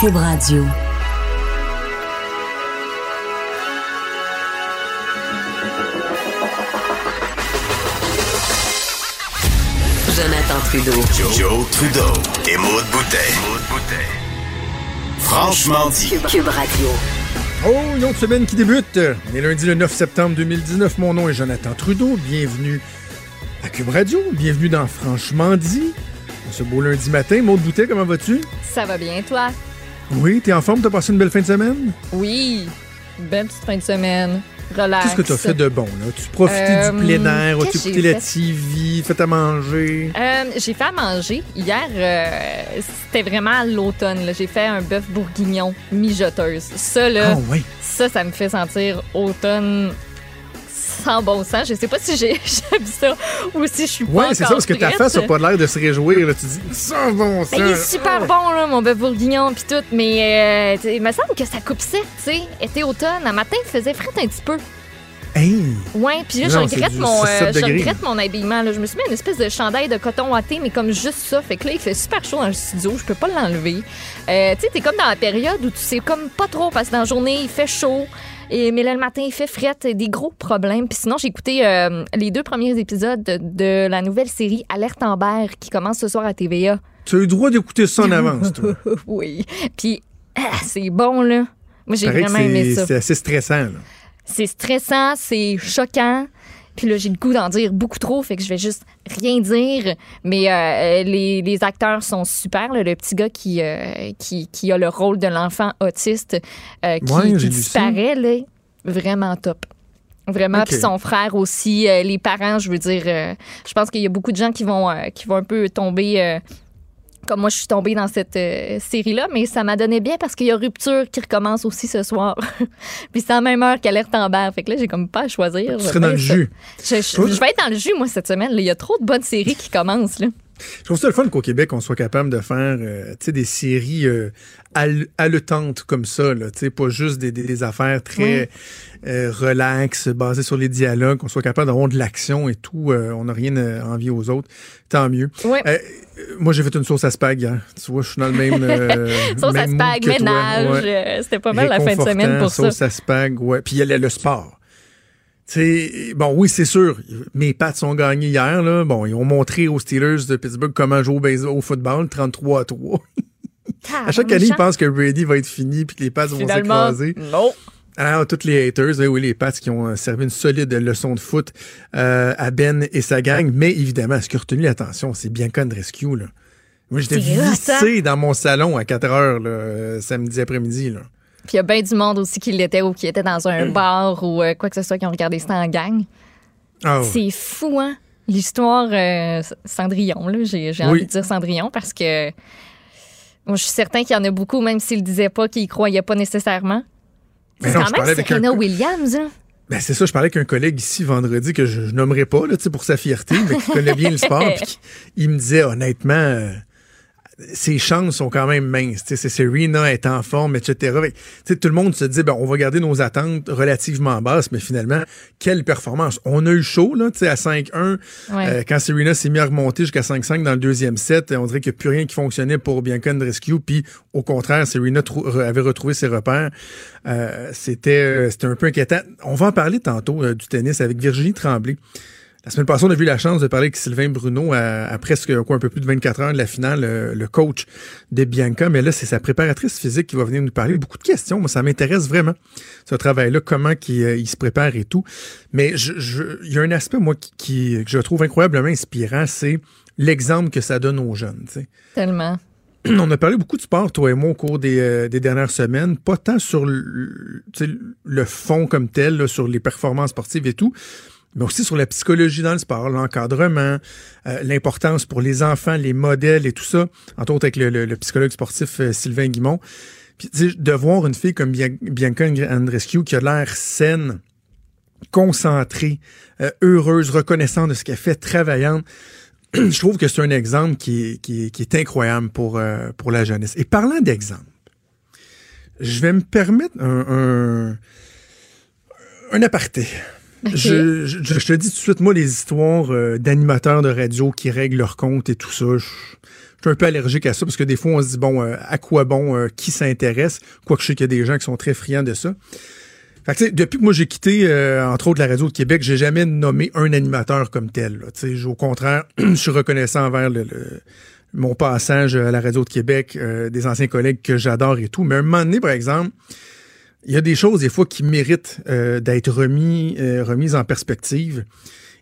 Cube Radio. Jonathan Trudeau. Joe, Trudeau et Maude Boutet. Franchement dit. Cube Radio. Oh, une autre semaine qui débute. On est lundi le 9 septembre 2019. Mon nom est Jonathan Trudeau. Bienvenue à Cube Radio. Bienvenue dans Franchement dit. Ce beau lundi matin. Maude Boutet, comment vas-tu? Ça va bien, toi? Oui, t'es en forme? T'as passé une belle fin de semaine? Oui. Belle petite fin de semaine. Relax. Qu'est-ce que t'as fait de bon, là? Tu profitais Euh, du plein air? que écouté la? TV? Fait à manger? Euh, j'ai fait à manger. Hier, euh, c'était vraiment l'automne. J'ai fait un bœuf bourguignon mijoteuse. Ça, là, Ah, oui. ça, ça me fait sentir automne sans bon sens. Je sais pas si j'ai j'aime ça ou si je suis pas Ouais, c'est ça, parce que ta face n'a pas l'air de se réjouir. Là. Tu dis, ça bon. Ben, il est super bon, là, mon bœuf bourguignon, puis tout. Mais euh, il me semble que ça coupe sec, tu sais. Été, automne. Un matin, il faisait frais un petit peu. Hey! Ouais, puis là, Non, je regrette, mon, 6-7 euh, je regrette mon habillement. Là. Je me suis mis une espèce de chandail de coton watté, mais comme juste ça. Fait que là, il fait super chaud dans le studio. Je peux pas l'enlever. Euh, tu sais, t'es comme dans la période où tu sais comme pas trop, parce que dans la journée, il fait chaud. Et, mais là, le matin, il fait fret. Des gros problèmes. Puis sinon, j'ai écouté euh, les deux premiers épisodes de, de la nouvelle série Alerte Amber qui commence ce soir à TVA. Tu as eu le droit d'écouter ça en avance, toi. oui. Puis, ah, c'est bon, là. Moi, j'ai vraiment aimé ça. C'est assez stressant. Là. C'est stressant, c'est choquant. Puis là, j'ai le goût d'en dire beaucoup trop, fait que je vais juste rien dire. Mais euh, les, les acteurs sont super. là. Le petit gars qui, euh, qui, qui a le rôle de l'enfant autiste euh, qui, Ouais, qui disparaît, là, vraiment top. Vraiment. Puis son frère aussi, euh, les parents, je veux dire, je pense qu'il y a beaucoup de gens qui vont, qui vont un peu tomber. Comme moi, je suis tombée dans cette euh, série-là, mais ça m'a donné bien parce qu'il y a Rupture qui recommence aussi ce soir. Puis c'est en même heure qu'Alerte Amber. Fait que là, j'ai comme pas à choisir. Tu serais dans le jus. Je, je- je vais être dans le jus, moi, cette semaine. là. Il y a trop de bonnes séries qui commencent. Là. Je trouve ça le fun qu'au Québec, on soit capable de faire euh, des séries euh, hal- haletantes comme ça. Là, pas juste des, des- des affaires très euh, relax, basées sur les dialogues, qu'on soit capable d'avoir de l'action et tout. euh, on n'a rien à envier aux autres. Tant mieux. Euh, euh, moi, j'ai fait une sauce à spag hier. Tu vois, je suis dans le même. euh, Sauce à même mood spag, ménage. Ouais. euh, C'était pas mal la fin de semaine pour ça. sauce à spag, ouais. Puis il y a le sport. Tu sais, bon, oui, c'est sûr. Mes Pats ont gagné hier, là. Bon, ils ont montré aux Steelers de Pittsburgh comment jouer au, football, 33 à 3. à chaque année, ils pensent que Brady va être fini puis que les Pats vont s'écraser. non. Alors, tous les haters, oui, oui, les Pats qui ont euh, servi une solide leçon de foot euh, à Ben et sa gang. Mais évidemment, ce qui a retenu l'attention, c'est Bianca Rescue, là. Moi, j'étais hein? vissé dans mon salon à 4 heures, là, euh, samedi après-midi, là. Puis il y a bien du monde aussi qui l'était ou qui était dans un bar ou euh, quoi que ce soit qui ont regardé ça en gang. Ouais. C'est fou, hein? L'histoire euh, Cendrillon, là. J'ai Oui. envie de dire Cendrillon parce que moi, je suis certain qu'il y en a beaucoup, même s'ils le disaient pas, qu'ils y croyaient pas nécessairement. Mais C'est non, quand je même un Serena co- Williams, hein? Ben c'est ça, je parlais avec un collègue ici vendredi que je, je nommerai pas là, pour sa fierté, mais qui connaît bien le sport. puis qui- il me disait honnêtement, euh, ses chances sont quand même minces. Serena est en forme, etc. Tout le monde se dit, ben, on va garder nos attentes relativement basses, mais finalement, quelle performance. On a eu chaud là, à 5-1. Ouais. Euh, quand Serena s'est mis à remonter jusqu'à 5-5 dans le deuxième set, on dirait qu'il n'y a plus rien qui fonctionnait pour Bianca Andreescu. Puis, au contraire, Serena avait retrouvé ses repères. Euh, c'était, euh, c'était un peu inquiétant. On va en parler tantôt euh, du tennis avec Virginie Tremblay. La semaine passée, on a eu la chance de parler avec Sylvain Bruno à, à presque quoi, un peu plus de 24 heures de la finale, euh, le coach de Bianca. Mais là, c'est sa préparatrice physique qui va venir nous parler. Beaucoup de questions. Moi, ça m'intéresse vraiment, ce travail-là, comment euh, il se prépare et tout. Mais je, je- il y a un aspect, moi, qui, qui- que je trouve incroyablement inspirant, c'est l'exemple que ça donne aux jeunes. Tellement. On a parlé beaucoup de sport, toi et moi, au cours des, euh, des dernières semaines. Pas tant sur le, fond comme tel, là, sur les performances sportives et tout, mais aussi sur la psychologie dans le sport, l'encadrement, euh, l'importance pour les enfants, les modèles et tout ça. Entre autres avec le, psychologue sportif euh, Sylvain Guimont. Puis, de voir une fille comme Bia- Bianca Andreescu qui a l'air saine, concentrée, euh, heureuse, reconnaissante de ce qu'elle fait, travaillante. Je trouve que c'est un exemple qui est, incroyable pour, pour la jeunesse. Et parlant d'exemple, je vais me permettre un, un, un aparté. Je, te dis tout de suite, moi, les histoires euh, d'animateurs de radio qui règlent leur compte et tout ça, je, suis un peu allergique à ça parce que des fois, on se dit, bon, euh, à quoi bon, euh, qui s'intéresse? Quoique je sais qu'il y a des gens qui sont très friands de ça. Fait que, depuis que moi j'ai quitté, entre autres, la radio de Québec, j'ai jamais nommé un animateur comme tel. là. Au contraire, je suis reconnaissant envers mon passage à la radio de Québec, des anciens collègues que j'adore et tout. Mais à un moment donné, par exemple, il y a des choses des fois qui méritent euh, d'être remis, euh, remises en perspective.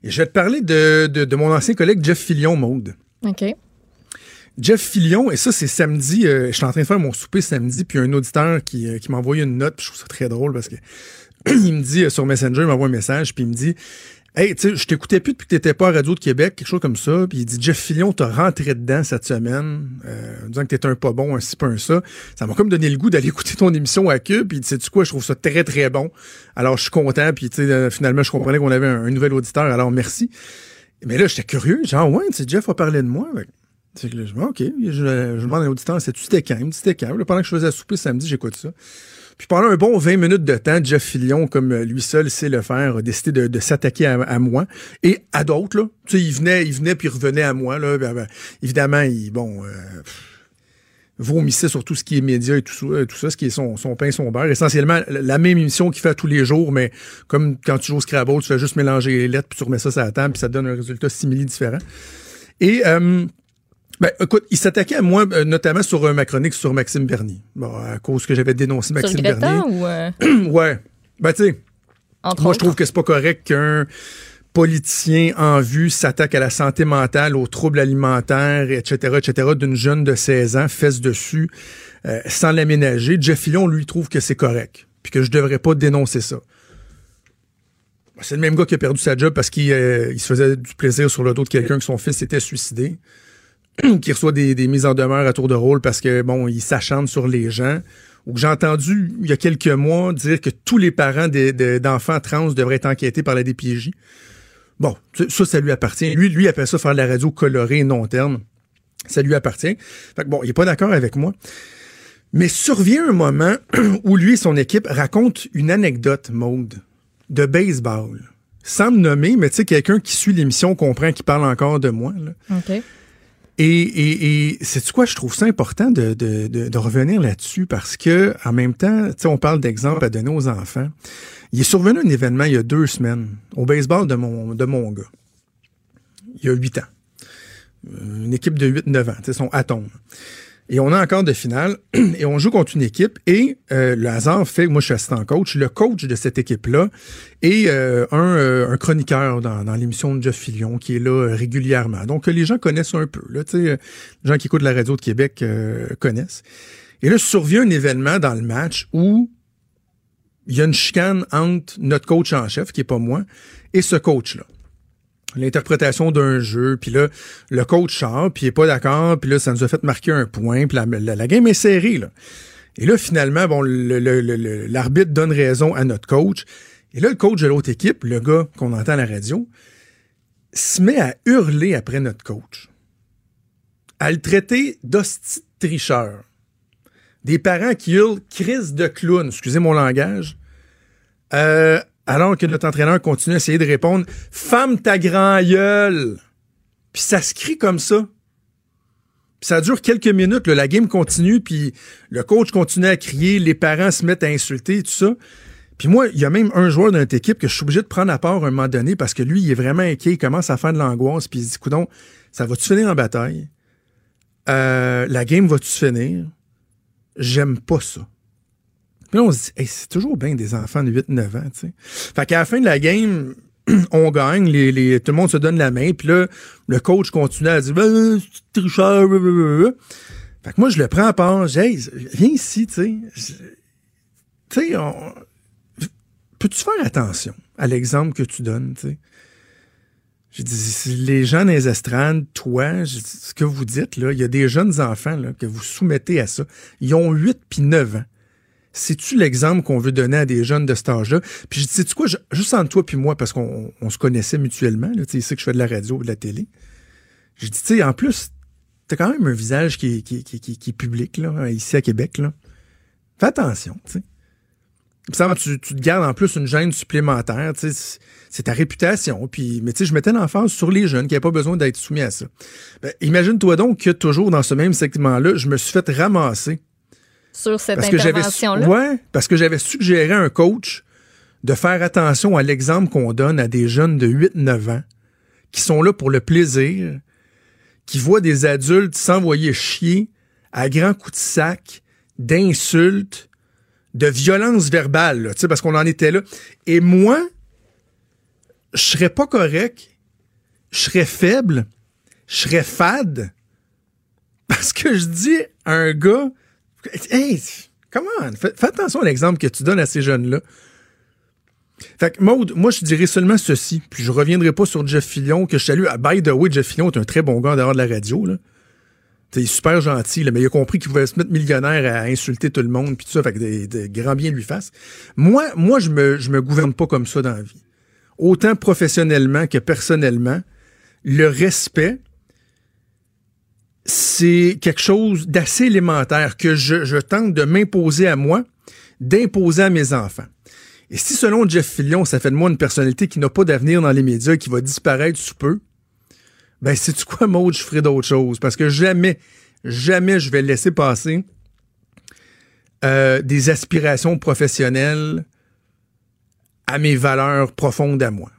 Et je vais te parler de, de, de mon ancien collègue Jeff Fillion, Maude. OK. Jeff Fillion, et ça, c'est samedi. euh, je suis en train de faire mon souper samedi, puis un auditeur qui, qui m'a envoyé une note, puis je trouve ça très drôle parce que il me dit sur Messenger, il m'envoie un message, puis il me dit Hey, tu sais, je t'écoutais plus depuis que t'étais pas à Radio de Québec, quelque chose comme ça. Puis il dit Jeff Fillion, t'as rentré dedans cette semaine, euh, disant que t'étais un pas bon, un ci, pas un ça. Ça m'a comme donné le goût d'aller écouter ton émission à Cube. Puis il dit, sais-tu quoi, je trouve ça très, très bon. Alors je suis content, puis tu sais, euh, finalement, je comprenais qu'on avait un, nouvel auditeur, alors merci. Mais là, j'étais curieux, genre, ouais, tu sais, Jeff a parlé de moi. Fait que- je dis, OK, je, demande à l'auditeur, c'est-tu c'était quand? Il me dit, c'était quand? Là, pendant que je faisais à souper samedi, j'écoute ça. Puis pendant un bon 20 minutes de temps, Jeff Fillion, comme euh, lui seul sait le faire, a décidé de, s'attaquer à, moi et à d'autres. Là. Tu sais, il venait, il venait puis revenait à moi. Là. Ben, évidemment, il bon euh, vomissait sur tout ce qui est média et tout ça, tout ça ce qui est son, son pain, son beurre. Essentiellement, la- même émission qu'il fait tous les jours, mais comme quand tu joues au Scrabble, tu fais juste mélanger les lettres puis tu remets ça sur la table puis ça donne un résultat simili différent. Et euh, ben, écoute, il s'attaquait à moi, euh, notamment sur euh, ma chronique sur Maxime Bernier. Bon, à cause que j'avais dénoncé Sur Maxime Greta Bernier. ou euh, ouais. Ben, tu sais, entre moi, je trouve que c'est pas correct qu'un politicien en vue s'attaque à la santé mentale, aux troubles alimentaires, etc., etc., d'une jeune de 16 ans, fesse dessus, euh, sans l'aménager. Jeff Fillon, lui, trouve que c'est correct, puis que je devrais pas dénoncer ça. Ben, C'est le même gars qui a perdu sa job parce qu'il il se faisait du plaisir sur le dos de quelqu'un que son fils s'était suicidé, qui reçoit des, mises en demeure à tour de rôle parce que, bon, il s'acharne sur les gens ou que j'ai entendu il y a quelques mois dire que tous les parents d'enfants trans devraient être enquêtés par la DPJ. Bon, ça, ça lui appartient. Lui, lui appelle ça faire de la radio colorée non terme. Ça lui appartient. Fait que bon, il est pas d'accord avec moi. Mais survient un moment où lui et son équipe racontent une anecdote mode de baseball. Sans me nommer, mais tu sais, quelqu'un qui suit l'émission comprend qu'il parle encore de moi. Et, et, et c'est quoi, je trouve ça important de, de, de, de revenir là-dessus parce que en même temps, on parle d'exemple à donner aux enfants. Il est survenu un événement il y a deux semaines au baseball de mon, de mon gars. Il y a huit ans. Euh, Une équipe de 8-9 ans, tu sais, son atome. Et on a encore de finale et on joue contre une équipe et euh, le hasard fait moi je suis assistant coach, le coach de cette équipe-là est euh, un, euh, un chroniqueur dans, dans l'émission de Jeff Fillion qui est là euh, régulièrement. Donc euh, les gens connaissent un peu, là, euh, les gens qui écoutent la radio de Québec connaissent. Et là survient un événement dans le match où il y a une chicane entre notre coach en chef, qui est pas moi, et ce coach-là l'interprétation d'un jeu, puis là, le coach sort, puis il est pas d'accord, puis là, ça nous a fait marquer un point, puis la, la, game est serrée, là. Et là, finalement, bon, l'arbitre donne raison à notre coach. Et là, le coach de l'autre équipe, le gars qu'on entend à la radio, se met à hurler après notre coach. À le traiter d'hostie tricheur. Des parents qui hurlent crise de clown, excusez mon langage. Euh, alors que notre entraîneur continue à essayer de répondre Femme ta grand gueule! Puis ça se crie comme ça. Puis ça dure quelques minutes, là, la game continue, puis le coach continue à crier, les parents se mettent à insulter, tout ça. Puis moi, il y a même un joueur de notre équipe que je suis obligé de prendre à part à un moment donné parce que lui, il est vraiment inquiet, il commence à faire de l'angoisse, puis il se dit, coudon, ça va-tu finir en bataille? Euh, la game va-tu finir? J'aime pas ça. Puis là, on se dit, Hey, c'est toujours bien des enfants de 8-9 ans, tu sais. Fait qu'à la fin de la game, on gagne, les, les- tout le monde se donne la main, puis là, le coach continue à dire, ben, c'est tricheur. Fait que moi, je le prends à part, j'ai, hey, viens ici, tu sais. Je- Tu sais, on- peux-tu faire attention à l'exemple que tu donnes, tu sais? Je dis, les gens les estrades, toi, je ce que vous dites, là, il y a des jeunes enfants là, que vous soumettez à ça. Ils ont 8 puis 9 ans. C'est-tu l'exemple qu'on veut donner à des jeunes de cet âge-là? Puis je dis, sais-tu quoi, je- juste entre toi puis moi, parce qu'on on se connaissait mutuellement, tu sais, que je fais de la radio ou de la télé. J'ai dit, tu sais, en plus, t'as quand même un visage qui est, public, là, ici à Québec, là. Fais attention, tu sais. tu, tu te gardes en plus une gêne supplémentaire. C'est ta réputation. Puis, mais tu sais, je mettais l'emphase sur les jeunes qui n'avaient pas besoin d'être soumis à ça. Ben, Imagine-toi donc que toujours dans ce même segment-là, je me suis fait ramasser Sur cette parce que j'avais intervention-là? ouais, parce que j'avais suggéré à un coach de faire attention à l'exemple qu'on donne à des jeunes de 8-9 ans qui sont là pour le plaisir, qui voient des adultes s'envoyer chier à grands coups de sac, d'insultes, de violence verbale, là, tu sais, parce qu'on en était là. Et moi, je serais pas correct, je serais faible, je serais fade, parce que je dis à un gars, hey, comment, fais, fais attention à l'exemple que tu donnes à ces jeunes-là. Fait que, Maude, moi, je dirais seulement ceci, puis je reviendrai pas sur Jeff Fillion, que je salue. Ah, by the way, Jeff Fillion est un très bon gars en de la radio, il est super gentil, là, mais il a compris qu'il pouvait se mettre millionnaire à insulter tout le monde, puis tout ça, fait que des, des grands bien lui fasse. Moi, moi, je me, je me gouverne pas comme ça dans la vie. Autant professionnellement que personnellement, le respect, c'est quelque chose d'assez élémentaire que je, tente de m'imposer à moi, d'imposer à mes enfants. Et si selon Jeff Fillion, ça fait de moi une personnalité qui n'a pas d'avenir dans les médias, qui va disparaître sous peu, ben c'est quoi, Maud, je ferai d'autres choses? Parce que jamais, jamais je vais laisser passer euh, des aspirations professionnelles à mes valeurs profondes à moi.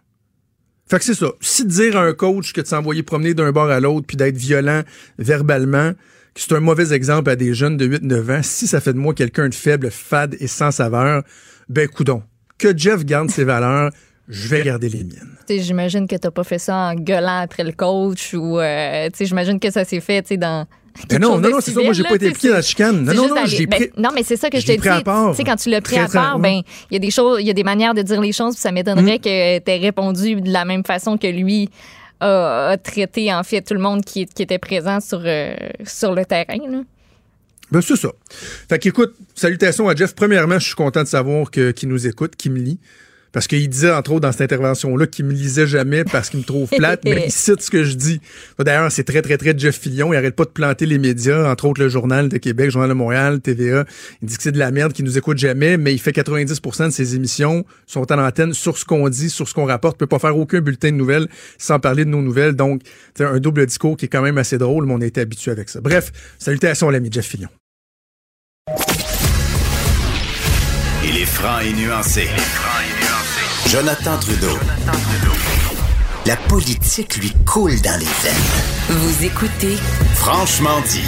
Fait que c'est ça. Si dire à un coach que de s'envoyer promener d'un bord à l'autre puis d'être violent verbalement, que c'est un mauvais exemple à des jeunes de 8-9 ans, si ça fait de moi quelqu'un de faible, fade et sans saveur, ben coudon. Que Jeff garde ses valeurs, je vais garder les miennes. J'imagine que t'as pas fait ça en gueulant après le coach ou euh, j'imagine que ça s'est fait dans. Non, non, non, c'est ça. Moi, j'ai pas été tu dans la chicane. Non, non, non, j'ai ben, pris. non, mais c'est ça que je pris à part. Tu sais, quand tu l'as pris à part, ben, il y a des choses, il y a des manières de dire les choses, puis ça Mm. m'étonnerait que tu aies répondu de la même façon que lui a, traité, en fait, tout le monde qui, était présent sur, euh, sur le terrain. Là. Ben, c'est ça. Fait qu'écoute, salutations à Jeff. Premièrement, je suis content de savoir que, qu'il nous écoute, qu'il me lit. Parce qu'il disait, entre autres, dans cette intervention-là, qu'il me lisait jamais parce qu'il me trouve plate, mais il cite ce que je dis. D'ailleurs, c'est très, très, très Jeff Fillion. Il arrête pas de planter les médias, entre autres le Journal de Québec, Journal de Montréal, TVA. Il dit que c'est de la merde, qu'il nous écoute jamais, mais il fait 90% de ses émissions sont à l'antenne sur ce qu'on dit, sur ce qu'on rapporte. Il peut pas faire aucun bulletin de nouvelles sans parler de nos nouvelles. Donc, c'est un double discours qui est quand même assez drôle, mais on a été habitué avec ça. Bref, salutations à l'ami Jeff Fillion. Il est franc et nuancé. Jonathan Trudeau. La politique lui coule dans les veines. Vous écoutez Franchement dit.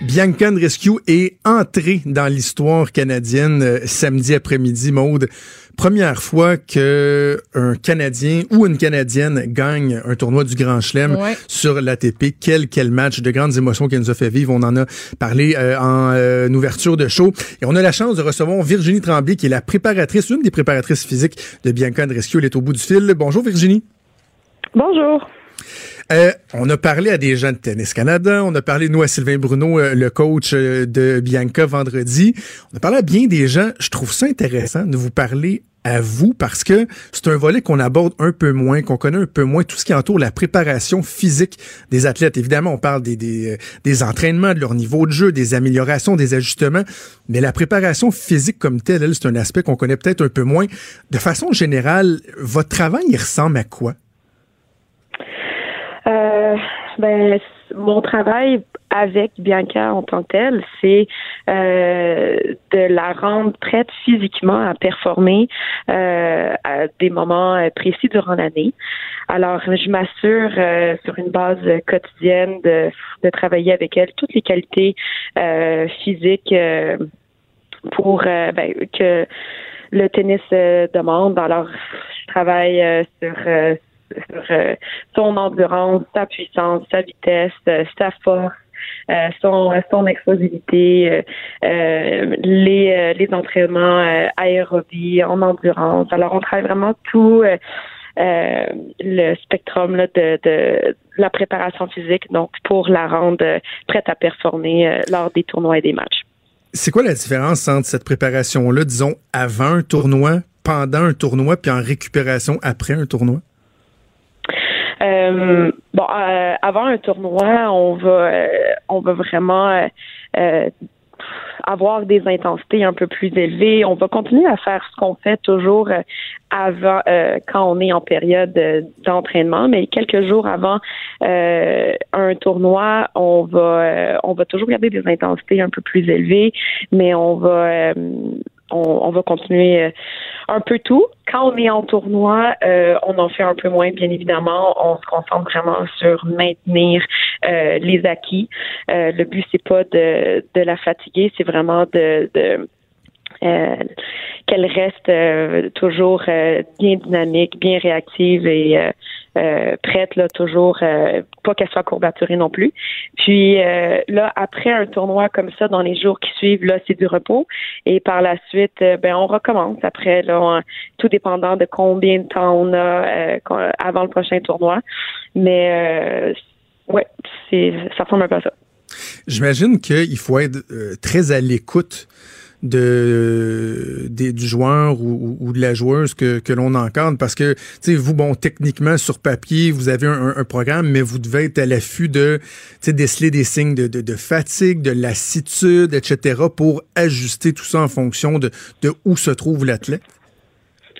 Bianca Rescue est entrée dans l'histoire canadienne euh, samedi après-midi, Maude. Première fois que un Canadien ou une Canadienne gagne un tournoi du Grand Chelem Ouais. sur l'ATP. Quel, quel match de grandes émotions qu'elle nous a fait vivre. On en a parlé euh, en euh, ouverture de show. Et on a la chance de recevoir Virginie Tremblay, qui est la préparatrice, une des préparatrices physiques de Bianca Rescue. Elle est au bout du fil. Bonjour Virginie. Bonjour. Euh, on a parlé à des gens de Tennis Canada, on a parlé, nous, à Sylvain Bruno, euh, le coach euh, de Bianca vendredi. On a parlé à bien des gens. Je trouve ça intéressant de vous parler à vous parce que c'est un volet qu'on aborde un peu moins, qu'on connaît un peu moins, tout ce qui entoure la préparation physique des athlètes. Évidemment, on parle des, des, entraînements, de leur niveau de jeu, des améliorations, des ajustements, mais la préparation physique comme telle, elle, c'est un aspect qu'on connaît peut-être un peu moins. De façon générale, votre travail, il ressemble à quoi? Euh, ben, mon travail avec Bianca en tant que telle, c'est euh, de la rendre prête physiquement à performer euh, à des moments euh, précis durant l'année. Alors, je m'assure euh, sur une base quotidienne de, de travailler avec elle toutes les qualités euh, physiques euh, pour ben, que le tennis demande. Alors, je travaille sur sur euh, son endurance, sa puissance, sa vitesse, euh, sa force, euh, son son explosivité, les les entraînements euh, aérobie, en endurance. Alors on travaille vraiment tout le spectrum de, de la préparation physique, donc pour la rendre prête à performer lors des tournois et des matchs. C'est quoi la différence entre cette préparation-là, disons, avant un tournoi, pendant un tournoi, puis en récupération après un tournoi? Euh, bon, euh, avant un tournoi, on va, euh, on va vraiment euh, euh, avoir des intensités un peu plus élevées. On va continuer à faire ce qu'on fait toujours euh, avant euh, quand on est en période d'entraînement, mais quelques jours avant un tournoi, on va on va toujours garder des intensités un peu plus élevées, mais on va on, va continuer euh, un peu tout. Quand on est en tournoi, euh, on en fait un peu moins, bien évidemment. On se concentre vraiment sur maintenir euh, les acquis. le but, c'est pas de, de la fatiguer, c'est vraiment de, de qu'elle reste toujours bien dynamique, bien réactive et euh, prête là toujours euh, pas qu'elle soit courbaturée non plus. Puis euh, là après un tournoi comme ça dans les jours qui suivent là c'est du repos et par la suite ben on recommence après là tout dépendant de combien de temps on a avant le prochain tournoi. Mais ouais, c'est ça ressemble un peu ça. J'imagine qu'il faut être très à l'écoute de, du joueur ou, de la joueuse que, que l'on encadre parce que, vous, bon, techniquement, sur papier, vous avez un, programme, mais vous devez être à l'affût de, déceler des signes de, de, de, fatigue, de lassitude, etc., pour ajuster tout ça en fonction de, de où se trouve l'athlète.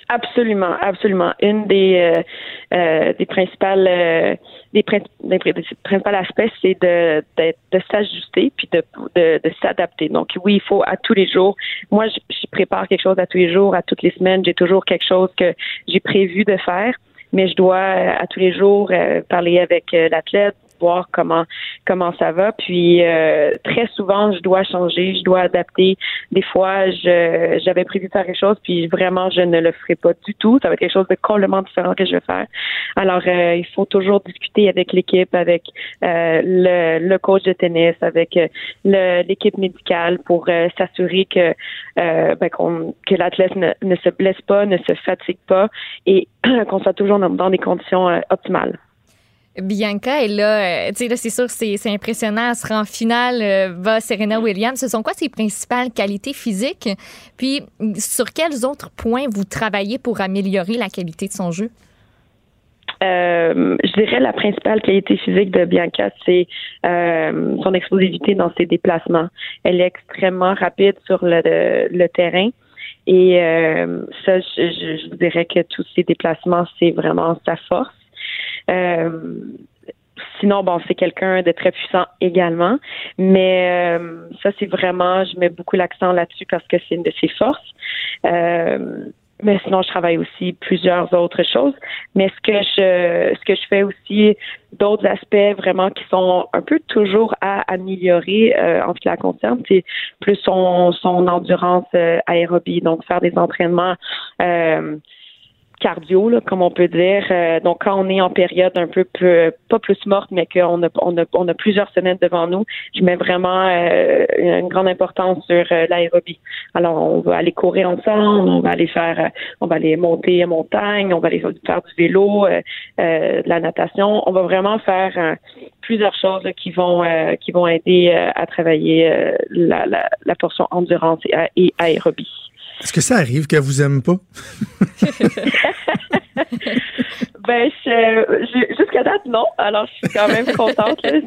Absolument, absolument. Une des, euh, euh, des principales euh, des, principaux aspects, c'est de, de, s'ajuster puis de, de, de s'adapter. Donc oui, il faut à tous les jours. Moi, je, je, prépare quelque chose à tous les jours, à toutes les semaines. J'ai toujours quelque chose que j'ai prévu de faire mais je dois à tous les jours parler avec l'athlète, voir comment comment ça va. Puis euh, très souvent, je dois changer, je dois adapter. Des fois, je j'avais prévu faire quelque chose, puis vraiment, je ne le ferai pas du tout. Ça va être quelque chose de complètement différent que je vais faire. Alors, euh, il faut toujours discuter avec l'équipe, avec euh, le, coach de tennis, avec l'équipe médicale pour s'assurer que ben, l'athlète ne, se blesse pas, ne se fatigue pas et qu'on soit toujours dans des conditions optimales. Bianca est là, euh, tu sais, là, c'est sûr, c'est, c'est impressionnant. Elle sera en finale, euh, va Serena Williams. Ce sont quoi ses principales qualités physiques? Puis, sur quels autres points vous travaillez pour améliorer la qualité de son jeu? Euh, je dirais la principale qualité physique de Bianca, c'est son explosivité dans ses déplacements. Elle est extrêmement rapide sur le, le terrain. Et ça, je, je, dirais que tous ses déplacements, c'est vraiment sa force. Euh, sinon, bon, c'est quelqu'un de très puissant également. Mais euh, ça, c'est vraiment, je mets beaucoup l'accent là-dessus parce que c'est une de ses forces. Euh, mais sinon, je travaille aussi plusieurs autres choses. Mais ce que je, ce que je fais aussi, d'autres aspects vraiment qui sont un peu toujours à améliorer en ce qui la concerne, c'est plus son, son endurance aérobie, donc faire des entraînements cardio, comme on peut dire. Euh, donc, quand on est en période un peu plus, pas plus morte, mais qu'on a, on a, on a plusieurs semaines devant nous, je mets vraiment euh, une grande importance sur euh, l'aérobie. Alors, on va aller courir ensemble, on va aller faire, on va aller monter en montagne, on va aller faire du vélo, de la natation. On va vraiment faire plusieurs choses qui vont qui vont aider à travailler la, la, la, portion endurance et aérobie. Est-ce que ça arrive qu'elle vous aime pas? ben, jusqu'à date, non. Alors, je suis quand même contente que,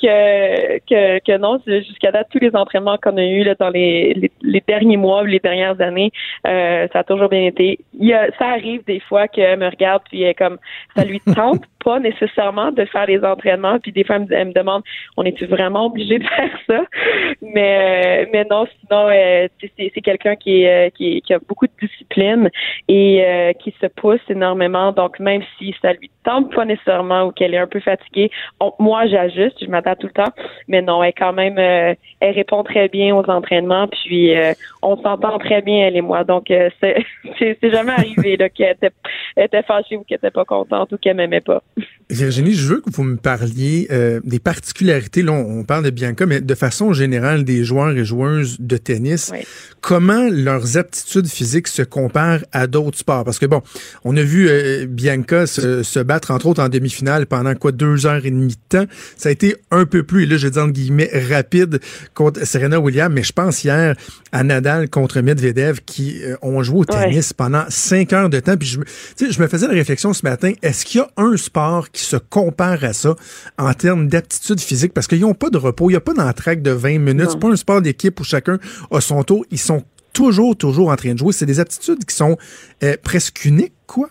que, que non. Jusqu'à date, tous les entraînements qu'on a eus là, dans les, derniers mois, les dernières années, euh, ça a toujours bien été. Il y a, ça arrive des fois qu'elle me regarde puis elle est comme, ça lui tente pas nécessairement de faire les entraînements. Puis des fois, elle me, demande, on est-tu vraiment obligé de faire ça? Mais, euh, mais non, sinon, euh, c'est quelqu'un qui, est, qui, qui, a beaucoup de discipline et euh, qui se pousse énormément. Donc, même si ça lui tente pas nécessairement ou qu'elle est un peu fatiguée, moi, j'ajuste, je m'adapte tout le temps. Mais non, elle quand même, elle répond très bien aux entraînements. Puis, on s'entend très bien, elle et moi. Donc, c'est jamais arrivé qu'elle était, était fâchée ou qu'elle était pas contente ou qu'elle m'aimait pas. Virginie, je veux que vous me parliez euh, des particularités. Là, on, parle de Bianca, mais de façon générale des joueurs et joueuses de tennis. Comment leurs aptitudes physiques se comparent à d'autres sports? Parce que bon, on a vu euh, Bianca se, battre entre autres en demi-finale pendant quoi deux heures et demie de temps. Ça a été un peu plus, et là je dis entre guillemets rapide contre Serena Williams, mais je pense hier à Nadal contre Medvedev qui euh, ont joué au tennis pendant cinq heures de temps. Puis je, je me faisais la réflexion ce matin, est-ce qu'il y a un sport qui qui se comparent à ça en termes d'aptitude physique parce qu'ils n'ont pas de repos, il n'y a pas d'entraque de 20 minutes, c'est pas un sport d'équipe où chacun a son tour, ils sont toujours, toujours en train de jouer. C'est des aptitudes qui sont euh, presque uniques, quoi?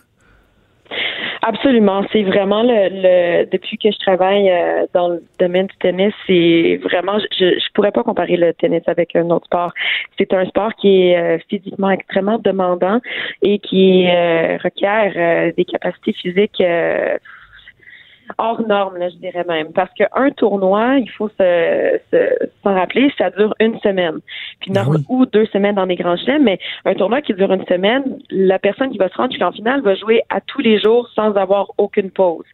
Absolument. C'est vraiment le, le, depuis que je travaille euh, dans le domaine du tennis, c'est vraiment je, je pourrais pas comparer le tennis avec un autre sport. C'est un sport qui est euh, physiquement extrêmement demandant et qui euh, requiert des capacités physiques hors norme, là, je dirais même. Parce qu'un tournoi, il faut se, s'en rappeler, ça dure une semaine. Puis ben ou deux semaines dans les grands chelems, mais un tournoi qui dure une semaine, la personne qui va se rendre jusqu'en finale va jouer à tous les jours sans avoir aucune pause.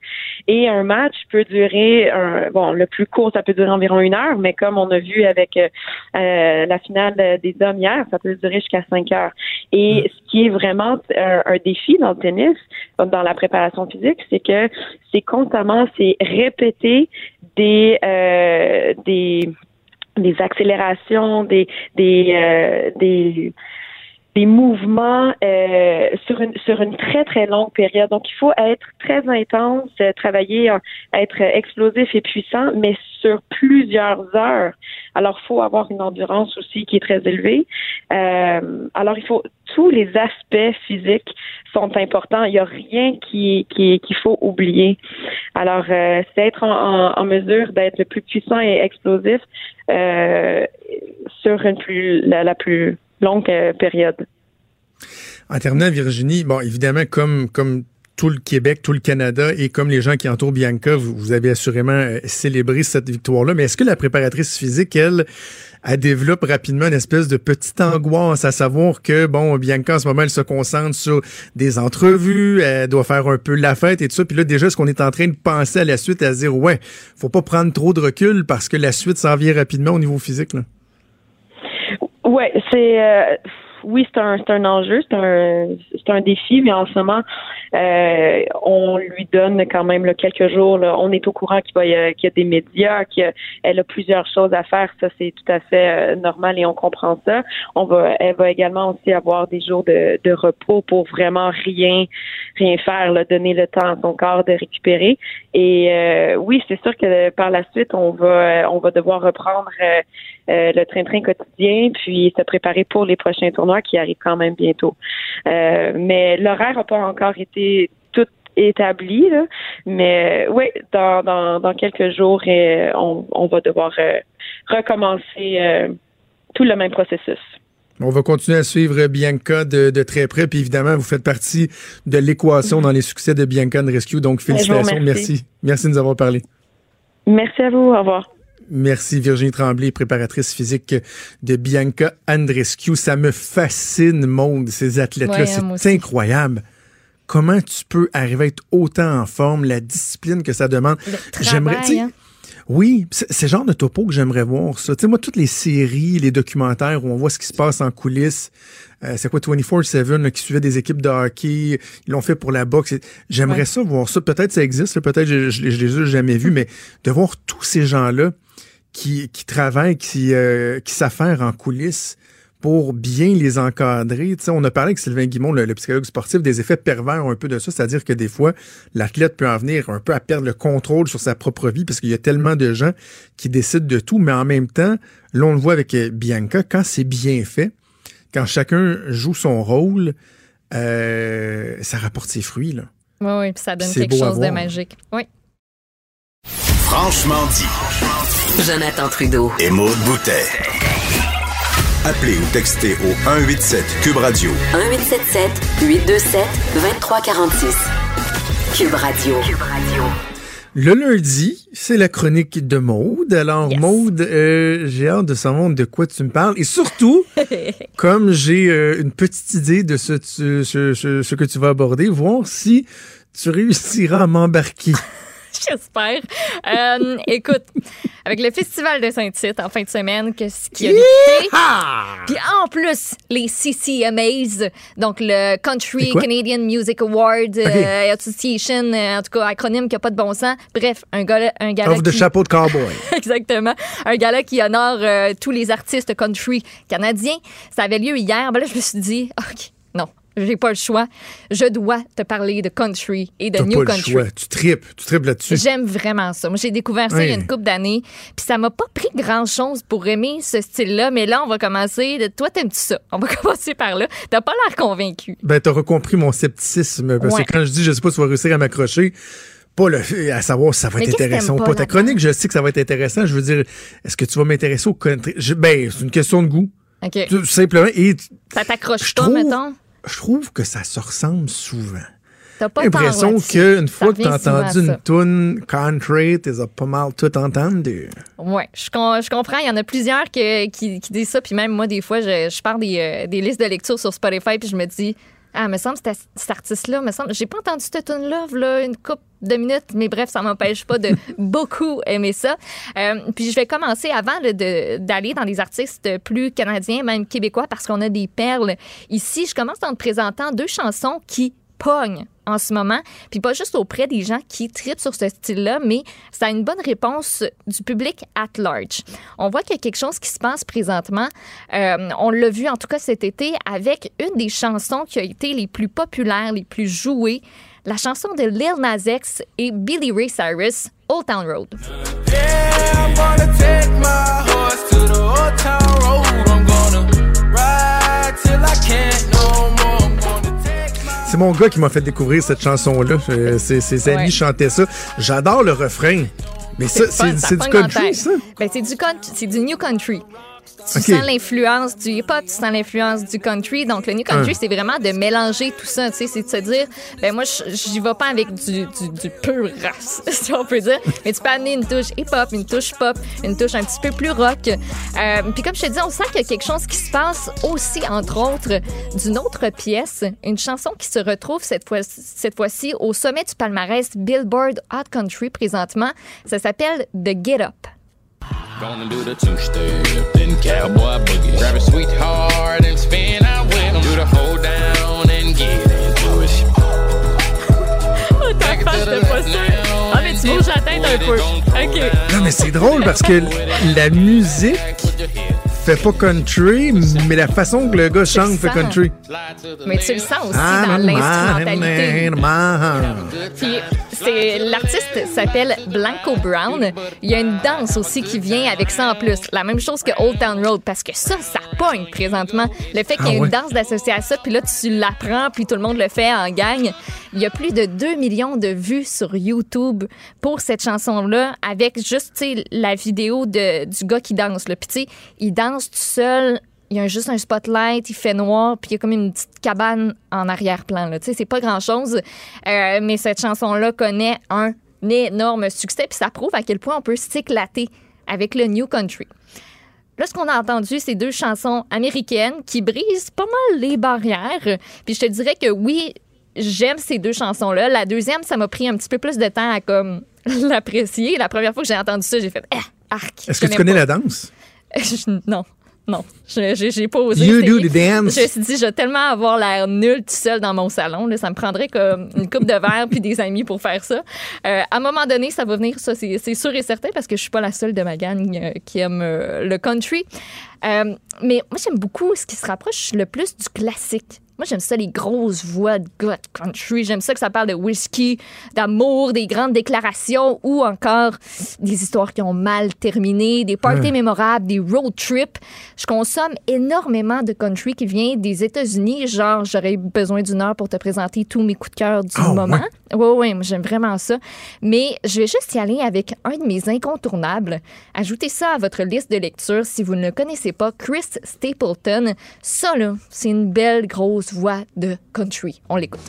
Et un match peut durer, un, bon, le plus court, ça peut durer environ une heure, mais comme on a vu avec euh, la finale des hommes hier, ça peut durer jusqu'à cinq heures. Et qui est vraiment un, un défi dans le tennis, dans la préparation physique, c'est que c'est constamment, c'est répéter des, euh, des, des accélérations, des, des, euh, des, des mouvements euh, sur une sur une très très longue période. Donc il faut être très intense, euh, travailler, être explosif et puissant, mais sur plusieurs heures. Alors faut avoir une endurance aussi qui est très élevée. Euh, alors il faut tous les aspects physiques sont importants. Il n'y a rien qui qu'il faut oublier. Alors c'est être en, mesure d'être le plus puissant et explosif sur une plus la plus longue euh, période. En terminant, Virginie, bon, évidemment, comme, tout le Québec, tout le Canada et comme les gens qui entourent Bianca, vous, avez assurément euh, célébré cette victoire-là. Mais est-ce que la préparatrice physique, elle, elle développe rapidement une espèce de petite angoisse à savoir que, bon, Bianca, en ce moment, elle se concentre sur des entrevues, elle doit faire un peu la fête et tout ça. Puis là, déjà, est-ce qu'on est en train de penser à la suite, à se dire, ouais, faut pas prendre trop de recul parce que la suite s'en vient rapidement au niveau physique, là? Ouais, c'est euh, oui, c'est un c'est un enjeu, c'est un c'est un défi, mais en ce moment, euh, on lui donne quand même là, quelques jours. Là, on est au courant qu'il y a, qu'il y a des médias, qu'elle a plusieurs choses à faire. Ça, c'est tout à fait euh, normal et on comprend ça. On va, elle va également aussi avoir des jours de, de repos pour vraiment rien rien faire, là, donner le temps à son corps de récupérer. Et euh, oui, c'est sûr que par la suite, on va on va devoir reprendre euh, le train-train quotidien, puis se préparer pour les prochains tournois qui arrivent quand même bientôt. Euh, mais l'horaire n'a pas encore été tout établi, là. mais oui, dans, dans, dans, quelques jours, euh, on, on, va devoir recommencer tout le même processus. On va continuer à suivre Bianca de, de, très près. Puis évidemment, vous faites partie de l'équation dans les succès de Bianca Rescue. Donc, félicitations. Merci. Merci de nous avoir parlé. Merci à vous. Au revoir. Merci Virginie Tremblay, préparatrice physique de Bianca Andrescu. Ça me fascine, monde, ces athlètes-là. C'est incroyable. Comment tu peux arriver à être autant en forme, la discipline que ça demande? J'aimerais, hein. Oui, c'est le genre de topo que j'aimerais voir ça. Tu sais, moi, toutes les séries, les documentaires où on voit ce qui se passe en coulisses, euh, c'est quoi 24-7 qui suivait des équipes de hockey, ils l'ont fait pour la boxe. J'aimerais ça voir ça. Peut-être ça existe, peut-être je, je, je, les ai jamais vus, mais de voir tous ces gens-là qui, qui travaillent, qui, euh, qui s'affairent en coulisses pour bien les encadrer. on a parlé avec Sylvain Guimond, le, psychologue sportif, des effets pervers un peu de ça, c'est-à-dire que des fois, l'athlète peut en venir un peu à perdre le contrôle sur sa propre vie parce qu'il y a tellement de gens qui décident de tout, mais en même temps, là, on le voit avec euh, Bianca, quand c'est bien fait, quand chacun joue son rôle, euh, ça rapporte ses fruits. Là. Oui, oui, puis ça donne quelque chose de magique. Oui. Franchement dit. Jonathan Trudeau. Et Maude Boutet. Appelez ou textez au 187 Cube Radio. 1877 827 2346. Cube Radio. Cube Radio. Le lundi, c'est la chronique de Maude. Alors, Maude, euh, j'ai hâte de savoir de quoi tu me parles. Et surtout, comme j'ai euh, une petite idée de ce, ce, ce, ce, que tu vas aborder, voir si tu réussiras à m'embarquer. J'espère. Euh, écoute, avec le Festival de Saint-Tite en fin de semaine, qu'est-ce qui a Puis en plus, les CCMAs, donc le Country Canadian Music Award euh, Association, euh, en tout cas, acronyme qui n'a pas de bon sens. Bref, un gala. Un gala Offre de chapeau de cowboy. Exactement. Un gala qui honore tous les artistes country canadiens. Ça avait lieu hier. Ben là, je me suis dit, OK, non, j'ai pas le choix. Je dois te parler de country et de new pas country. le choix. Tu tripes. Tu tripes là-dessus. J'aime vraiment ça. Moi, j'ai découvert ça il y a une couple d'années, puis ça m'a pas pris grand-chose pour aimer ce style-là, mais là, on va commencer. de- Toi, t'aimes-tu ça? On va commencer par là. T'as pas l'air convaincu. Ben, t'auras compris mon scepticisme. Parce Ouais. que quand je dis, je sais pas si tu vas réussir à m'accrocher, pas le, à savoir si ça va Mais être intéressant ou pas. Ta chronique, je sais que ça va être intéressant. Je veux dire, est-ce que tu vas m'intéresser au country? Je- ben, c'est une question de goût. OK. Tout simplement. Et Ça t'accroche pas, trouve- mettons? Je trouve que ça se ressemble souvent. T'as pas l'impression qu'une fois que t'as entendu une tune country, t'es pas mal tout entendu. Ouais, je, com- je comprends. Il y en a plusieurs que- qui, qui disent ça. Puis même moi, des fois, je, je pars des, euh, des listes de lecture sur Spotify puis je me dis, ah, me semble cet, artiste-là, me semble, j'ai pas entendu cette tune là là, une couple de minutes, mais bref, ça m'empêche pas de beaucoup aimer ça. Euh, puis je vais commencer avant de- d'aller dans des artistes plus canadiens, même québécois, parce qu'on a des perles ici. Je commence en te présentant deux chansons qui pognent en ce moment, puis pas juste auprès des gens qui tripent sur ce style-là, mais ça a une bonne réponse du public at large. On voit qu'il y a quelque chose qui se passe présentement. Euh, on l'a vu en tout cas cet été avec une des chansons qui a été les plus populaires, les plus jouées, la chanson de Lil Nas X et Billy Ray Cyrus, Old Town Road. C'est mon gars qui m'a fait découvrir cette chanson-là. Euh, Ses, ses amis Ouais. chantaient ça. J'adore le refrain. Mais ça, c'est du country, ça? Ben, c'est du, country- c'est du new country. Tu sens l'influence du hip-hop, tu sens l'influence du country. Donc, le new country, c'est vraiment de mélanger tout ça. Tu sais, c'est de se dire, ben moi, j'y vais pas avec du, du, du pur race, si on peut dire. Mais tu peux amener une touche hip-hop, une touche pop, une touche un petit peu plus rock. Euh, Puis comme je te dis, on sent qu'il y a quelque chose qui se passe aussi, entre autres, d'une autre pièce, une chanson qui se retrouve cette fois cette fois-ci au sommet du palmarès Billboard Hot Country présentement. Ça s'appelle The Get Up. Gonna do the two-step, then cowboy boogie. Grab a sweetheart and spin out with 'em. Do the hold down and get into it. Ta face de pas ça. Ah, mais tu bouges la tête un peu. OK. Non, mais c'est drôle parce que la musique fait pas country, mais la façon que le gars chante fait sens. country. Mais tu le sens aussi Ah, dans l'instrumentalité. man. Puis c'est l'artiste s'appelle Blanco Brown. Il y a une danse aussi qui vient avec ça en plus. La même chose que Old Town Road parce que ça, ça pogne présentement. Le fait qu'il y ait Ah une ouais? danse d'associée à ça, puis là tu l'apprends, puis tout le monde le fait en gang. Il y a plus de 2 millions de vues sur YouTube pour cette chanson-là avec juste la vidéo de, du gars qui danse. Là. Puis tu sais, il danse tout seul. Il y a juste un spotlight, il fait noir, puis il y a comme une petite cabane en arrière-plan. Tu sais, c'est pas grand-chose, Euh, mais cette chanson-là connaît un énorme succès, puis ça prouve à quel point on peut s'éclater avec le New Country. Là, ce qu'on a entendu, c'est deux chansons américaines qui brisent pas mal les barrières. Puis je te dirais que oui, j'aime ces deux chansons-là. La deuxième, ça m'a pris un petit peu plus de temps à comme l'apprécier. La première fois que j'ai entendu ça, j'ai fait eh, arc. Est-ce que tu connais la danse? Non, non. J'ai pas osé. You do the dance. Je me suis dit, je vais tellement avoir l'air nul tout seul dans mon salon. Là, ça me prendrait comme une coupe de verre puis des amis pour faire ça. Euh, à un moment donné, ça va venir, ça, c'est sûr et certain, parce que je suis pas la seule de ma gang euh, qui aime euh, le country. Mais moi, j'aime beaucoup ce qui se rapproche le plus du classique. Moi, j'aime ça, les grosses voix de de country. J'aime ça que ça parle de whisky, d'amour, des grandes déclarations ou encore des histoires qui ont mal terminé, des parties mémorables, des road trips. Je consomme énormément de country qui vient des États-Unis. Genre, j'aurais besoin d'une heure pour te présenter tous mes coups de cœur du Ah, moment. Oui, oui, moi, j'aime vraiment ça. Mais je vais juste y aller avec un de mes incontournables. Ajoutez ça à votre liste de lecture si vous ne le connaissez pas, Chris Stapleton. Ça, là, c'est une belle grosse voix de country. On l'écoute.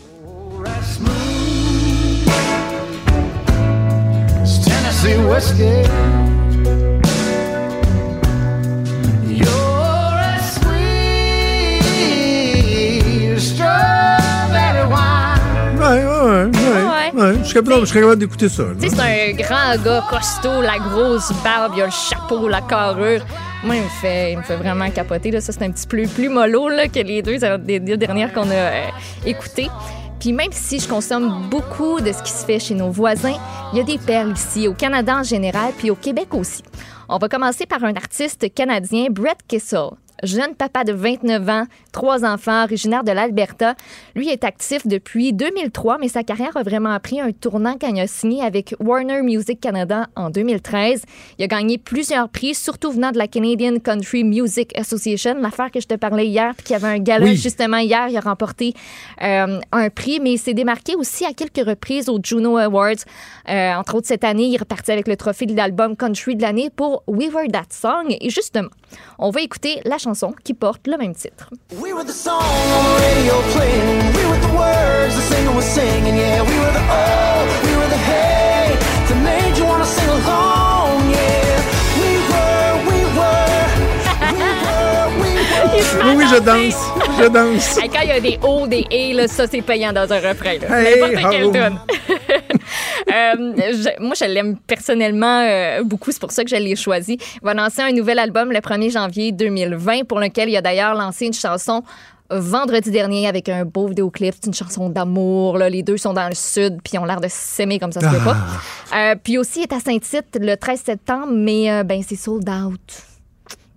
Ouais. Je, je serais capable d'écouter ça. là. Tu sais, c'est un grand gars costaud, la grosse barbe, il a le chapeau, la carrure. Moi, il me fait, il me fait vraiment capoter. Là. Ça, c'est un petit peu plus mollo là, que les deux, les deux dernières qu'on a euh, écoutées. Puis même si je consomme beaucoup de ce qui se fait chez nos voisins, il y a des perles ici, au Canada en général, puis au Québec aussi. On va commencer par un artiste canadien, Brett Kissel. Jeune papa de 29 ans, trois enfants, originaire de l'Alberta. Lui est actif depuis 2003, mais sa carrière a vraiment pris un tournant quand il a signé avec Warner Music Canada en 2013. Il a gagné plusieurs prix, surtout venant de la Canadian Country Music Association, l'affaire que je te parlais hier, puis qu'il y avait un gala Oui. justement hier, il a remporté euh, un prix, mais il s'est démarqué aussi à quelques reprises aux Juno Awards. Euh, entre autres, cette année, il est reparti avec le trophée de l'album Country de l'année pour We Were That Song. Et justement, on va écouter la chanson qui porte le même titre. Oui, oui, je danse. Je danse. Hey, quand il y a des hauts, des et, là, ça, c'est payant dans un refrain. là. Hey, N'importe tune. Euh, je- moi, je l'aime personnellement euh, beaucoup. C'est pour ça que je l'ai choisi. Il va lancer un nouvel album le 1er janvier 2020 pour lequel il a d'ailleurs lancé une chanson vendredi dernier avec un beau vidéoclip. C'est une chanson d'amour. Les deux sont dans le sud puis ils ont l'air de s'aimer comme ça se peut pas. Euh, puis aussi, il est à Saint-Tite le 13 septembre, mais euh, ben, c'est sold out.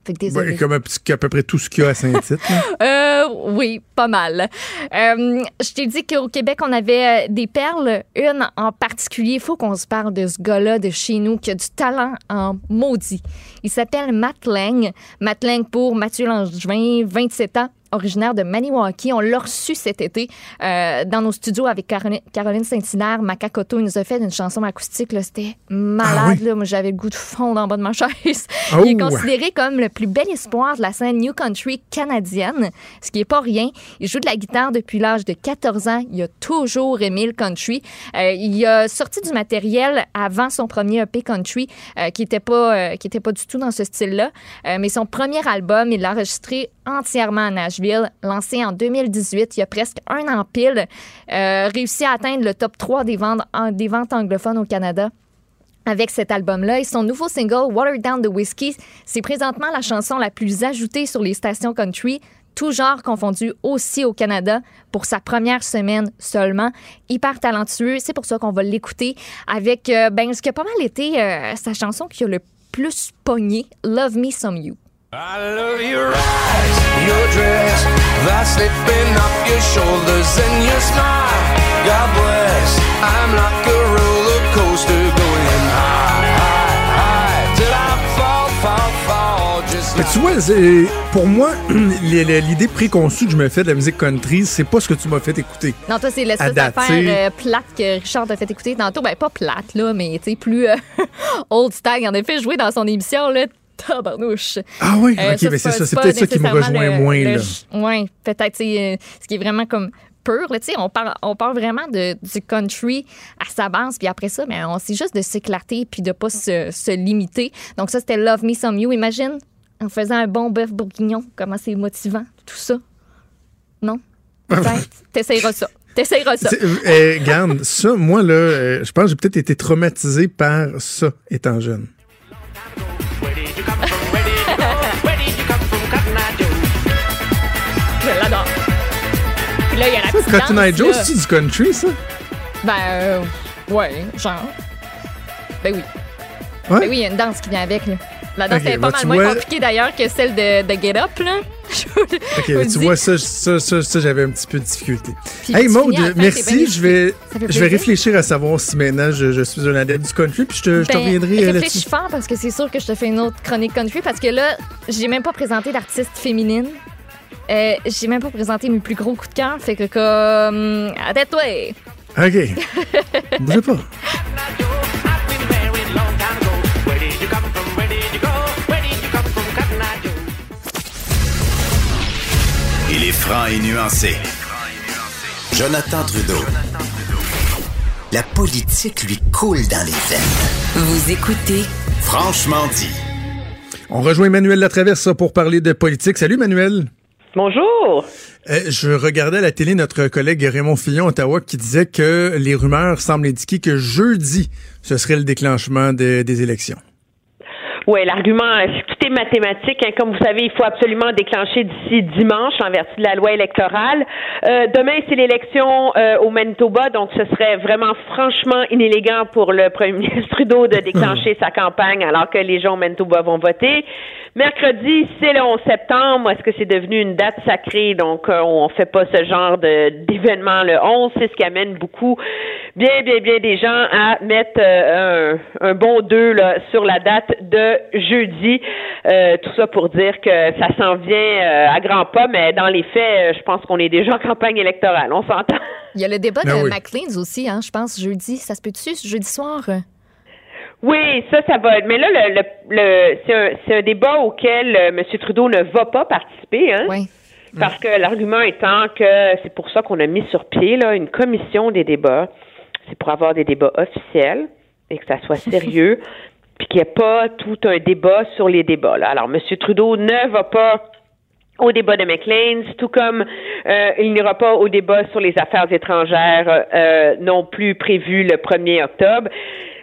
Fait que désolé. Ouais, comme à peu près tout ce qu'il y a à Saint-Tite. Euh, oui, pas mal. Euh, je t'ai dit qu'au Québec, on avait euh, des perles. Une en particulier, il faut qu'on se parle de ce gars-là de chez nous qui a du talent en maudit. Il s'appelle Matt Lang. Matt Lang pour Mathieu Langevin, 27 ans originaire de Maniwaki. On l'a reçu cet été euh, dans nos studios avec Caroline, Caroline Saint-Hilaire. Makakoto, il nous a fait une chanson acoustique. là. C'était malade. Ah oui? là. Moi, j'avais le goût de fondre en bas de ma chaise. Oh! Il est considéré comme le plus bel espoir de la scène New Country canadienne, ce qui n'est pas rien. Il joue de la guitare depuis l'âge de 14 ans. Il a toujours aimé le country. Euh, il a sorti du matériel avant son premier EP country, euh, qui n'était pas, qui était pas du tout dans ce style-là. Mais son premier album, il l'a enregistré entièrement à Nashville, lancé en 2018, il y a presque un an pile, euh, réussi à atteindre le top 3 des ventes, en- des ventes anglophones au Canada avec cet album-là. Et son nouveau single, Water Down the Whiskey, c'est présentement la chanson la plus ajoutée sur les stations country, tout genre confondu aussi au Canada pour sa première semaine seulement. Hyper talentueux, c'est pour ça qu'on va l'écouter avec euh, ben, ce qui a pas mal été euh, sa chanson qui a le plus pogné, Love Me Some You. I love your eyes, your dress, that slipping off your shoulders and your smile. God bless. I'm like a roller coaster going high, high, high till I fall, fall, fall. Just Mais like tu vois, c'est- pour moi, l'idée préconçue que je me fais de la musique country, c'est pas ce que tu m'as fait écouter. Non, toi, c'est l'espèce d'affaire euh, plate que Richard t'a fait écouter tantôt. Ben, pas plate, là, mais tu sais, plus euh, old style. Il en a fait jouer dans son émission, là. Tabarnouche. Ah oui, Euh, ok, mais c'est ça, c'est peut-être ça qui me rejoint le- moins, le- là. Ouais, peut-être, c'est euh, ce qui est vraiment comme pur, là, tu sais, on parle, on parle vraiment de, du country à sa base, puis après ça, mais on sait juste de s'éclater puis de pas se, se limiter. Donc ça, c'était Love Me Some You. Imagine, en faisant un bon bœuf bourguignon, comment c'est motivant, tout ça. Non? Peut-être. T'essayeras ça. T'essayeras ça. Euh, euh, Garde, ça, moi, là, euh, je pense que j'ai peut-être été traumatisé par ça étant jeune. Je l'adore. Puis là, il y a la petite Cotton Eye Joe, c'est du country, ça? Ben, euh, ouais, genre. Ben oui. Ouais. Ben oui, il y a une danse qui vient avec, là. Danse est pas bah, mal moins vois- compliquée d'ailleurs que celle de, de Get Up, là. Je Ok, je tu vois, ça, ça, ça, ça, j'avais un petit peu de difficulté. Puis hey, Maud, à merci. Je vais, je vais réfléchir à savoir si maintenant je, je suis un adepte du country, puis je te, je te Ben, reviendrai euh, réfléchis là-dessus. fort parce que c'est sûr que je te fais une autre chronique country parce que là, j'ai même pas présenté d'artiste féminine. Euh, j'ai même pas présenté mes plus gros coups de cœur. Fait que comme. Arrête-toi! OK. Bougez pas. Franc et nuancé. Jonathan Trudeau. La politique lui coule dans les veines. Vous écoutez Franchement dit. On rejoint Emmanuel Latraverse pour parler de politique. Salut, Emmanuel. Bonjour. Euh, je regardais à la télé notre collègue Raymond Fillon, Ottawa, qui disait que les rumeurs semblent indiquer que jeudi, ce serait le déclenchement de- des élections. Oui, l'argument, tout est mathématique. Hein. Comme vous savez, il faut absolument déclencher d'ici dimanche en vertu de la loi électorale. Euh, demain, c'est l'élection euh, au Manitoba, donc ce serait vraiment franchement inélégant pour le premier ministre Trudeau de déclencher sa campagne alors que les gens au Manitoba vont voter. Mercredi, c'est le 11 septembre. Est-ce que c'est devenu une date sacrée? Donc, euh, on fait pas ce genre d'événement le 11. C'est ce qui amène beaucoup, bien, bien, bien des gens à mettre euh, un, un, bon 2 là, sur la date de jeudi. Euh, tout ça pour dire que ça s'en vient à grands pas, mais dans les faits, je pense qu'on est déjà en campagne électorale. On s'entend. Il y a le débat ben de oui. aussi, hein, je pense, jeudi. Ça se peut-tu, jeudi soir? Oui, ça, ça va. Mais là, le, le, c'est, un, c'est un débat auquel euh, M. Trudeau ne va pas participer, hein? Oui. Parce que l'argument étant que c'est pour ça qu'on a mis sur pied là, une commission des débats. C'est pour avoir des débats officiels et que ça soit sérieux, puis qu'il n'y ait pas tout un débat sur les débats. Là. Alors, M. Trudeau ne va pas au débat de McLean's, tout comme euh, il n'ira pas au débat sur les affaires étrangères euh, non plus prévu le 1er octobre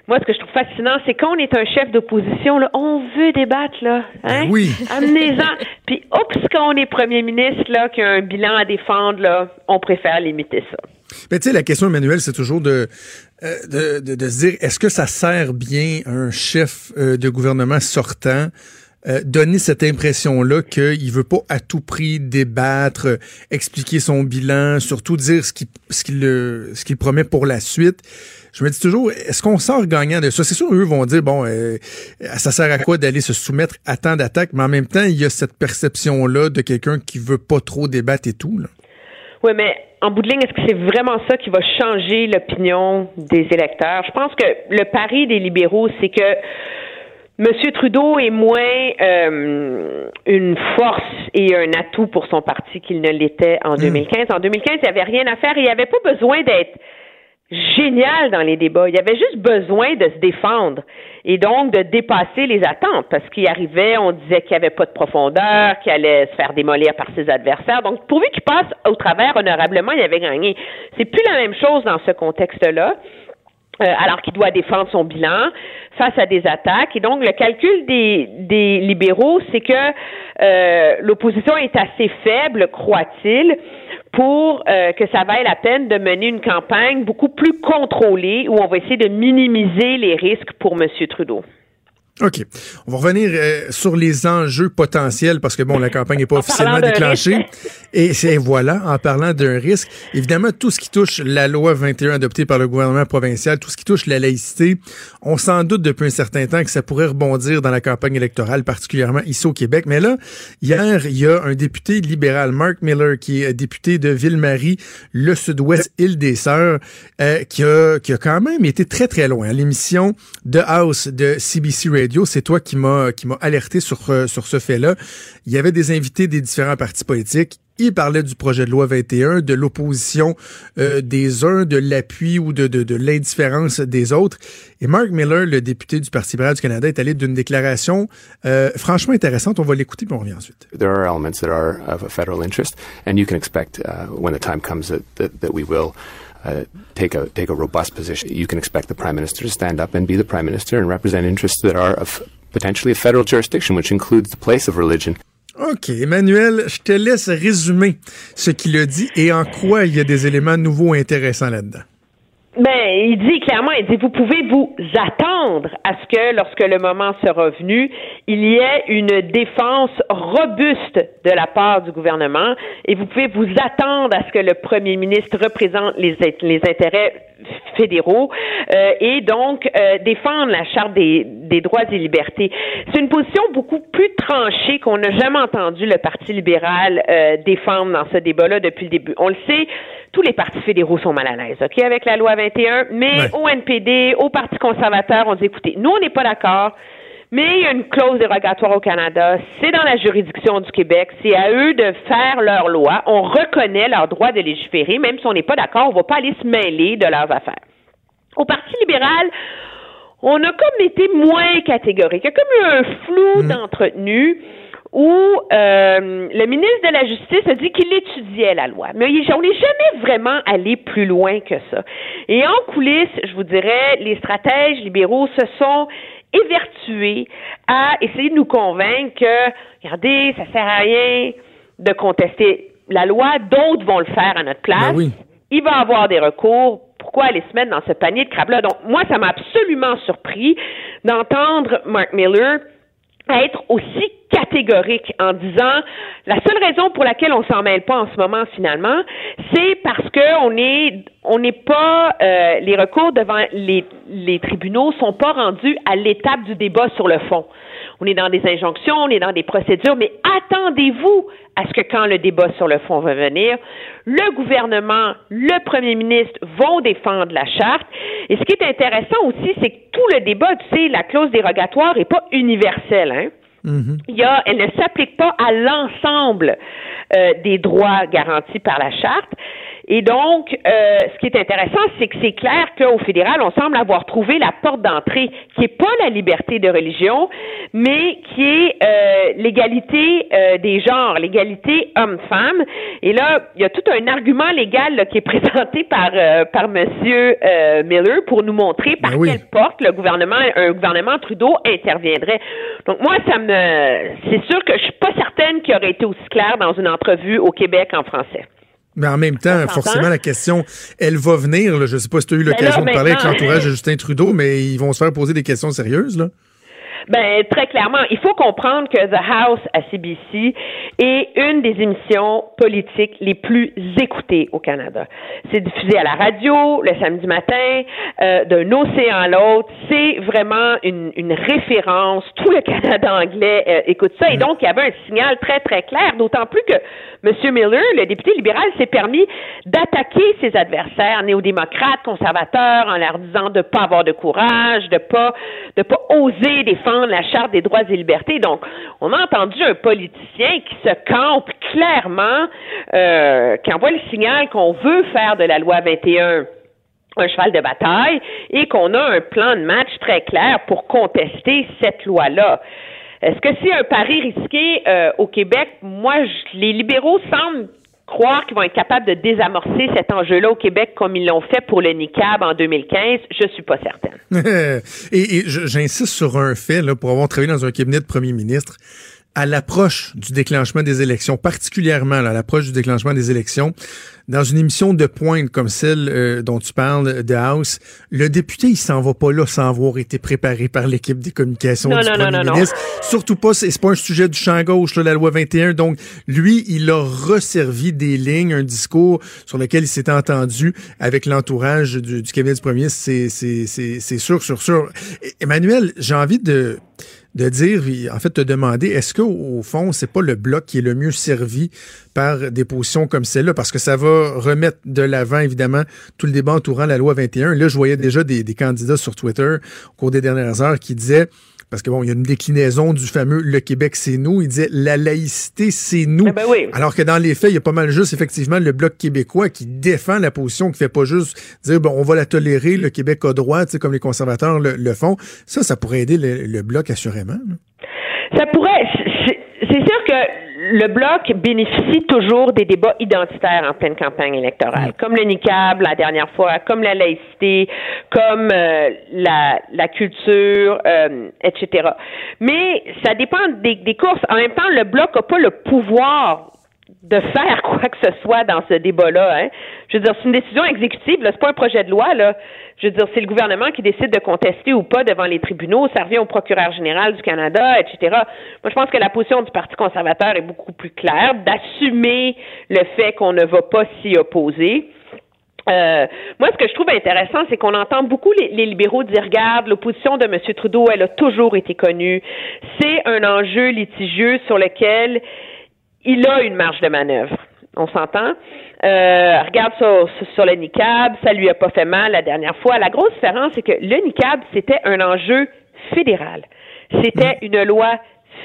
moi, ce que je trouve fascinant, c'est quand on est un chef d'opposition, là, on veut débattre, là. Hein? Ben oui. Amenez-en. Puis, oups, quand on est premier ministre, là, qui a un bilan à défendre, là, on préfère limiter ça. Mais tu sais, la question, Emmanuel, c'est toujours de, euh, de, de, se dire, est-ce que ça sert bien un chef euh, de gouvernement sortant euh, donner cette impression-là qu'il veut pas à tout prix débattre, euh, expliquer son bilan, surtout dire ce qu'il ce qu'il ce qu'il promet pour la suite? Je me dis toujours, est-ce qu'on sort gagnant de ça? C'est sûr, eux vont dire, bon, euh, ça sert à quoi d'aller se soumettre à tant d'attaques, mais en même temps, il y a cette perception-là de quelqu'un qui veut pas trop débattre et tout. Là. Oui, mais en bout de ligne, est-ce que c'est vraiment ça qui va changer l'opinion des électeurs? Je pense que le pari des libéraux, c'est que Monsieur Trudeau est moins euh, une force et un atout pour son parti qu'il ne l'était en 2015. Hmm. En 2015, il n'y avait rien à faire et il n'y avait pas besoin d'être génial dans les débats. Il avait juste besoin de se défendre et donc de dépasser les attentes parce qu'il arrivait, on disait qu'il n'y avait pas de profondeur, qu'il allait se faire démolir par ses adversaires. Donc, pourvu qu'il passe au travers honorablement, il avait gagné. C'est plus la même chose dans ce contexte-là. Euh, alors qu'il doit défendre son bilan face à des attaques. Et donc, le calcul des, libéraux, c'est que euh, l'opposition est assez faible, croit-il, pour euh, que ça vaille la peine de mener une campagne beaucoup plus contrôlée où on va essayer de minimiser les risques pour M. Trudeau. OK. On va revenir euh, sur les enjeux potentiels parce que, bon, la campagne n'est pas officiellement déclenchée. Et c'est voilà, en parlant d'un risque, évidemment, tout ce qui touche la loi 21 adoptée par le gouvernement provincial, tout ce qui touche la laïcité, on s'en doute depuis un certain temps que ça pourrait rebondir dans la campagne électorale, particulièrement ici au Québec. Mais là, hier, il y a un député libéral, Mark Miller, qui est député de Ville-Marie, le sud-ouest, île des Sœurs, euh, qui, a, qui a quand même été très, très loin. L'émission de House de CBC Radio c'est toi qui m'a qui m'a alerté sur euh, sur ce fait-là. Il y avait des invités des différents partis politiques. Ils parlaient du projet de loi 21, de l'opposition euh, des uns, de l'appui ou de, l'indifférence des autres. Et Mark Miller, le député du Parti libéral du Canada, est allé d'une déclaration euh, franchement intéressante. On va l'écouter puis on revient ensuite. There are elements that are of a federal interest, and you can expect uh, when the time comes that, that, that we will. Uh, take a take a robust position. You can expect the prime minister to stand up and be the prime minister and represent interests that are of potentially a federal jurisdiction, which includes the place of religion. OK. Emmanuel, je te laisse résumer ce qu'il a dit et en quoi il y a des éléments nouveaux intéressants là-dedans. Ben, il dit clairement, il dit, vous pouvez vous attendre à ce que, lorsque le moment sera venu, il y ait une défense robuste de la part du gouvernement et vous pouvez vous attendre à ce que le premier ministre représente les, les intérêts fédéraux euh, et donc euh, défendre la charte des, des droits et libertés. C'est une position beaucoup plus tranchée qu'on n'a jamais entendu le Parti libéral euh, défendre dans ce débat-là depuis le début. On le sait, tous les partis fédéraux sont mal à l'aise, OK, avec la loi 21, mais au NPD, au Parti conservateur, on dit, écoutez, nous, on n'est pas d'accord, mais il y a une clause dérogatoire au Canada, c'est dans la juridiction du Québec, c'est à eux de faire leur loi, on reconnaît leur droit de légiférer, même si on n'est pas d'accord, on va pas aller se mêler de leurs affaires. Au Parti libéral, on a comme été moins catégorique. Il y a comme eu un flou mmh. d'entretenu où euh, le ministre de la Justice a dit qu'il étudiait la loi. Mais on n'est jamais vraiment allé plus loin que ça. Et en coulisses, je vous dirais, les stratèges libéraux se sont évertué à essayer de nous convaincre que, regardez, ça sert à rien de contester la loi, d'autres vont le faire à notre place. Ben oui. Il va avoir des recours. Pourquoi aller se mettre dans ce panier de crabes-là? Donc, moi, ça m'a absolument surpris d'entendre Mark Miller être aussi catégorique en disant la seule raison pour laquelle on s'en mêle pas en ce moment finalement, c'est parce que on est on n'est pas euh, les recours devant les, les tribunaux sont pas rendus à l'étape du débat sur le fond. On est dans des injonctions, on est dans des procédures, mais attendez-vous à ce que quand le débat sur le fond va venir, le gouvernement, le premier ministre vont défendre la charte. Et ce qui est intéressant aussi, c'est que tout le débat, tu sais, la clause dérogatoire n'est pas universelle. Hein? Il y a, elle ne s'applique pas à l'ensemble euh, des droits garantis par la charte. Et donc, euh, ce qui est intéressant, c'est que c'est clair qu'au fédéral, on semble avoir trouvé la porte d'entrée qui n'est pas la liberté de religion, mais qui est euh, l'égalité euh, des genres, l'égalité homme-femme. Et là, il y a tout un argument légal là, qui est présenté par euh, par Monsieur euh, Miller pour nous montrer par Ben oui. quelle porte le gouvernement, un gouvernement Trudeau interviendrait. Donc moi, ça me, c'est sûr que je suis pas certaine qu'il aurait été aussi clair dans une entrevue au Québec en français. Mais en même temps, forcément, la question, elle va venir. là. Je sais pas si tu as eu l'occasion de parler avec l'entourage de Justin Trudeau, mais ils vont se faire poser des questions sérieuses. Là. Ben très clairement, il faut comprendre que The House à CBC est une des émissions politiques les plus écoutées au Canada. C'est diffusé à la radio le samedi matin, euh, d'un océan à l'autre. C'est vraiment une, une référence. Tout le Canada anglais euh, écoute ça, et donc il y avait un signal très très clair. D'autant plus que M. Miller, le député libéral, s'est permis d'attaquer ses adversaires néo-démocrates, conservateurs, en leur disant de pas avoir de courage, de pas de pas oser défendre la charte des droits et libertés. Donc, on a entendu un politicien qui se campe clairement, euh, qui envoie le signal qu'on veut faire de la loi 21 un cheval de bataille et qu'on a un plan de match très clair pour contester cette loi-là. Est-ce que c'est un pari risqué euh, au Québec? Moi, les libéraux semblent croire qu'ils vont être capables de désamorcer cet enjeu-là au Québec comme ils l'ont fait pour le NICAB en 2015. Je suis pas certaine. et j'insiste sur un fait, là, pour avoir travaillé dans un cabinet de premier ministre, à l'approche du déclenchement des élections, particulièrement là, à l'approche du déclenchement des élections, dans une émission de pointe comme celle euh, dont tu parles de House, le député, il s'en va pas là sans avoir été préparé par l'équipe des communications Non, du non, non, premier non, non. ministre. Surtout pas, c'est pas un sujet du champ gauche, là, la loi 21. Donc, lui, il a resservi des lignes, un discours sur lequel il s'était entendu avec l'entourage du, du cabinet du premier ministre. C'est- sûr, sûr, sûr. Et- Emmanuel, j'ai envie de de dire, en fait, te demander, est-ce que au fond, c'est pas le bloc qui est le mieux servi par des positions comme celle-là, parce que ça va remettre de l'avant, évidemment, tout le débat entourant la loi 21. Là, je voyais déjà des, des candidats sur Twitter au cours des dernières heures qui disaient, parce que bon, il y a une déclinaison du fameux Le Québec, c'est nous. Il disait la laïcité, c'est nous. Eh ben oui. Alors que dans les faits, il y a pas mal juste, effectivement, le Bloc québécois qui défend la position, qui fait pas juste dire, bon, on va la tolérer, le Québec a droit, tu sais, comme les conservateurs le, le font. Ça, ça pourrait aider le, le Bloc, assurément. là. Ça pourrait. C'est sûr que le bloc bénéficie toujours des débats identitaires en pleine campagne électorale, comme le niqab la dernière fois, comme la laïcité, comme euh, la, la culture, euh, etc. Mais ça dépend des, des courses. En même temps, le bloc n'a pas le pouvoir de faire quoi que ce soit dans ce débat-là. Hein. Je veux dire, c'est une décision exécutive, là, c'est pas un projet de loi. Là. Je veux dire, c'est le gouvernement qui décide de contester ou pas devant les tribunaux. Ça revient au procureur général du Canada, etc. Moi, je pense que la position du Parti conservateur est beaucoup plus claire, d'assumer le fait qu'on ne va pas s'y opposer. Euh, moi, ce que je trouve intéressant, c'est qu'on entend beaucoup les, les libéraux dire regarde, l'opposition de M. Trudeau, elle a toujours été connue. C'est un enjeu litigieux sur lequel il a une marge de manœuvre. On s'entend? Euh, regarde sur, sur, le NICAB, ça lui a pas fait mal la dernière fois. La grosse différence, c'est que le NICAB, c'était un enjeu fédéral. C'était une loi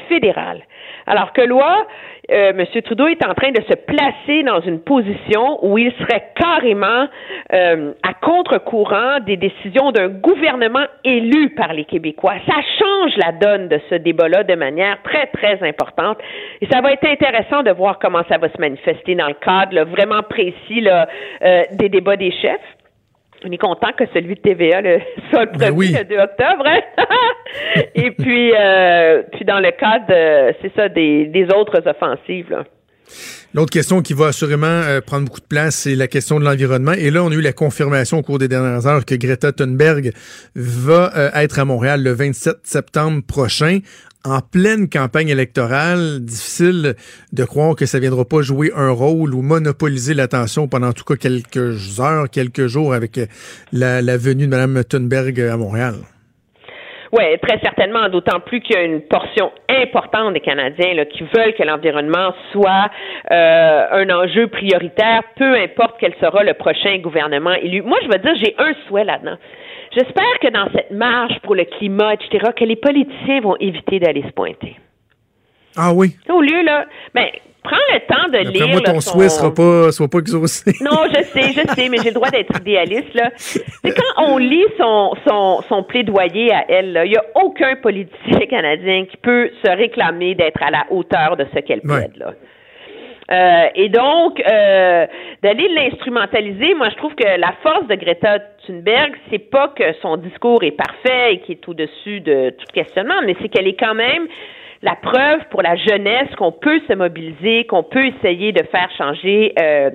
fédérale. Alors que loi, euh, M. Trudeau est en train de se placer dans une position où il serait carrément euh, à contre-courant des décisions d'un gouvernement élu par les Québécois. Ça change la donne de ce débat-là de manière très, très importante. Et ça va être intéressant de voir comment ça va se manifester dans le cadre vraiment précis euh, des débats des chefs. On est content que celui de TVA le, soit le Ben premier oui. le 2 octobre. hein? Et puis, euh, puis dans le cadre, de- c'est ça, des, des autres offensives. Là. L'autre question qui va assurément euh, prendre beaucoup de place, c'est la question de l'environnement. Et là, on a eu la confirmation au cours des dernières heures que Greta Thunberg va euh, être à Montréal le 27 septembre prochain. En pleine campagne électorale, difficile de croire que ça viendra pas jouer un rôle ou monopoliser l'attention pendant en tout cas quelques heures, quelques jours avec euh, la, venue de Mme Thunberg à Montréal. Oui, très certainement, d'autant plus qu'il y a une portion importante des Canadiens qui veulent que l'environnement soit euh, un enjeu prioritaire, peu importe quel sera le prochain gouvernement élu. Moi, je veux dire, j'ai un souhait là-dedans. J'espère que dans cette marche pour le climat, etc., que les politiciens vont éviter d'aller se pointer. Ah oui. Au lieu, là, ben, prends le temps de Après lire. moi, là, ton son- souhait sera pas, soit pas exaucé. non, je sais, je sais, mais j'ai le droit d'être idéaliste, là. C'est quand on lit son, son, son plaidoyer à elle, là, il n'y a aucun politicien canadien qui peut se réclamer d'être à la hauteur de ce qu'elle Ouais. plaide, là. Euh, et donc, euh, d'aller l'instrumentaliser, moi, je trouve que la force de Greta Thunberg, c'est pas que son discours est parfait et qu'il est au-dessus de tout questionnement, mais c'est qu'elle est quand même la preuve pour la jeunesse qu'on peut se mobiliser, qu'on peut essayer de faire changer euh,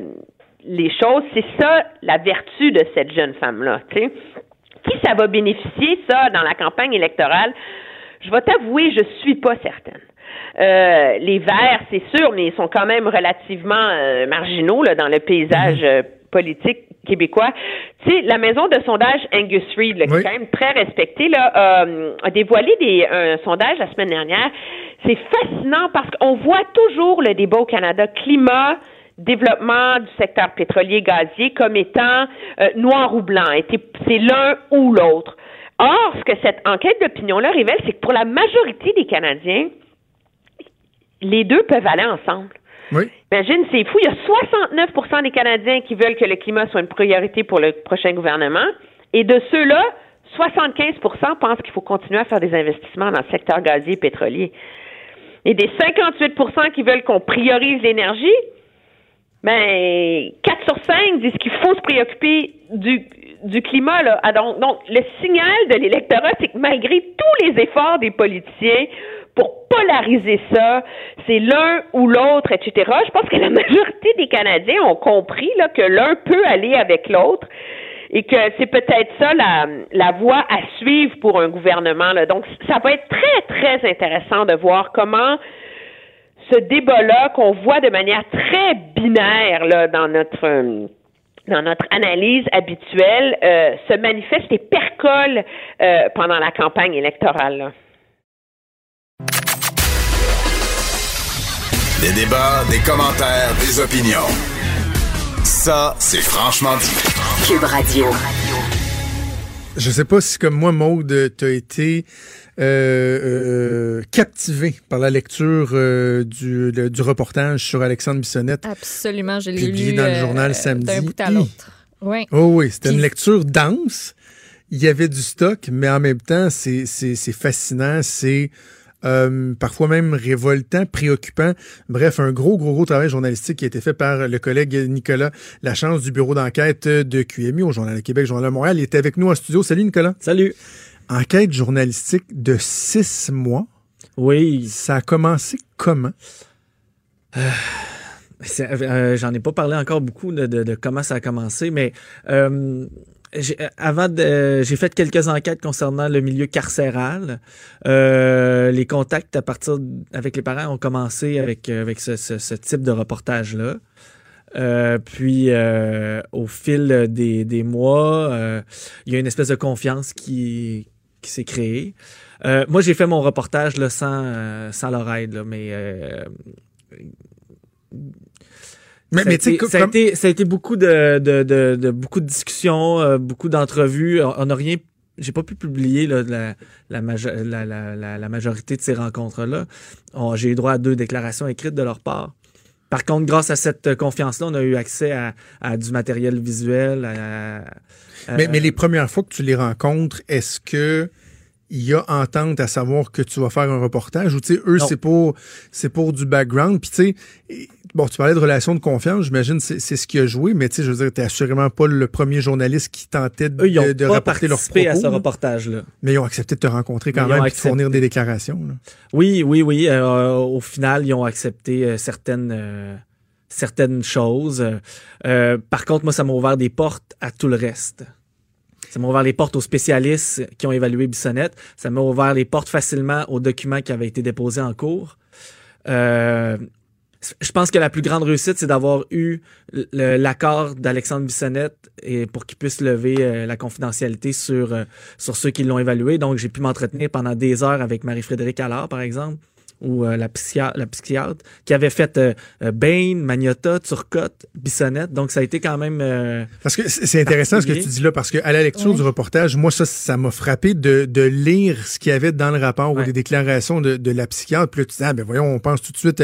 les choses. C'est ça la vertu de cette jeune femme-là. Qui ça va bénéficier, ça, dans la campagne électorale? Je vais t'avouer, je suis pas certaine. Euh, les Verts, c'est sûr, mais ils sont quand même relativement euh, marginaux là, dans le paysage euh, politique québécois. Tu sais, la maison de sondage Angus Reid, là, qui est quand même très respectée, là, euh, a dévoilé des, un sondage la semaine dernière. C'est fascinant parce qu'on voit toujours le débat au Canada climat, développement du secteur pétrolier gazier comme étant euh, noir ou blanc. C'est l'un ou l'autre. Or, ce que cette enquête d'opinion-là révèle, c'est que pour la majorité des Canadiens, les deux peuvent aller ensemble. Oui. Imagine, c'est fou. Il y a 69% des Canadiens qui veulent que le climat soit une priorité pour le prochain gouvernement. Et de ceux-là, 75% pensent qu'il faut continuer à faire des investissements dans le secteur gazier et pétrolier. Et des 58% qui veulent qu'on priorise l'énergie, ben, 4 sur 5 disent qu'il faut se préoccuper du, du climat. Là. Ah, donc, donc, le signal de l'électorat, c'est que malgré tous les efforts des politiciens pour polariser ça, c'est l'un ou l'autre, etc. Je pense que la majorité des Canadiens ont compris là, que l'un peut aller avec l'autre et que c'est peut-être ça la, la voie à suivre pour un gouvernement. Là. Donc, ça va être très, très intéressant de voir comment ce débat-là qu'on voit de manière très binaire là, dans notre euh, dans notre analyse habituelle euh, se manifeste et percole euh, pendant la campagne électorale. là. Des débats, des commentaires, des opinions. Ça, c'est franchement dit. Cube Radio. Je sais pas si, comme moi, Maude, t'as été euh, euh, captivé par la lecture euh, du, le- du reportage sur Alexandre Bissonnette. Absolument, je l'ai Publié lu dans le euh, journal d'un samedi. bout à l'autre. Oui. Oh oui, c'était une lecture dense. Il y avait du stock, mais en même temps, c'est c'est- c'est fascinant, c'est euh, parfois même révoltant, préoccupant. Bref, un gros, gros, gros travail journalistique qui a été fait par le collègue Nicolas Lachance du bureau d'enquête de QMI au Journal de Québec, Journal de Montréal. Il était avec nous en studio. Salut Nicolas. Salut. Enquête journalistique de six mois. Oui, Ça a commencé comment? c'est- euh, j'en ai pas parlé encore beaucoup de, de- de comment ça a commencé, mais euh, avant de, j'ai fait quelques enquêtes concernant le milieu carcéral. Euh, les contacts à partir avec les parents ont commencé avec avec ce, ce- ce type de reportage là. Euh, puis euh, au fil des, des mois, euh, il y a une espèce de confiance qui qui s'est créée. Euh, moi, j'ai fait mon reportage là, sans, euh, sans leur aide, là, mais euh, Mais, ça, mais a été, comme- ça, a été, ça a été beaucoup de, de, de, de- beaucoup de discussions, euh, beaucoup d'entrevues. On n'a rien, j'ai pas pu publier là, la, la, majo- la, la, la, la majorité de ces rencontres-là. On- J'ai eu droit à deux déclarations écrites de leur part. Par contre, grâce à cette confiance-là, on a eu accès à, à du matériel visuel. À, à- Mais, mais les premières fois que tu les rencontres, est-ce que il y a entente à savoir que tu vas faire un reportage? Ou tu sais eux c'est pour c'est pour du background puis tu sais Bon, tu parlais de relations de confiance, j'imagine c'est c'est ce qui a joué, mais tu sais, je veux dire, t'es assurément pas le premier journaliste qui tentait de, Eux, ils ont de pas rapporter leurs participé propos. à ce là. reportage-là. Mais ils ont accepté de te rencontrer quand Mais même et de fournir des déclarations. là. Oui, oui, oui. euh, au final, ils ont accepté euh, certaines euh, certaines choses. Euh, par contre, moi, ça m'a ouvert des portes à tout le reste. Ça m'a ouvert les portes aux spécialistes qui ont évalué Bissonnette. Ça m'a ouvert les portes facilement aux documents qui avaient été déposés en cours. Euh, je pense que la plus grande réussite, c'est d'avoir eu l'accord d'Alexandre Bissonnette et pour qu'il puisse lever euh, la confidentialité sur, euh, sur ceux qui l'ont évalué. Donc, j'ai pu m'entretenir pendant des heures avec Marie-Frédérique Allard, par exemple, ou euh, la, psychiatre, la psychiatre, qui avait fait euh, euh, Bain, Magnota, Turcotte, Bissonnette. Donc, ça a été quand même... euh, Parce que c'est intéressant ce que tu dis là, parce que à la lecture Ouais. du reportage, moi, ça, ça m'a frappé de, de lire ce qu'il y avait dans le rapport ou Ouais. les déclarations de, de la psychiatre. Puis là, tu dis, ah, ben voyons, on pense tout de suite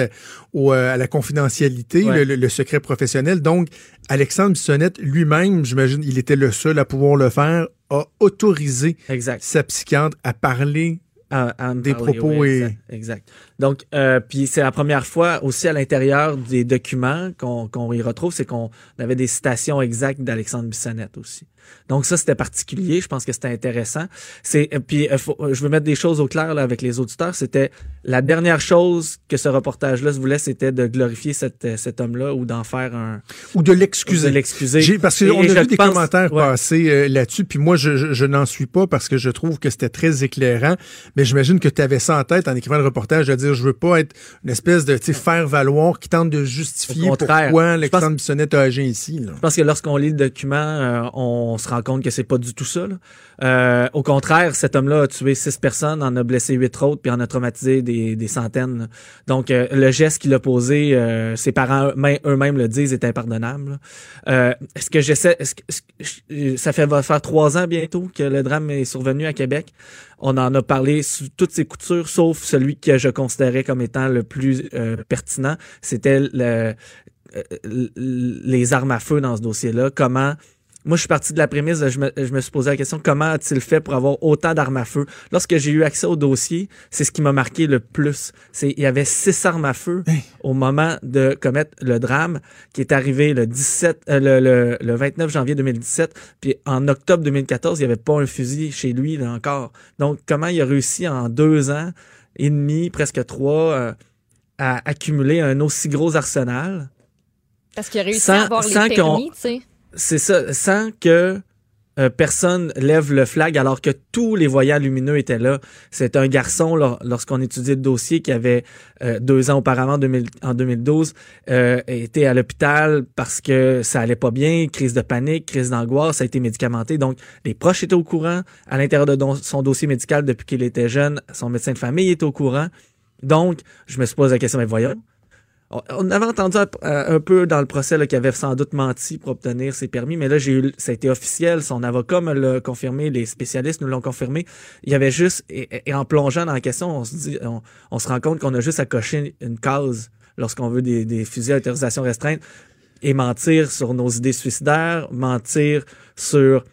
au, à la confidentialité, Ouais. le, le- le secret professionnel. Donc, Alexandre Bissonnette lui-même, j'imagine, il était le seul à pouvoir le faire, a autorisé exact. sa psychiatre à parler. À- à me Des parler, propos oui, et- exact, exact. Donc, euh, puis c'est la première fois aussi à l'intérieur des documents qu'on qu'on y retrouve, c'est qu'on avait des citations exactes d'Alexandre Bissonnette aussi. Donc ça, c'était particulier. Je pense que c'était intéressant. C'est euh, puis euh, faut- euh, je veux mettre des choses au clair là, avec les auditeurs. C'était la dernière chose que ce reportage-là se voulait, c'était de glorifier cet, cet homme-là ou d'en faire un Ou de de l'excuser. l'excuser. J'ai- Parce qu'on a vu des pense- commentaires ouais. passer euh, là-dessus, puis moi, je, je, je n'en suis pas parce que je trouve que c'était très éclairant, mais j'imagine que tu avais ça en tête en écrivant le reportage, de dire, je veux pas être une espèce de tu sais, faire-valoir qui tente de justifier pourquoi Alexandre pense- Bissonnette a agi ici. là. Je pense que lorsqu'on lit le document, euh, on se rend compte que c'est pas du tout ça. là. Euh, au contraire, cet homme-là a tué six personnes, en a blessé huit autres, puis en a traumatisé des, des centaines. Donc, euh, le geste qu'il a posé, euh, ses parents eux- eux-mêmes le disent, est impardonnable. est-ce que j'essaie, ça fait va faire trois ans bientôt que le drame est survenu à Québec. On en a parlé sous toutes ses coutures, sauf celui que je considérais comme étant le plus pertinent. C'était le, les armes à feu dans ce dossier-là. Comment moi, je suis parti de la prémisse, je me, je me suis posé la question, comment a-t-il fait pour avoir autant d'armes à feu? Lorsque j'ai eu accès au dossier, c'est ce qui m'a marqué le plus. C'est, il y avait six armes à feu au moment de commettre le drame qui est arrivé le 17, euh, le, le, le 29 janvier 2017. Puis en octobre 2014, il n'y avait pas un fusil chez lui, là, encore. Donc, comment il a réussi en deux ans et demi, presque trois, euh, à accumuler un aussi gros arsenal? Parce qu'il a réussi Sans- à avoir les permis, tu sais. C'est ça, sans que euh, personne lève le flag alors que tous les voyants lumineux étaient là. C'est un garçon, lor- lorsqu'on étudiait le dossier, qui avait euh, deux ans auparavant, 2000 en 2012, euh, était à l'hôpital parce que ça allait pas bien, crise de panique, crise d'angoisse, ça a été médicamenté. Donc, les proches étaient au courant. À l'intérieur de son dossier médical, depuis qu'il était jeune, son médecin de famille était au courant. Donc, je me suis posé la question, mais voyons, on- avait entendu un, un peu dans le procès qu'il avait sans doute menti pour obtenir ses permis, mais là, j'ai eu, ça a été officiel. Son avocat me l'a confirmé, les spécialistes nous l'ont confirmé. Il y avait juste, et, en plongeant dans la question, on se rend compte qu'on a juste à cocher une case lorsqu'on veut des, des fusils à autorisation restreinte et mentir sur nos idées suicidaires, mentir sur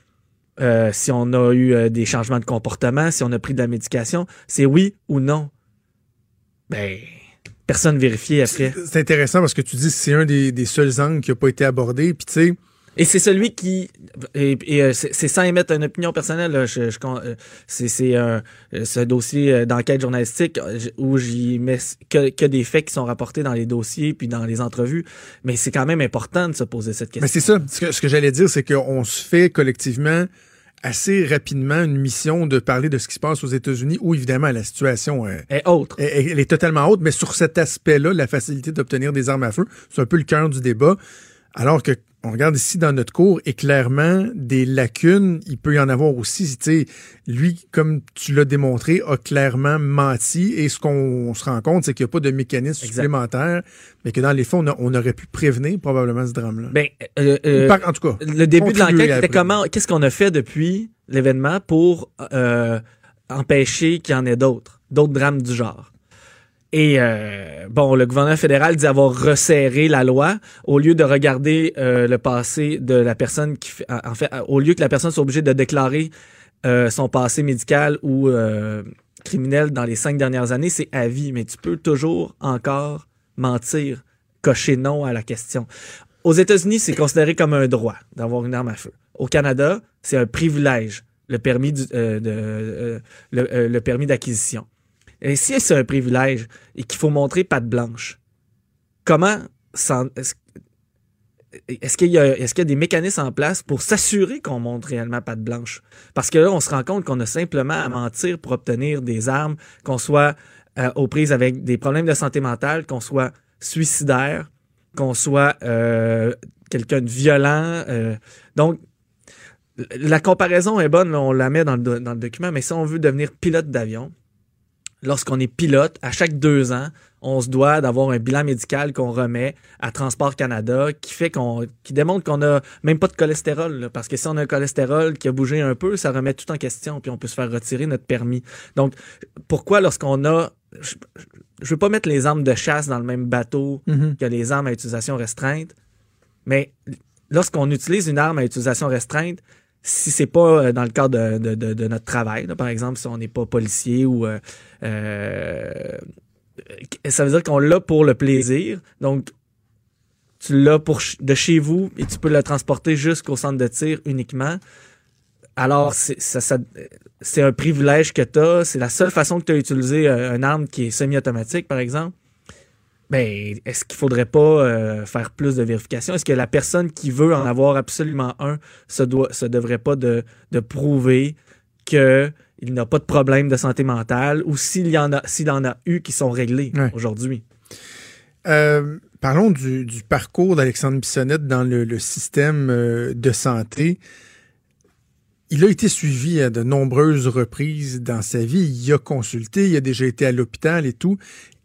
euh, si on a eu euh, des changements de comportement, si on a pris de la médication, c'est oui ou non? Ben, personne vérifié après. C'est intéressant parce que tu dis que c'est un des, des seuls angles qui n'a pas été abordé, puis tu sais, Et c'est celui qui et, et, euh, c'est sans émettre une opinion personnelle. là, je, je euh, c'est c'est un euh, ce dossier d'enquête journalistique où j'y mets que, que des faits qui sont rapportés dans les dossiers puis dans les entrevues. Mais c'est quand même important de se poser cette question. Mais c'est ça. Ce que, ce que j'allais dire, c'est qu'on se fait collectivement assez rapidement une mission de parler de ce qui se passe aux États-Unis, où évidemment la situation euh, Et autre. elle, elle est totalement haute, mais sur cet aspect-là, la facilité d'obtenir des armes à feu, c'est un peu le cœur du débat. Alors que on regarde ici dans notre cours et clairement des lacunes, il peut y en avoir aussi. Tu sais, lui, comme tu l'as démontré, a clairement menti et ce qu'on se rend compte, c'est qu'il n'y a pas de mécanisme Exact. supplémentaire, mais que dans les faits, on, aurait pu prévenir probablement ce drame-là. Ben, euh, euh, Par- en tout cas, le début de l'enquête à était la comment qu'est-ce qu'on a fait depuis l'événement pour euh, empêcher qu'il y en ait d'autres, d'autres drames du genre? Et euh, bon, le gouvernement fédéral dit avoir resserré la loi au lieu de regarder euh, le passé de la personne qui fait, en fait, au lieu que la personne soit obligée de déclarer euh, son passé médical ou euh, criminel dans les cinq dernières années, c'est à vie. Mais tu peux toujours encore mentir cocher non à la question. Aux États-Unis, c'est considéré comme un droit d'avoir une arme à feu. Au Canada, c'est un privilège, le permis du- euh, de, euh, le, le permis d'acquisition. Et si c'est un privilège et qu'il faut montrer patte blanche, comment s'en- est-ce qu'il y, qu'il y a des mécanismes en place pour s'assurer qu'on montre réellement patte blanche? Parce que là, on se rend compte qu'on a simplement à mentir pour obtenir des armes, qu'on soit euh, aux prises avec des problèmes de santé mentale, qu'on soit suicidaire, qu'on soit euh, quelqu'un de violent. euh. donc, la comparaison est bonne, là, on la met dans le, do- dans le document, mais si on veut devenir pilote d'avion, lorsqu'on est pilote, à chaque deux ans, on se doit d'avoir un bilan médical qu'on remet à Transport Canada qui fait qu'on qui démontre qu'on a même pas de cholestérol là, parce que si on a un cholestérol qui a bougé un peu, ça remet tout en question puis on peut se faire retirer notre permis. Donc pourquoi lorsqu'on a je, je veux pas mettre les armes de chasse dans le même bateau Mhm. que les armes à utilisation restreinte, mais lorsqu'on utilise une arme à utilisation restreinte, si c'est pas euh, dans le cadre de, de- notre travail, par exemple, si on n'est pas policier ou euh, euh, ça veut dire qu'on l'a pour le plaisir. Donc, tu l'as pour de chez vous et tu peux le transporter jusqu'au centre de tir uniquement. Alors, c'est c'est un privilège que tu as. C'est la seule façon que tu as utilisé euh, une arme qui est semi-automatique, par exemple. Ben, est-ce qu'il faudrait pas euh, faire plus de vérification? Est-ce que la personne qui veut en avoir absolument un se, doit, se devrait pas de, de prouver que il n'a pas de problème de santé mentale ou s'il y en a, s'il en a eu qui sont réglés Ouais. aujourd'hui? Euh, parlons du, du parcours d'Alexandre Bissonnette dans le, le système euh, de santé. Il a été suivi à de nombreuses reprises dans sa vie. Il a consulté, il a déjà été à l'hôpital et tout.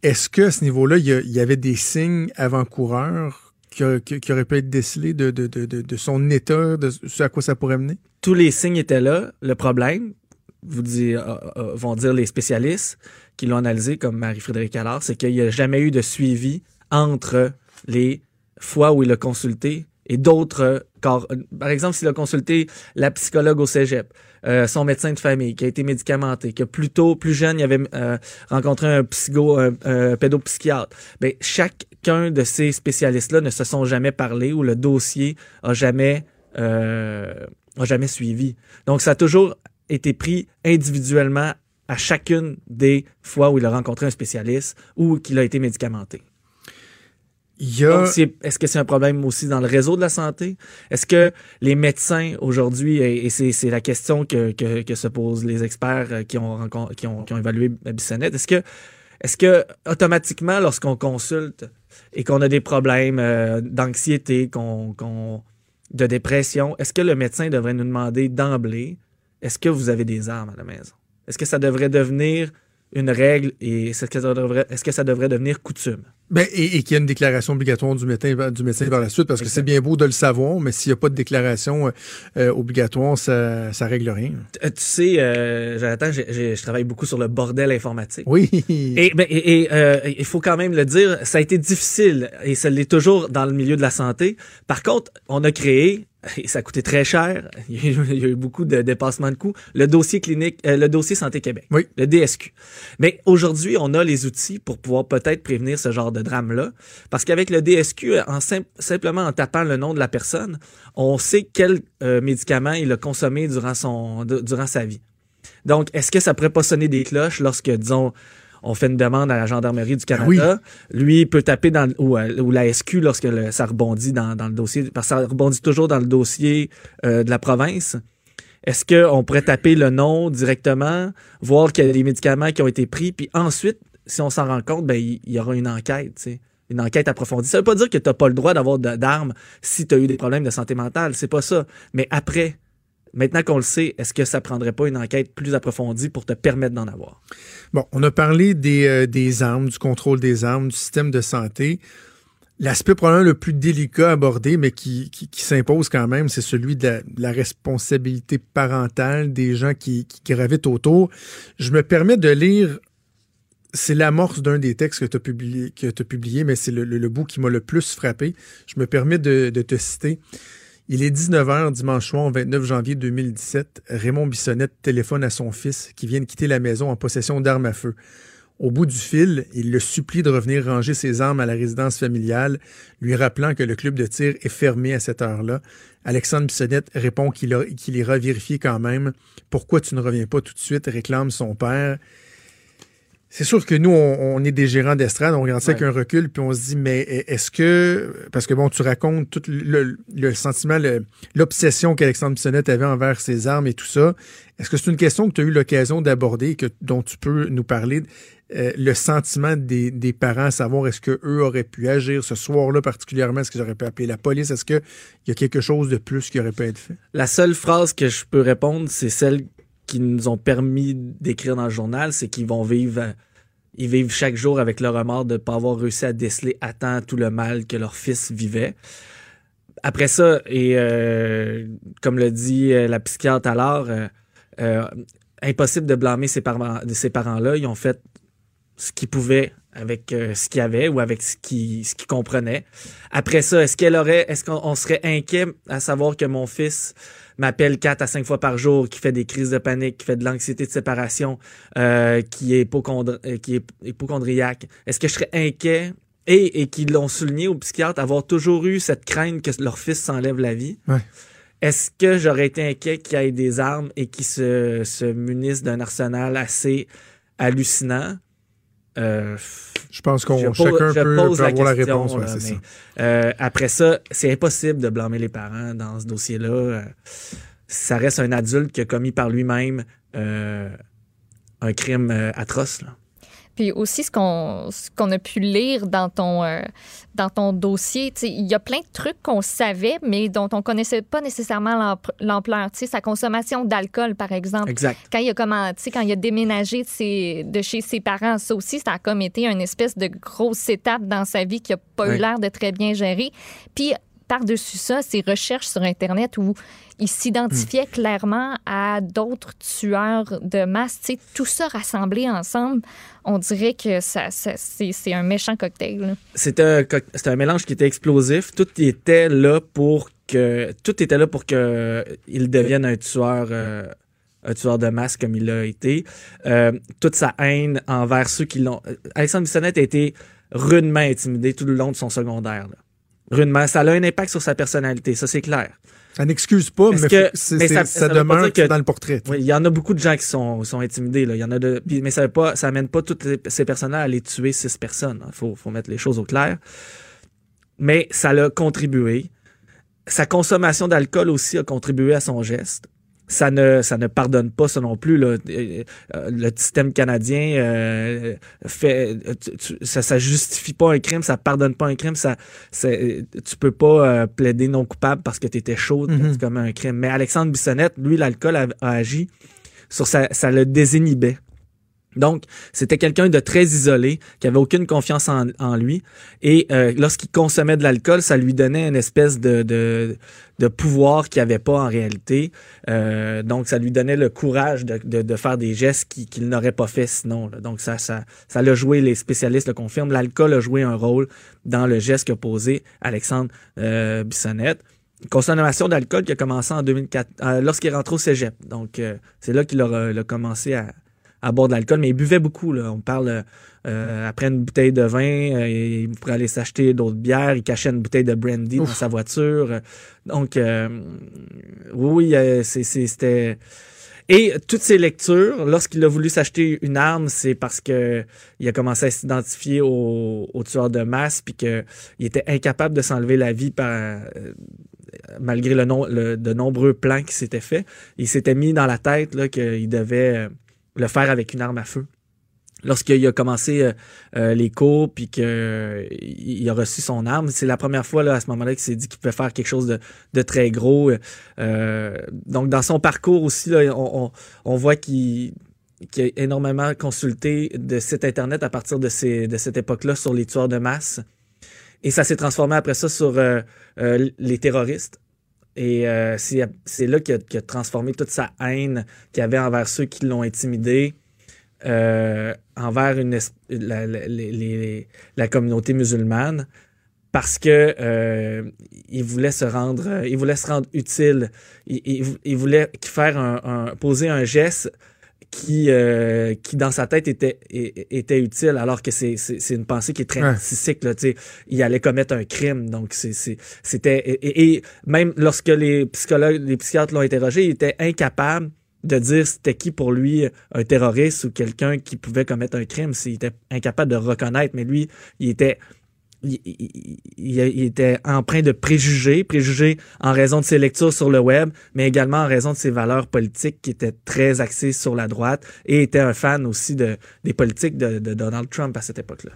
Est-ce que ce niveau-là, il y, avait des signes avant-coureurs qui, auraient pu être décelés de, son état, de ce à quoi ça pourrait mener? tous les signes étaient là. Le problème, vous euh, euh, vont dire les spécialistes qui l'ont analysé, comme Marie-Frédéric Allard, c'est qu'il n'y a jamais eu de suivi entre les fois où il a consulté et d'autres corps. Par exemple, s'il a consulté la psychologue au cégep, euh, son médecin de famille qui a été médicamenté, que plus tôt, plus jeune, il avait euh, rencontré un psycho, un, pédopsychiatre. Ben, chacun de ces spécialistes-là ne se sont jamais parlé ou le dossier a jamais euh, a jamais suivi. Donc, ça a toujours été pris individuellement à chacune des fois où il a rencontré un spécialiste ou qu'il a été médicamenté. Est-ce que c'est un problème aussi dans le réseau de la santé? Est-ce que les médecins aujourd'hui, et c'est la question que, se posent les experts euh, qui ont, qui qui ont évalué Bissonnette, est-ce que, est-ce que automatiquement, lorsqu'on consulte et qu'on a des problèmes euh, d'anxiété, qu'on, de dépression, est-ce que le médecin devrait nous demander d'emblée, est-ce que vous avez des armes à la maison? Est-ce que ça devrait devenir une règle et est-ce que ça devrait devenir coutume? Ben, et, et qu'il y a une déclaration obligatoire du médecin, du médecin par la suite, parce que c'est bien beau de le savoir, mais s'il n'y a pas de déclaration euh, euh, obligatoire, ça, ça règle rien. Euh, Tu sais, euh, Jonathan, je travaille beaucoup sur le bordel informatique. Oui. Et, ben, et, et, euh, il faut quand même le dire, ça a été difficile et ça l'est toujours dans le milieu de la santé. Par contre, on a créé, et ça a coûté très cher, il y a eu, il y a eu beaucoup de dépassements de coûts, le dossier clinique, euh, le dossier Santé Québec, Oui. le DSQ. Mais aujourd'hui, on a les outils pour pouvoir peut-être prévenir ce genre de drame-là, parce qu'avec le DSQ, en sim- simplement en tapant le nom de la personne, on sait quel euh, médicament il a consommé durant son de- durant sa vie. Donc, est-ce que ça pourrait pas sonner des cloches lorsque, disons, on fait une demande à la gendarmerie du Canada, lui il peut taper dans le- ou, euh, ou la SQ lorsque le- ça rebondit dans, dans le dossier, parce que ça rebondit toujours dans le dossier euh, de la province. Est-ce qu'on pourrait taper le nom directement, voir qu'il y a des médicaments qui ont été pris, puis ensuite, si on s'en rend compte, ben il y, aura une enquête, une enquête approfondie. Ça veut pas dire que tu n'as pas le droit d'avoir d'armes si tu as eu des problèmes de santé mentale, c'est pas ça. Mais après, maintenant qu'on le sait, est-ce que ça prendrait pas une enquête plus approfondie pour te permettre d'en avoir? Bon, on a parlé des, euh, armes, du contrôle des armes, du système de santé. L'aspect probablement le plus délicat à aborder, mais qui, s'impose quand même, c'est celui de la, de la responsabilité parentale des gens qui, qui gravitent autour. Je me permets de lire, c'est l'amorce d'un des textes que tu as publié, mais c'est le, bout qui m'a le plus frappé. Je me permets de, te citer. Il est 19h dimanche soir, 29 janvier 2017. Raymond Bissonnette téléphone à son fils qui vient de quitter la maison en possession d'armes à feu. Au bout du fil, il le supplie de revenir ranger ses armes à la résidence familiale, lui rappelant que le club de tir est fermé à cette heure-là. Alexandre Bissonnette répond qu'il ira vérifier quand même. Pourquoi tu ne reviens pas tout de suite? réclame son père. C'est sûr que nous, on, on est des gérants d'estrade, on regarde ça avec un recul, puis on se dit, mais est-ce que, parce que bon, tu racontes tout le, le sentiment, l'obsession qu'Alexandre Bissonnette avait envers ses armes et tout ça, est-ce que c'est une question que tu as eu l'occasion d'aborder et que, dont tu peux nous parler, euh, le sentiment des, des parents à savoir est-ce qu'eux auraient pu agir ce soir-là particulièrement, est-ce qu'ils auraient pu appeler la police, est-ce qu'il y a quelque chose de plus qui aurait pu être fait? La seule phrase que je peux répondre, c'est celle qui nous ont permis d'écrire dans le journal, c'est qu'ils vont vivre, ils vivent chaque jour avec le remords de ne pas avoir réussi à déceler à temps tout le mal que leur fils vivait. Après ça, et euh, comme le dit euh, la psychiatre alors, euh, euh, impossible de blâmer ces parents, ces parents-là. Ils ont fait ce qu'ils pouvaient avec euh, ce qu'ils avaient ou avec ce qu'ils ce qu'ils comprenaient. Après ça, est-ce qu'elle aurait, est-ce qu'on on serait inquiet à savoir que mon fils m'appelle quatre à cinq fois par jour, qui fait des crises de panique, qui fait de l'anxiété de séparation, euh, qui est euh, qui est hypochondriaque. Est-ce que je serais inquiet et, et qu'ils l'ont souligné au psychiatre, avoir toujours eu cette crainte que leur fils s'enlève la vie? Ouais. Est-ce que j'aurais été inquiet qu'il y ait des armes et qu'ils se, se munissent d'un arsenal assez hallucinant? Euh, Je pense qu'on chacun peut, pose peut avoir la question, réponse, ouais, là, c'est mais, ça. euh, après ça, c'est impossible de blâmer les parents dans ce dossier-là. Euh, ça reste un adulte qui a commis par lui-même un crime atroce. là. Puis aussi, ce qu'on ce qu'on a pu lire dans ton, euh, dans ton dossier, tu sais, il y a plein de trucs qu'on savait, mais dont on connaissait pas nécessairement l'amp- l'ampleur. Tu sais, Sa consommation d'alcool, par exemple. Exact. Quand il a, comment, tu sais, quand il a déménagé de, ses- de chez ses parents, ça aussi, ça a comme été une espèce de grosse étape dans sa vie qui a pas eu l'air de très bien gérer. Puis, par-dessus ça, ses recherches sur Internet où il s'identifiait clairement à d'autres tueurs de masse. Tu sais, tout ça rassemblé ensemble, on dirait que ça, ça- c'est un méchant cocktail. C'était un, co- un mélange qui était explosif. Tout était là pour que tout était là pour que il devienne un tueur. euh, un tueur de masse comme il l'a été. Euh, toute sa haine envers ceux qui l'ont. Alexandre Bissonnette a été rudement intimidé tout le long de son secondaire. là. Rudement. Ça a un impact sur sa personnalité, ça c'est clair. Ça n'excuse pas, mais, que- ça- demeure que- dans le portrait. Oui, il y en a beaucoup de gens qui sont, sont intimidés. Là. Il y en a de, mais ça pas, ça amène pas toutes ces personnes-là à aller tuer six personnes. Il faut, faut mettre les choses au clair. Mais ça l'a contribué. Sa consommation d'alcool aussi a contribué à son geste. Ça ne, ça ne pardonne pas ça non plus. Là. Euh, euh, Le système canadien euh, fait, tu- tu- ça, ça justifie pas un crime, ça pardonne pas un crime. Ça, c'est- tu peux pas euh, plaider non coupable parce que tu étais chaud c'est comme un crime. Mais Alexandre Bissonnette, lui, l'alcool a, a agi sur sa, ça le désinhibait. Donc, c'était quelqu'un de très isolé, qui avait aucune confiance en, lui. Et euh, lorsqu'il consommait de l'alcool, ça lui donnait une espèce de, pouvoir qu'il n'avait pas en réalité. Euh, donc, ça lui donnait le courage de, faire des gestes qui- qu'il n'aurait pas fait sinon. Donc, ça, ça, ça l'a joué, les spécialistes le confirment. L'alcool a joué un rôle dans le geste qu'a posé Alexandre euh, Bissonnette. Consommation d'alcool qui a commencé en 2004, euh, lorsqu'il est au cégep. Donc, c'est là qu'il a, a commencé à, à boire de l'alcool, mais il buvait beaucoup. Là. On parle euh, après une bouteille de vin, euh, il pourrait aller s'acheter d'autres bières, il cachait une bouteille de brandy dans sa voiture. Donc, euh, oui, oui, euh, c'était. Et toutes ces lectures, lorsqu'il a voulu s'acheter une arme, c'est parce que il a commencé à s'identifier au, au tueur de masse, puis qu'il était incapable de s'enlever la vie par, euh, malgré le, nom, le- de nombreux plans qui s'étaient faits. Il s'était mis dans la tête là, qu'il devait euh, le faire avec une arme à feu. Lorsqu'il a commencé euh, euh, les cours puis qu'il il a reçu son arme, c'est la première fois là, à ce moment-là qu'il s'est dit qu'il pouvait faire quelque chose de, très gros. Euh, donc dans son parcours aussi, on, voit qu'il qu'il a énormément consulté de sites internet à partir de, cette époque-là sur les tueurs de masse. Et ça s'est transformé après ça sur les terroristes. Et euh, c'est là qu'il a, a transformé toute sa haine qu'il avait envers ceux qui l'ont intimidé, euh, envers une, la, la- la communauté musulmane, parce que euh, il voulait se rendre, il voulait se rendre utile. Il, il- il voulait faire un, un- poser un geste qui, euh, qui dans sa tête était, était utile, alors que c'est, une pensée qui est très narcissique. Là, tu sais. il allait commettre un crime. Donc, c'était. Et, même lorsque les psychologues, les psychiatres l'ont interrogé, il était incapable de dire c'était qui pour lui un terroriste ou quelqu'un qui pouvait commettre un crime. C'est- Il était incapable de reconnaître, mais lui, il était il, il- il- il était empreint de préjugés, préjugés en raison de ses lectures sur le web, mais également en raison de ses valeurs politiques qui étaient très axées sur la droite et était un fan aussi de, des politiques de, de Donald Trump à cette époque-là.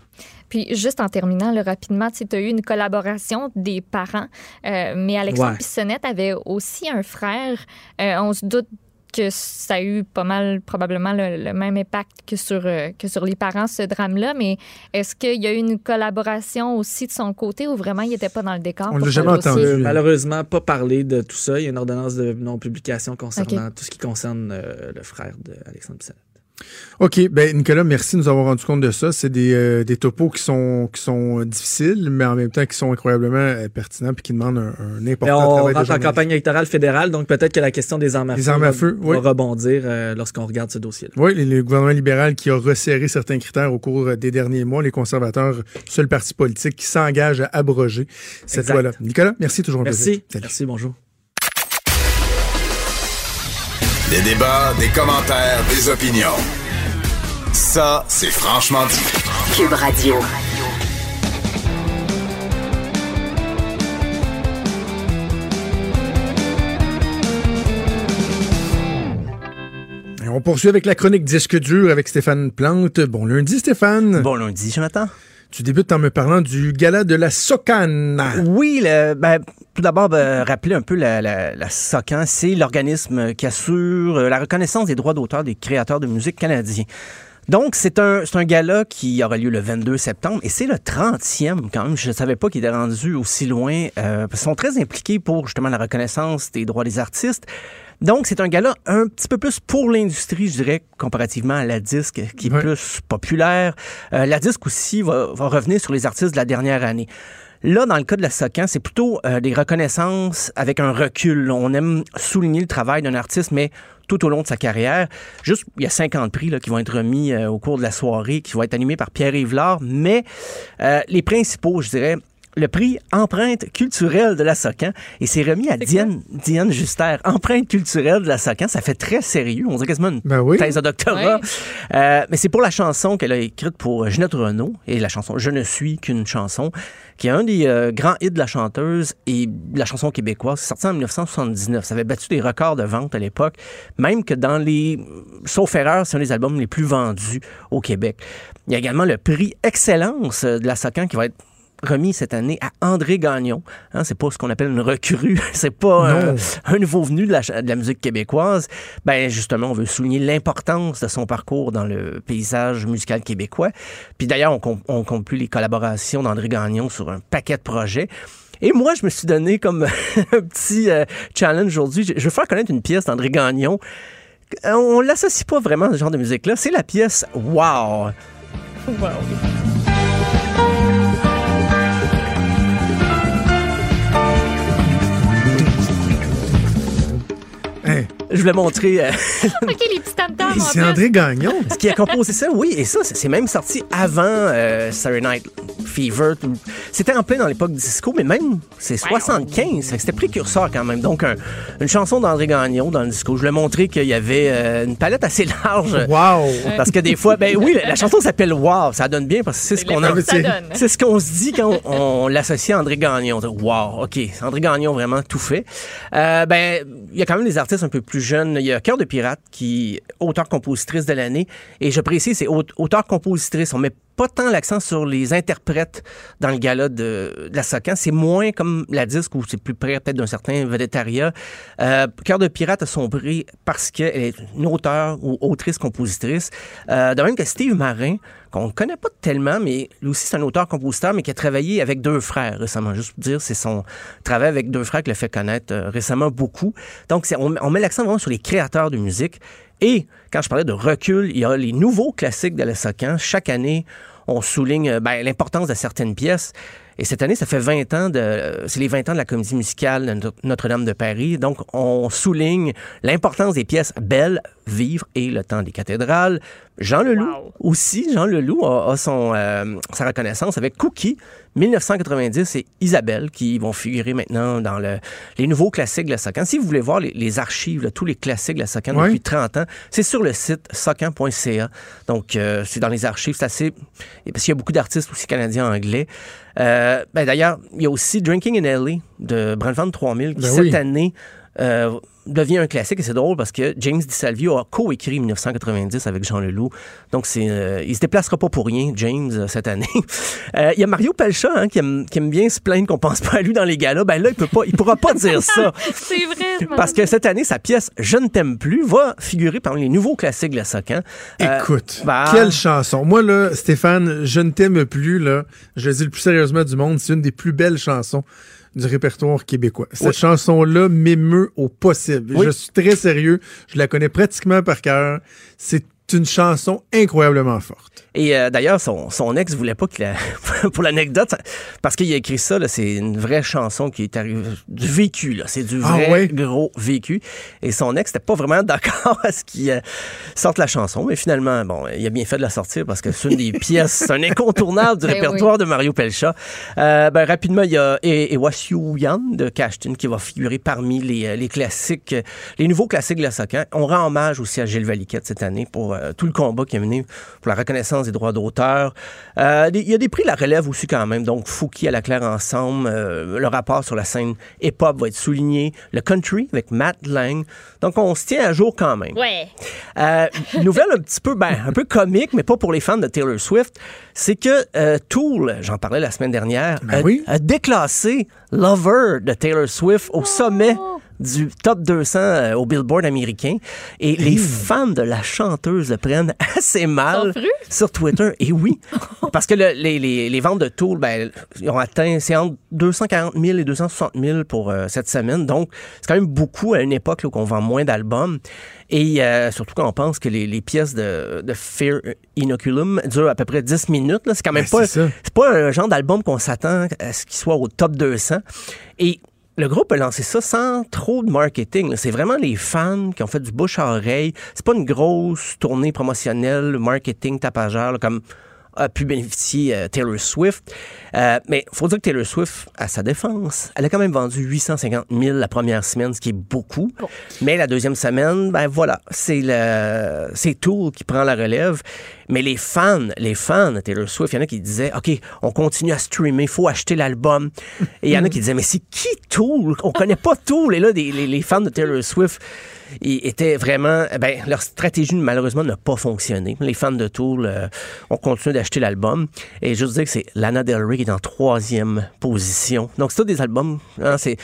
Puis juste en terminant là, rapidement, tu as eu une collaboration des parents, euh, mais Alexandre Ouais. Bissonnette avait aussi un frère. Euh, on se doute que ça a eu pas mal probablement le, le même impact que sur, euh, que sur les parents, ce drame-là, mais est-ce qu'il y a eu une collaboration aussi de son côté ou vraiment il n'était pas dans le décor? On l'a jamais entendu. Oui. malheureusement, pas parler de tout ça. Il y a une ordonnance de non-publication concernant tout ce qui concerne euh, le frère d'Alexandre Bissonnette. OK. Ben, Nicolas, merci de nous avoir rendu compte de ça. C'est des, euh, des topos qui sont, qui sont difficiles, mais en même temps qui sont incroyablement euh, pertinents puis qui demandent un, important on travail de rentre en campagne électorale fédérale, donc peut-être que la question des armes à Les feu, armes à va- feu, va oui. rebondir euh, lorsqu'on regarde ce dossier-là. Oui, le- gouvernement libéral qui a resserré certains critères au cours des derniers mois, les conservateurs, seul parti politique qui s'engage à abroger cette loi-là. Nicolas, merci toujours un Merci. plaisir. Merci, bonjour. Des débats, des commentaires, des opinions. Ça, c'est franchement dit. Cube Radio. Et on poursuit avec la chronique disque dur avec Stéphane Plante. Bon lundi, Stéphane. Bon lundi, Jonathan. Tu débutes en me parlant du gala de la Socane. Oui, le- ben, tout d'abord, ben, rappeler un peu la, la, la SOCAN, c'est l'organisme qui assure euh, la reconnaissance des droits d'auteur des créateurs de musique canadiens. Donc, c'est un, c'est un gala qui aura lieu le 22 septembre et c'est le 30e quand même. Je ne savais pas qu'il était rendu aussi loin. Euh, qu'ils sont très impliqués pour justement la reconnaissance des droits des artistes. Donc, c'est un gala un petit peu plus pour l'industrie, je dirais, comparativement à la disque, qui est plus populaire. Euh, la disque aussi va, va revenir sur les artistes de la dernière année. Là, dans le cas de la SOCAN, c'est plutôt euh, des reconnaissances avec un recul. On aime souligner le travail d'un artiste, mais tout au long de sa carrière. Juste, il y a 50 prix là, qui vont être remis euh, au cours de la soirée, qui vont être animés par Pierre-Yves Lard, mais euh, les principaux, je dirais, le prix Empreinte culturelle de la SOCAN, et c'est remis à Diane, Diane Juster. Empreinte culturelle de la SOCAN, ça fait très sérieux. On dirait quasiment une Ben oui. thèse de doctorat. Euh, mais c'est pour la chanson qu'elle a écrite pour Ginette Renault et la chanson Je ne suis qu'une chanson, qui est un des euh, grands hits de la chanteuse et de la chanson québécoise. C'est sorti en 1979. Ça avait battu des records de vente à l'époque, même que dans les. Sauf erreur, c'est un des albums les plus vendus au Québec. Il y a également le prix Excellence de la SOCAN qui va être remis cette année à André Gagnon. Hein, c'est pas ce qu'on appelle une recrue, c'est pas euh, un nouveau venu de la, ch- de la musique québécoise. Ben justement, on veut souligner l'importance de son parcours dans le paysage musical québécois. Puis d'ailleurs, on, com- on compte plus les collaborations d'André Gagnon sur un paquet de projets. Et moi, je me suis donné comme un petit euh, challenge aujourd'hui. Je veux faire connaître une pièce d'André Gagnon. On l'associe pas vraiment à ce genre de musique-là. C'est la pièce Wow. Hein, Je voulais montrer euh, OK, les petits c'est. André Gagnon. ce qui a composé ça. Oui, et ça, c'est c'est même sorti avant euh, Saturday Night Fever. C'était en plein dans l'époque disco, mais même c'est 75. Fait que C'était précurseur quand même. Donc, un- une chanson d'André Gagnon dans le disco. Je voulais montrer qu'il y avait euh, une palette assez large. Wow. Parce que des fois, ben oui, la, la chanson s'appelle Wow. Ça donne bien parce que c'est ce qu'on a. C'est ce qu'on se dit quand on, on l'associe à André Gagnon. On dit, Wow, OK, André Gagnon vraiment tout fait. Euh, ben, il y a quand même des artistes un peu plus jeunes. Il y a Cœur de Pirate qui est auteur-compositrice de l'année. Et je précise, c'est aute- auteur-compositrice. On met pas tant l'accent sur les interprètes dans le gala de, de la Socan. C'est moins comme la disque où c'est plus près peut-être d'un certain vedettariat. Euh, Cœur de Pirate a son prix parce qu'elle est une auteure ou autrice-compositrice. Euh, de même que Steve Marin, qu'on ne connaît pas tellement, mais lui aussi c'est un auteur-compositeur, mais qui a travaillé avec deux frères récemment. Juste pour dire, c'est son travail avec deux frères qui l'a fait connaître euh, récemment beaucoup. Donc, on, on met l'accent vraiment sur les créateurs de musique. Et quand je parlais de recul, il y a les nouveaux classiques de la Socan. Chaque année, on souligne euh, ben, l'importance de certaines pièces. Et cette année, ça fait 20 ans de, c'est les 20 ans de la comédie musicale Notre-Dame de Paris. Donc, on souligne l'importance des pièces Belle, Vivre et Le temps des cathédrales. Jean Leloup aussi, Jean Leloup a, a son, euh, sa reconnaissance avec Cookie, 1990 et Isabelle qui vont figurer maintenant dans le, les nouveaux classiques de la Socan. Si vous voulez voir les, les archives, là, tous les classiques de la Socan depuis 30 ans, c'est sur le site socan.ca. Donc, euh, c'est dans les archives. C'est assez. et Parce qu'il y a beaucoup d'artistes aussi canadiens anglais. Euh, ben, D'ailleurs, il y a aussi Drinking in LA de Brandvan 3000 qui, Ben cette oui. année, euh, devient un classique. Et c'est drôle parce que James DiSalvio a coécrit 1990 avec Jean Leloup. Donc, c'est, euh, il se déplacera pas pour rien, James, euh, cette année. Euh, Il y a Mario Pelcha hein, qui, aime, qui aime bien se plaindre qu'on pense pas à lui dans les galas. Ben là, il peut pas, il pourra pas dire ça. C'est vrai. Parce que cette année, sa pièce Je ne t'aime plus va figurer parmi les nouveaux classiques de la Socan. Euh, Écoute, bah, quelle chanson. Moi, là, Stéphane, je ne t'aime plus, là, je le dis le plus sérieusement du monde, c'est une des plus belles chansons du répertoire québécois. Cette Oui. chanson-là m'émeut au possible. Oui. Je suis très sérieux. Je la connais pratiquement par cœur. C'est une chanson incroyablement forte. Et euh, d'ailleurs, son, son ex voulait pas qu'il la... pour l'anecdote, parce qu'il a écrit ça, là, c'est une vraie chanson qui est arrivée du vécu, là. C'est du Ah vrai ouais? gros vécu. Et son ex n'était pas vraiment d'accord à ce qu'il euh, sorte la chanson. Mais finalement, bon, il a bien fait de la sortir parce que c'est une des pièces, c'est un incontournable du Ben répertoire de Mario Pelcha. Euh, ben, rapidement, il y a E- Ewasyu Yan de Cashton qui va figurer parmi les, euh, les classiques, les nouveaux classiques de la Socan. On rend hommage aussi à Gilles Valiquette cette année pour euh, tout le combat qui a mené pour la reconnaissance des droits d'auteur. Euh, Il y a des prix de la relève aussi quand même. Donc, Fouki à la Claire ensemble. euh, le rapport sur la scène hip-hop va être souligné. Le country avec Matt Lang. Donc, on se tient à jour quand même. Ouais. Euh, nouvelle un petit peu, ben, un peu comique, mais pas pour les fans de Taylor Swift, c'est que euh, Tool, j'en parlais la semaine dernière, Ben a, oui. a déclassé Lover de Taylor Swift au sommet du top 200 euh, au Billboard américain. Et les fans de la chanteuse le prennent assez mal sur Twitter. Et oui, parce que le- les, les- les ventes de Tool, ben, ils ont atteint, c'est entre 240 000 et 260 000 pour euh, cette semaine. Donc, c'est quand même beaucoup à une époque là, où on vend moins d'albums. Et euh, surtout quand on pense que les, les pièces de, de Fear Inoculum durent à peu près 10 minutes. là. C'est quand même Ben, pas, c'est pas un genre d'album qu'on s'attend à ce qu'il soit au top 200. Et le groupe a lancé ça sans trop de marketing. C'est vraiment les fans qui ont fait du bouche à oreille. C'est pas une grosse tournée promotionnelle, marketing tapageur, comme a pu bénéficier euh, Taylor Swift. Euh, mais faut dire que Taylor Swift, à sa défense, elle a quand même vendu 850 000 la première semaine, ce qui est beaucoup. Mais la deuxième semaine, ben voilà, c'est le c'est Tool qui prend la relève. Mais les fans, les fans de Taylor Swift, il y en a qui disaient, OK, on continue à streamer, il faut acheter l'album. Et il y en a qui disaient, mais c'est qui Tool? On connaît pas Tool. Et là, des- les, les fans de Taylor Swift ils étaient vraiment... Ben, leur stratégie, malheureusement, n'a pas fonctionné. Les fans de Tool euh, ont continué d'acheter l'album. Et je veux dire que c'est Lana Del Rey qui est en troisième position. Donc, c'est des albums... hein, c'est...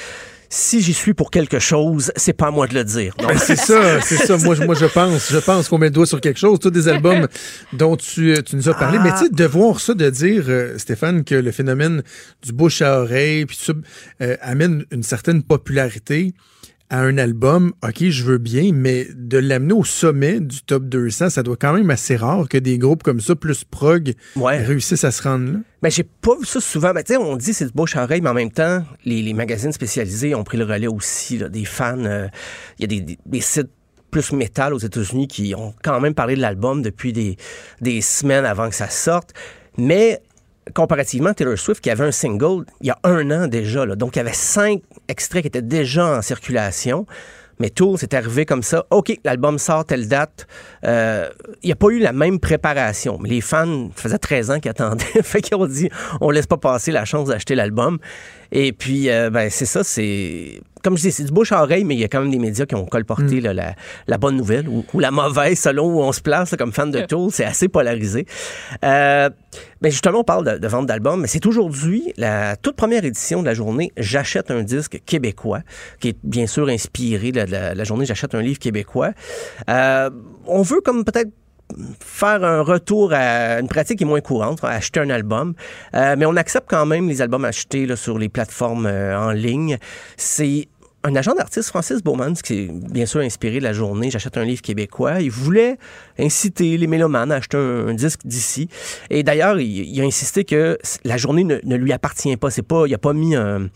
Si j'y suis pour quelque chose, c'est pas à moi de le dire. Ben, c'est ça, c'est ça. Moi, je- moi, je pense, je pense qu'on met le doigt sur quelque chose. Tous des albums dont tu, euh, tu nous as parlé. Mais tu sais, de voir ça, de dire, euh, Stéphane, que le phénomène du bouche à oreille, puis euh, amène une certaine popularité à un album, OK, je veux bien, mais de l'amener au sommet du top 200, ça doit quand même assez rare que des groupes comme ça, plus prog, Ouais. réussissent à se rendre là. Ben, j'ai pas vu ça souvent. Ben, tu on dit c'est du bouche à oreille, mais en même temps, les, les magazines spécialisés ont pris le relais aussi. là. des fans, euh, il y a des, des- des sites plus métal aux États-Unis qui ont quand même parlé de l'album depuis des, des semaines avant que ça sorte. Mais comparativement, Taylor Swift, qui avait un single il y a un an déjà, là, donc il y avait cinq extraits qui étaient déjà en circulation. Mais Tool, c'est arrivé comme ça. OK, l'album sort telle date. Euh, Il n'y a pas eu la même préparation. Mais les fans, ça faisait 13 ans qu'ils attendaient. fait qu'ils ont dit, on laisse pas passer la chance d'acheter l'album. Et puis, euh, ben, c'est ça, c'est... Comme je dis, c'est du bouche à oreille, mais il y a quand même des médias qui ont colporté là, la, la bonne nouvelle ou, ou la mauvaise selon où on se place là, comme fan de Tool. C'est assez polarisé. Euh, ben justement, on parle de, de vente d'albums, mais c'est aujourd'hui la toute première édition de la journée J'achète un disque québécois, qui est bien sûr inspiré de la, de la- la journée J'achète un livre québécois. Euh, on veut comme peut-être faire un retour à une pratique qui est moins courante, acheter un album. Euh, mais on accepte quand même les albums achetés sur les plateformes euh, en ligne. C'est un agent d'artiste, Francis Bowman, qui est bien sûr inspiré de la journée J'achète un livre québécois, il voulait inciter les mélomanes à acheter un, disque d'ici. Et d'ailleurs, il, a insisté que la journée ne, lui appartient pas. C'est pas, il a pas mis un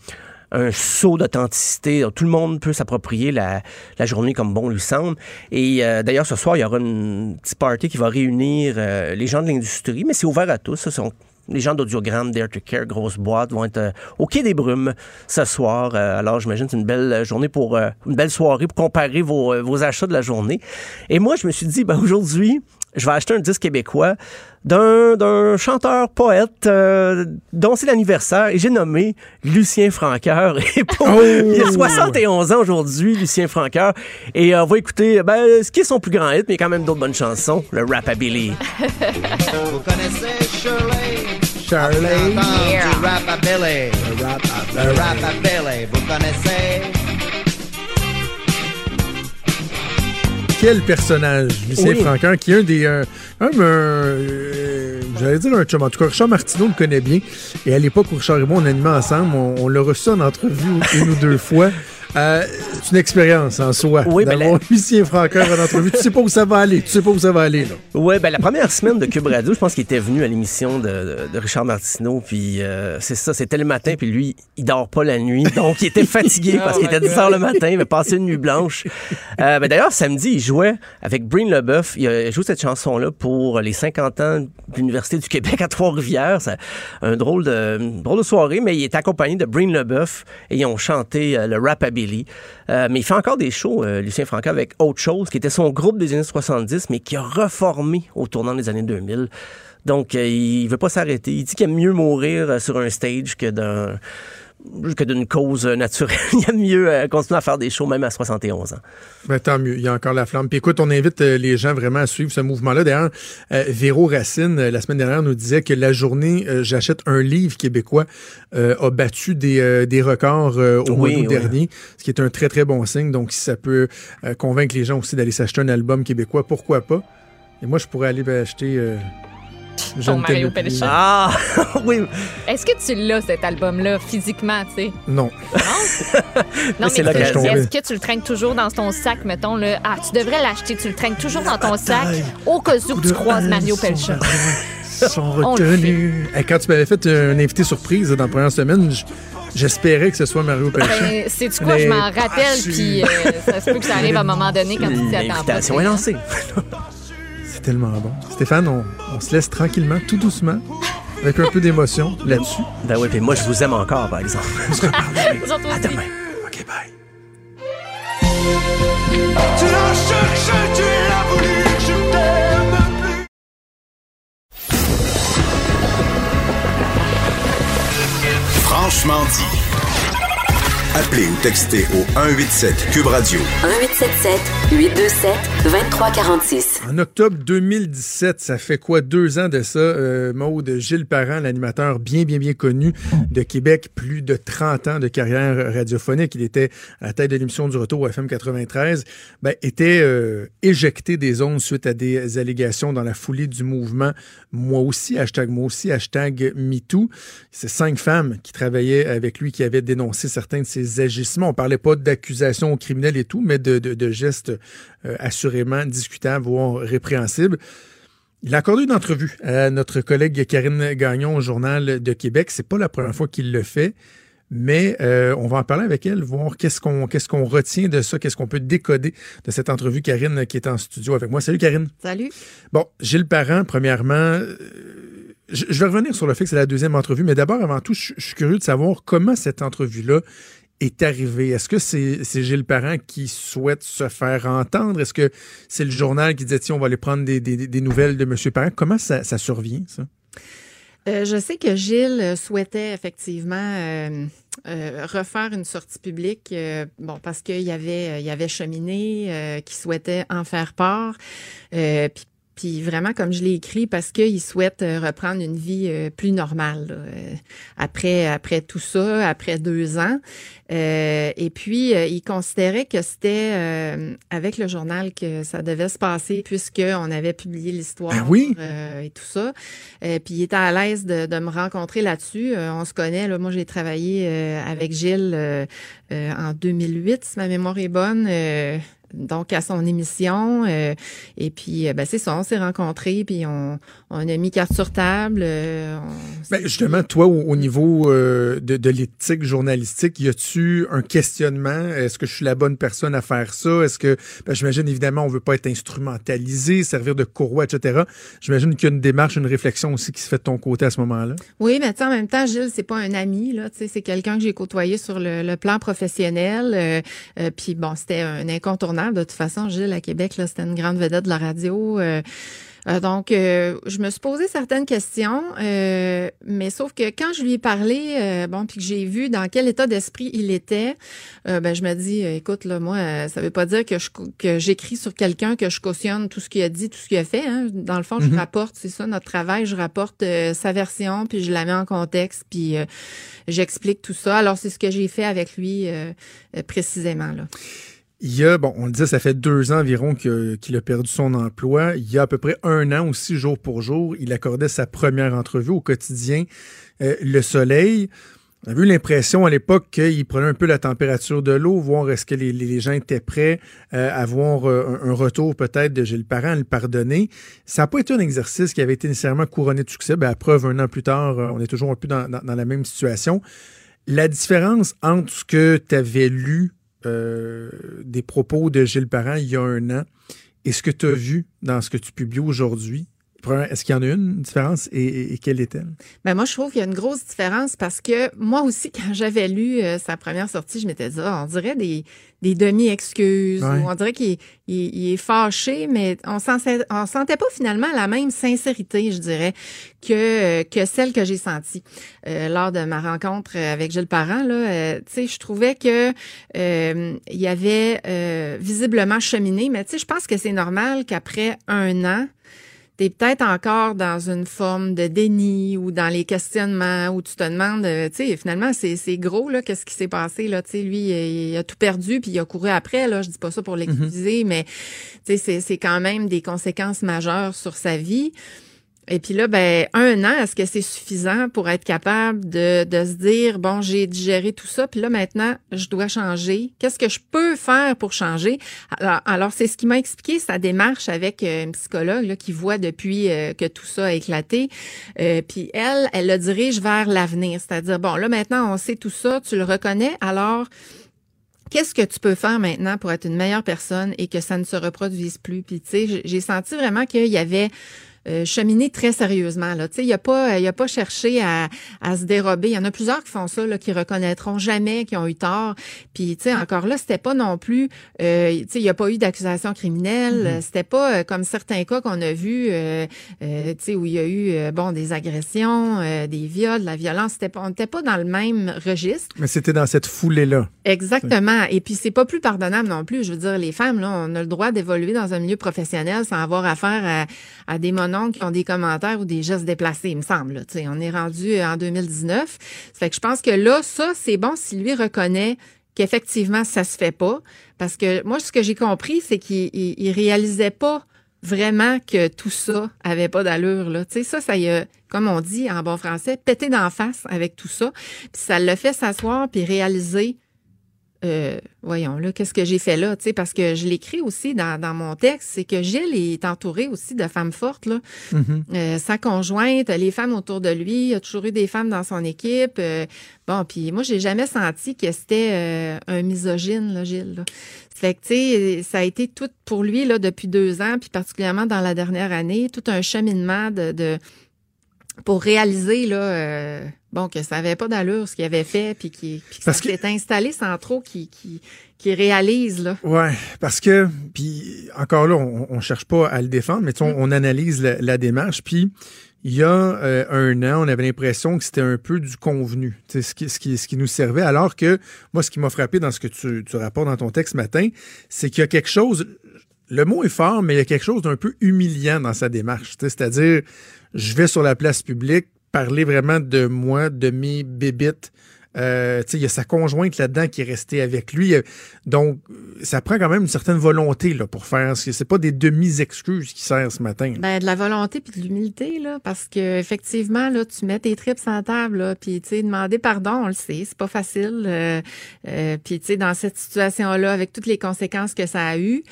un saut d'authenticité. Tout le monde peut s'approprier la, la, journée comme bon lui semble. Et euh, d'ailleurs, ce soir, il y aura une petite party qui va réunir euh, les gens de l'industrie, mais c'est ouvert à tous. Ce sont les gens d'Audiogramme, Dare to Care, grosse boîte, vont être euh, au Quai des Brumes ce soir. Euh, alors, j'imagine c'est une belle journée pour euh, une belle soirée pour comparer vos, vos achats de la journée. Et moi, je me suis dit, ben aujourd'hui, je vais acheter un disque québécois d'un, d'un chanteur poète euh, dont c'est l'anniversaire et j'ai nommé Lucien Franqueur. Et pour, Oh! Il a 71 ans aujourd'hui, Lucien Franqueur. Et euh, on va écouter ben, ce qui est son plus grand hit, mais il y a quand même d'autres bonnes chansons, le Rapabilly. Vous connaissez Shirley? Charlie. Yeah. Rapabilly. Le Rapabilly, vous connaissez? Quel personnage, Lucien Oui. Franquin, qui est un des. euh, un, un, euh, J'allais dire un chum. En tout cas, Richard Martineau le connaît bien. Et à l'époque où Richard et moi, on animait ensemble, on, on l'a reçu en entrevue une ou deux fois. Euh, c'est une expérience en soi. Oui, ben D'avoir Lucien Franquin en entrevue. Tu sais pas où ça va aller. Tu sais pas où ça va aller, là. Ouais, ben la première semaine de Cube Radio, je pense qu'il était venu à l'émission de, de- de Richard Martineau, puis euh, c'est ça, c'était le matin, puis lui, il dort pas la nuit, donc il était fatigué parce qu'il était 10 heures le matin, il avait passé une nuit blanche. Euh, ben d'ailleurs, samedi, il jouait avec Breen Leboeuf, il a joué cette chanson-là pour les 50 ans de l'Université du Québec à Trois-Rivières. C'est un drôle de, une drôle de soirée, mais il était accompagné de Breen Leboeuf et ils ont chanté euh, le Euh, mais il fait encore des shows, euh, Lucien Franca, avec Autre Chose, qui était son groupe des années 70, mais qui a reformé au tournant des années 2000. Donc, euh, il veut pas s'arrêter. Il dit qu'il aime mieux mourir sur un stage que d'un que d'une cause euh, naturelle. il aime mieux euh, continuer à faire des shows même à 71 ans. Ben, tant mieux, il y a encore la flamme. Puis écoute, on invite euh, les gens vraiment à suivre ce mouvement-là. D'ailleurs, euh, Véro Racine, la semaine dernière, nous disait que la journée euh, J'achète un livre québécois euh, a battu des, des records au mois d'août oui. dernier, ce qui est un très, très bon signe. Donc, si ça peut convaincre les gens aussi d'aller s'acheter un album québécois, pourquoi pas? Et moi, je pourrais aller ben, acheter... Euh, Je ne Mario plus. Pelchat. Ah, oui. Est-ce que tu l'as, cet album-là, physiquement, tu sais? Non. Non, c'est mais là est-ce que- tu le traînes toujours dans ton sac, mettons, là? Ah, tu devrais l'acheter, tu le traînes toujours dans ton sac, au cas où tu croises Mario Pelchat. sont On le retenus. Et quand tu m'avais fait un invité surprise dans la première semaine, j'espérais que ce soit Mario Pelchat. Ben, sais-tu quoi, je Mais m'en rappelle, pas puis euh, ça se peut que ça arrive à un moment donné quand tu t'y attends pas. L'invitation est lancée. C'est tellement bon. Stéphane, on, on se laisse tranquillement, tout doucement, avec un peu d'émotion là-dessus. Ben oui, puis moi, je vous aime encore, par exemple. OK, bye. Tu l'as cherché, tu l'as voulu, je t'aime plus. Franchement dit. Appelez ou textez au 187 Cube Radio. 1877 827 2346. En octobre 2017, ça fait quoi, deux ans de ça, euh, Maude Gilles Parent, l'animateur bien, bien, bien connu de Québec, plus de 30 ans de carrière radiophonique, il était à la tête de l'émission du retour au FM 93, ben, était euh, éjecté des ondes suite à des allégations dans la foulée du mouvement Moi aussi, hashtag Moi aussi, hashtag MeToo. C'est cinq femmes qui travaillaient avec lui qui avaient dénoncé certains de ses agissements. On parlait pas d'accusations criminelles et tout, mais de, de- de gestes euh, assurément discutables, voire répréhensibles. Il a accordé une entrevue à notre collègue Karine Gagnon au Journal de Québec. C'est pas la première fois qu'il le fait, mais euh, on va en parler avec elle, voir qu'est-ce qu'on qu'est-ce qu'on retient de ça, qu'est-ce qu'on peut décoder de cette entrevue. Karine qui est en studio avec moi. Salut Karine. Salut. Bon, Gilles Parent, premièrement, euh, je, vais revenir sur le fait que c'est la deuxième entrevue, mais d'abord, avant tout, je suis curieux de savoir comment cette entrevue-là est arrivée. Est-ce que c'est c'est Gilles Parent qui souhaite se faire entendre? Est-ce que c'est le journal qui disait, tiens, on va aller prendre des, des- nouvelles de M. Parent? Comment ça, ça survient, ça? Euh, je sais que Gilles souhaitait effectivement euh, euh, refaire une sortie publique, bon, parce qu'il y avait, il y avait Cheminé qui souhaitait en faire part. Puis puis vraiment comme je l'ai écrit parce qu'il souhaite euh, reprendre une vie euh, plus normale là, euh, après après tout ça, après deux ans. Euh, et puis il considérait que c'était euh, avec le journal que ça devait se passer puisque on avait publié l'histoire Ben oui. euh, et tout ça. Euh, puis il était à l'aise de, de me rencontrer là-dessus. On se connaît. Là, moi, j'ai travaillé euh, avec Gilles euh, euh, en 2008, si ma mémoire est bonne. Donc à son émission euh, et puis euh, ben c'est ça on s'est rencontrés puis on, on a mis carte sur table euh, on Ben, justement, toi, au, au niveau euh, de, de l'éthique journalistique, y a-tu un questionnement? Est-ce que je suis la bonne personne à faire ça? Est-ce que, ben, j'imagine évidemment, on veut pas être instrumentalisé, servir de courroie, etc. J'imagine qu'il y a une démarche, une réflexion aussi qui se fait de ton côté à ce moment-là. Oui, mais tu sais, en même temps, Gilles, c'est pas un ami, là. C'est quelqu'un que j'ai côtoyé sur le, le plan professionnel. Puis bon, c'était un incontournable. De toute façon, Gilles, à Québec, là, c'était une grande vedette de la radio. euh, euh, donc, euh, je me suis posé certaines questions, euh, mais sauf que quand je lui ai parlé, bon, puis que j'ai vu dans quel état d'esprit il était, ben je me dis, écoute, là, moi, ça veut pas dire que je que j'écris sur quelqu'un que je cautionne tout ce qu'il a dit, tout ce qu'il a fait. Hein. Dans le fond, je Mhm. rapporte, c'est ça notre travail, je rapporte sa version, puis je la mets en contexte, puis j'explique tout ça. Alors, c'est ce que j'ai fait avec lui précisément là. Il y a, bon, on le disait, ça fait deux ans environ qu'il a perdu son emploi. Il y a à peu près un an aussi, jour pour jour, il accordait sa première entrevue au quotidien euh, Le Soleil. On a eu l'impression à l'époque qu'il prenait un peu la température de l'eau, voir est-ce que les, gens étaient prêts euh, à voir euh, un, retour peut-être de Gilles Parent, à le pardonner. Ça n'a pas été un exercice qui avait été nécessairement couronné de succès. Ben, à preuve, un an plus tard, on est toujours un peu dans la même situation. La différence entre ce que tu avais lu euh, des propos de Gilles Parent il y a un an. Et ce que tu as vu dans ce que tu publies aujourd'hui, est-ce qu'il y en a une différence et, et- et quelle est-elle? Ben moi, je trouve qu'il y a une grosse différence parce que moi aussi, quand j'avais lu euh, sa première sortie, je m'étais dit, Ah, on dirait des, des demi-excuses, Ouais. ou on dirait qu'il il- il est fâché, mais on sentait, on sentait pas finalement la même sincérité, je dirais, que, que celle que j'ai sentie euh, lors de ma rencontre avec Gilles Parent. Là, euh, tu sais, je trouvais que euh, il y avait euh, visiblement cheminé, mais tu sais, je pense que c'est normal qu'après un an, tu es peut-être encore dans une forme de déni ou dans les questionnements où tu te demandes, euh, tu sais, finalement, c'est c'est gros, là, qu'est-ce qui s'est passé, là, tu sais, lui, il, il a tout perdu, puis il a couru après, là, je dis pas ça pour l'excuser, mais, tu sais, c'est- c'est quand même des conséquences majeures sur sa vie. Et puis là, ben, un an, est-ce que c'est suffisant pour être capable de, de se dire, bon, j'ai digéré tout ça, puis là, maintenant, je dois changer? Qu'est-ce que je peux faire pour changer? Alors, c'est ce qui m'a expliqué sa démarche avec euh, une psychologue qui voit depuis euh, que tout ça a éclaté. Euh, puis elle, elle le dirige vers l'avenir. C'est-à-dire, bon, là, maintenant, on sait tout ça, tu le reconnais, alors... Qu'est-ce que tu peux faire maintenant pour être une meilleure personne et que ça ne se reproduise plus? Puis, tu sais, j'ai senti vraiment qu'il y avait euh, cheminé très sérieusement. Là. Tu sais, il n'a pas, il a pas cherché à, à se dérober. Il y en a plusieurs qui font ça, là, qui reconnaîtront jamais qu'ils ont eu tort. Puis, tu sais, encore là, c'était pas non plus, euh, tu sais, il n'y a pas eu d'accusation criminelle. Mhm. C'était pas euh, comme certains cas qu'on a vus, euh, euh, tu sais, où il y a eu, euh, bon, des agressions, euh, des viols, de la violence. C'était pas, on n'était pas dans le même registre. Mais c'était dans cette foulée-là. Exactement. Et puis, c'est pas plus pardonnable non plus. Je veux dire, les femmes, là, on a le droit d'évoluer dans un milieu professionnel sans avoir affaire à, à des qui ont des commentaires ou des gestes déplacés, il me semble. on est rendu en 2019. Ça que je pense que là, ça, c'est bon si lui reconnaît qu'effectivement, ça se fait pas. Parce que moi, ce que j'ai compris, c'est qu'il il, il réalisait pas vraiment que tout ça avait pas d'allure. Ça, ça y a, comme on dit en bon français, pété d'en face avec tout ça. Puis ça l'a fait s'asseoir puis réaliser euh, voyons là, qu'est-ce que j'ai fait là, tu sais, parce que je l'écris aussi dans, dans mon texte, c'est que Gilles est entouré aussi de femmes fortes là. Euh, sa conjointe, les femmes autour de lui, il a toujours eu des femmes dans son équipe. euh, bon, puis moi j'ai jamais senti que c'était euh, un misogyne là, Gilles. Là. Fait que tu sais, ça a été tout pour lui là depuis deux ans, puis particulièrement dans la dernière année, tout un cheminement de, de pour réaliser là, euh, bon que ça avait pas d'allure ce qu'il avait fait, puis qui puis que ça Parce que- s'est installé sans trop qu'il qui qui réalise là. Ouais, parce que, puis encore là, on, on cherche pas à le défendre, mais tu sais, on, on analyse la, la démarche, puis il y a euh, un an, on avait l'impression que c'était un peu du convenu, ce qui, ce, qui, ce qui nous servait, alors que moi, ce qui m'a frappé dans ce que tu, tu rapportes dans ton texte ce matin, c'est qu'il y a quelque chose, le mot est fort, mais il y a quelque chose d'un peu humiliant dans sa démarche. C'est-à-dire, je vais sur la place publique parler vraiment de moi, de mes bébites. Euh, il y a sa conjointe là-dedans qui est restée avec lui. Euh, Donc, ça prend quand même une certaine volonté là, pour faire. ce C'est pas des demi-excuses qui servent ce matin. Ben, de la volonté puis de l'humilité, là, parce que effectivement, là, tu mets tes tripes la table, là, puis demander pardon, on le sait, c'est pas facile. Euh, euh, puis dans cette situation-là, avec toutes les conséquences que ça a eu,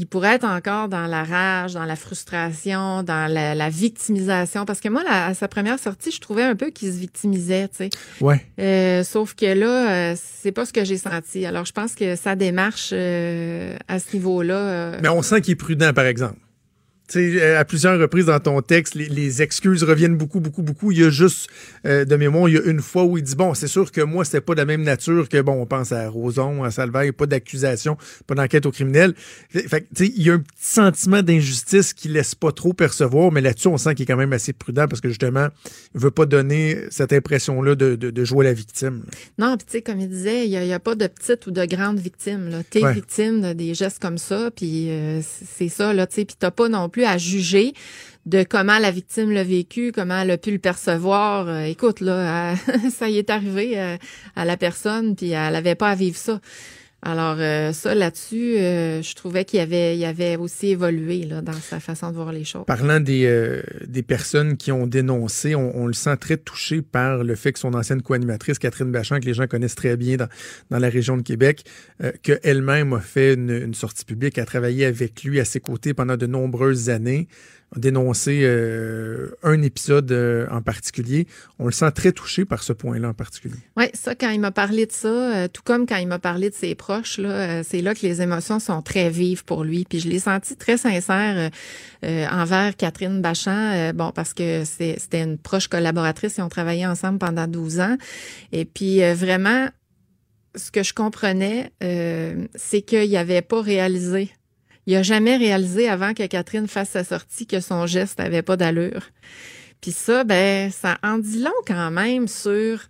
il pourrait être encore dans la rage, dans la frustration, dans la, la victimisation. Parce que moi, la- à sa première sortie, je trouvais un peu qu'il se victimisait, tu sais. Ouais. Euh, sauf que là, euh, c'est pas ce que j'ai senti. Alors, je pense que sa démarche euh, à ce niveau-là. Mais on sent qu'il est prudent, par exemple. Sais, euh, à plusieurs reprises dans ton texte, les, les excuses reviennent beaucoup, beaucoup, beaucoup. Il y a juste, euh, de mémoire, il y a une fois où il dit, bon, c'est sûr que moi, c'était pas de la même nature que, bon, on pense à Roson, à Salvaille, pas d'accusation, pas d'enquête au criminel. Fait, tu sais, il y a un petit sentiment d'injustice qu'il laisse pas trop percevoir, mais là-dessus, on sent qu'il est quand même assez prudent parce que, justement, il veut pas donner cette impression-là de, de, de jouer la victime. Non, puis tu sais, comme il disait, il n'y a, il y a pas de petites ou de grandes victimes. Tu es Ouais. victime de des gestes comme ça, puis euh, c'est c'est ça, là, tu sais. Puis t'as pas non plus à juger de comment la victime l'a vécu, comment elle a pu le percevoir. Euh, écoute, là, ça y est arrivé euh, à la personne, puis elle avait pas à vivre ça. Alors euh, ça, là-dessus, euh, je trouvais qu'il avait, aussi évolué dans sa façon de voir les choses. Parlant des, euh, personnes qui ont dénoncé, on, le sent très touché par le fait que son ancienne co-animatrice, Catherine Bachand, que les gens connaissent très bien dans, la région de Québec, qu'elle-même a fait une, sortie publique, a travaillé avec lui à ses côtés pendant de nombreuses années, dénoncé euh, un épisode euh, en particulier. On le sent très touché par ce point-là en particulier. Oui, ça, quand il m'a parlé de ça, euh, tout comme quand il m'a parlé de ses proches, là, euh, c'est là que les émotions sont très vives pour lui. Puis je l'ai senti très sincère euh, euh, envers Catherine Bachand, euh, bon, parce que c'est- c'était une proche collaboratrice, ils ont travaillé ensemble pendant 12 ans. Et puis vraiment, ce que je comprenais, c'est qu'il n'avait pas réalisé. Il a jamais réalisé avant que Catherine fasse sa sortie que son geste n'avait pas d'allure. Puis ça, ben, ça en dit long quand même sur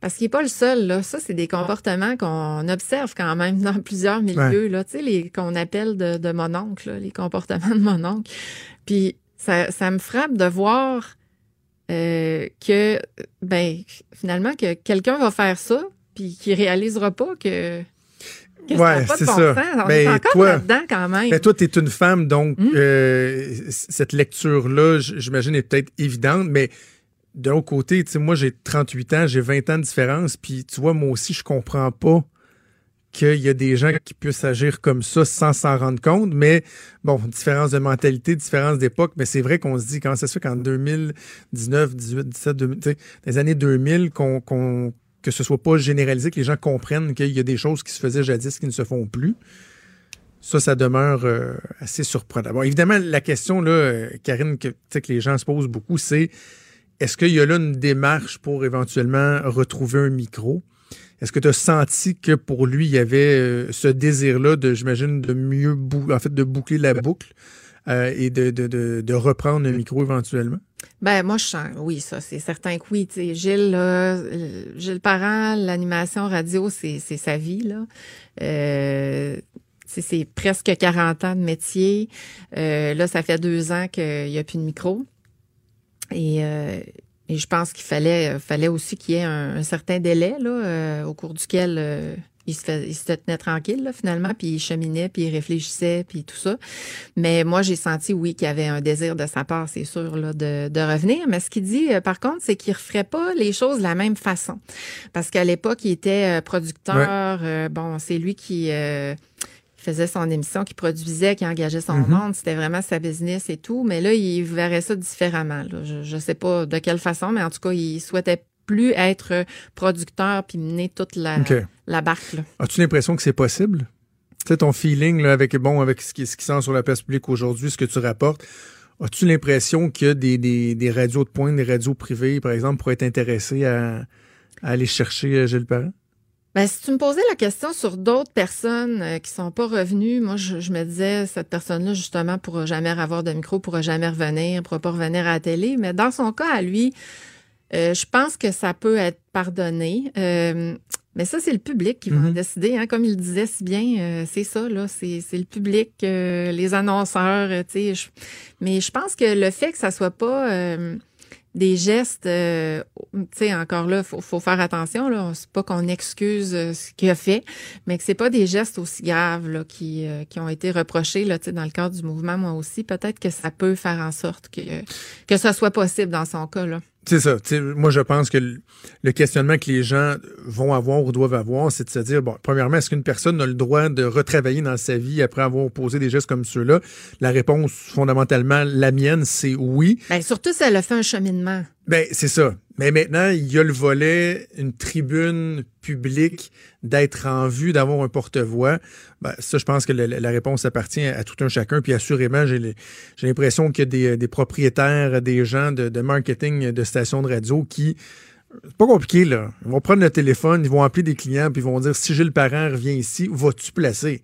parce qu'il n'est pas le seul, là. Ça, c'est des comportements qu'on observe quand même dans plusieurs milieux, là. Tu sais, les, qu'on appelle de, de mon oncle, là, les comportements de mon oncle. Puis, ça, ça me frappe de voir euh, que, ben, finalement, que quelqu'un va faire ça, puis qu'il réalisera pas que. Ouais, c'est bon ça. On Ben, est encore toi- là-dedans quand même. Mais toi, tu es une femme, donc Mm. euh, cette lecture-là, j'imagine, est peut-être évidente, mais de l'autre côté, moi, j'ai 38 ans, j'ai 20 ans de différence, puis tu vois, moi aussi, je comprends pas qu'il y a des gens qui puissent agir comme ça sans s'en rendre compte, mais bon, différence de mentalité, différence d'époque, mais c'est vrai qu'on se dit, comment ça se fait qu'en 2019, 18, 17, 2000, tu sais, dans les années 2000, qu'on, qu'on- que ce soit pas généralisé, que les gens comprennent qu'il y a des choses qui se faisaient jadis qui ne se font plus. Ça, ça demeure euh, assez surprenant. Bon, évidemment, la question, là, euh, Karine, que, que les gens se posent beaucoup, c'est est-ce qu'il y a là une démarche pour éventuellement retrouver un micro? Est-ce que tu as senti que pour lui, il y avait euh, ce désir-là de, j'imagine, de mieux en fait, de boucler la boucle et de reprendre un micro éventuellement? Ben moi je sens oui ça c'est certain que oui Gilles là, euh, Gilles Parent l'animation radio c'est c'est sa vie là. Euh, c'est presque 40 ans de métier. Euh, là ça fait deux ans qu'il n'y a plus de micro. Et euh, et je pense qu'il fallait fallait aussi qu'il y ait un, un certain délai là euh, au cours duquel euh, il se, fait, il se tenait tranquille là, finalement, puis il cheminait, puis il réfléchissait, puis tout ça. Mais moi, j'ai senti, oui, qu'il y avait un désir de sa part, c'est sûr, là, de, de revenir. Mais ce qu'il dit, euh, par contre, c'est qu'il ne referait pas les choses de la même façon. Parce qu'à l'époque, il était euh, producteur. euh, bon, c'est lui qui... euh, faisait son émission, qui produisait, qui engageait son Mhm. monde. C'était vraiment sa business et tout. Mais là, il verrait ça différemment. là. Je ne sais pas de quelle façon, mais en tout cas, il souhaitait plus être producteur puis mener toute la. La barque. Là. As-tu l'impression que c'est possible? Tu sais, ton feeling là, avec, bon, avec ce qui, ce qui sort sur la place publique aujourd'hui, ce que tu rapportes, as-tu l'impression a des, des, des radios de pointe, des radios privées, par exemple, pour être intéressés à, à aller chercher euh, Gilles Parent? Ben, si tu me posais la question sur d'autres personnes euh, qui sont pas revenues, moi, je, je me disais, cette personne-là, justement, pourra jamais avoir de micro, pourra jamais revenir, pourra pas revenir à la télé. Mais dans son cas, à lui, euh, je pense que ça peut être pardonné. Euh, Mais ça, c'est le public qui va en décider. Hein. Comme il le disait si bien, euh, c'est ça, là. C'est c'est le public, euh, les annonceurs, euh, tu sais. je- Mais je pense que le fait que ça soit pas euh, des gestes, euh, tu sais, encore là, faut, faut faire attention, là. C'est pas qu'on excuse ce qu'il a fait, mais que c'est pas des gestes aussi graves, là, qui, euh, qui ont été reprochés, là, tu sais, dans le cadre du mouvement, moi aussi. Peut-être que ça peut faire en sorte que, que ça soit possible dans son cas, là. C'est ça. Moi, je pense que le, questionnement que les gens vont avoir ou doivent avoir, c'est de se dire, bon, premièrement, est-ce qu'une personne a le droit de retravailler dans sa vie après avoir posé des gestes comme ceux-là? La réponse, fondamentalement, la mienne, c'est oui. Ben, surtout si elle a fait un cheminement. Ben, c'est ça. Mais maintenant, il y a le volet, une tribune publique, d'être en vue, d'avoir un porte-voix. Ben, ça, je pense que la, réponse appartient à, tout un chacun. Puis assurément, j'ai le- j'ai l'impression qu'il y a des, propriétaires, des gens de, marketing de stations de radio qui c'est pas compliqué, là. Ils vont prendre le téléphone, ils vont appeler des clients, puis ils vont dire si Gilles Parent revient ici, où vas-tu placer?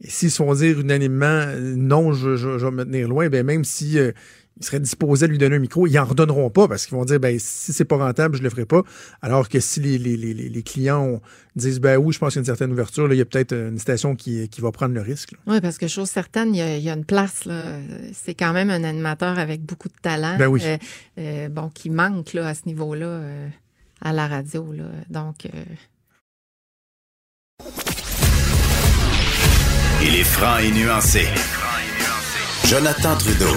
Et s'ils se font dire unanimement non, je, vais me tenir loin, ben même si euh, ils seraient disposés à lui donner un micro, ils en redonneront pas parce qu'ils vont dire ben si c'est pas rentable, je le ferai pas. Alors que si les, les- les- les- clients ont- disent ben oui, je pense qu'il y a une certaine ouverture, là, il y a peut-être une station qui, qui va prendre le risque. là. Oui, parce que chose certaine, il y a, il y a une place. là. C'est quand même un animateur avec beaucoup de talent. Ben oui. euh, euh, bon, qui manque là, à ce niveau-là euh, à la radio. Là. Donc, euh, Il est franc et nuancé. Jonathan Trudeau.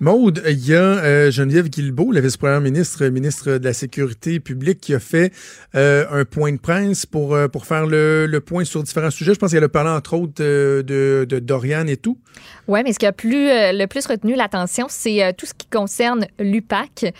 Maude, il y a euh, Geneviève Guilbeault, la vice-première ministre, ministre de la Sécurité publique, qui a fait euh, un point de presse pour, euh, faire le, point sur différents sujets. Je pense qu'elle a parlé entre autres de, Dorian et tout. Oui, mais ce qui a plus, le plus retenu l'attention, c'est tout ce qui concerne l'UPAC.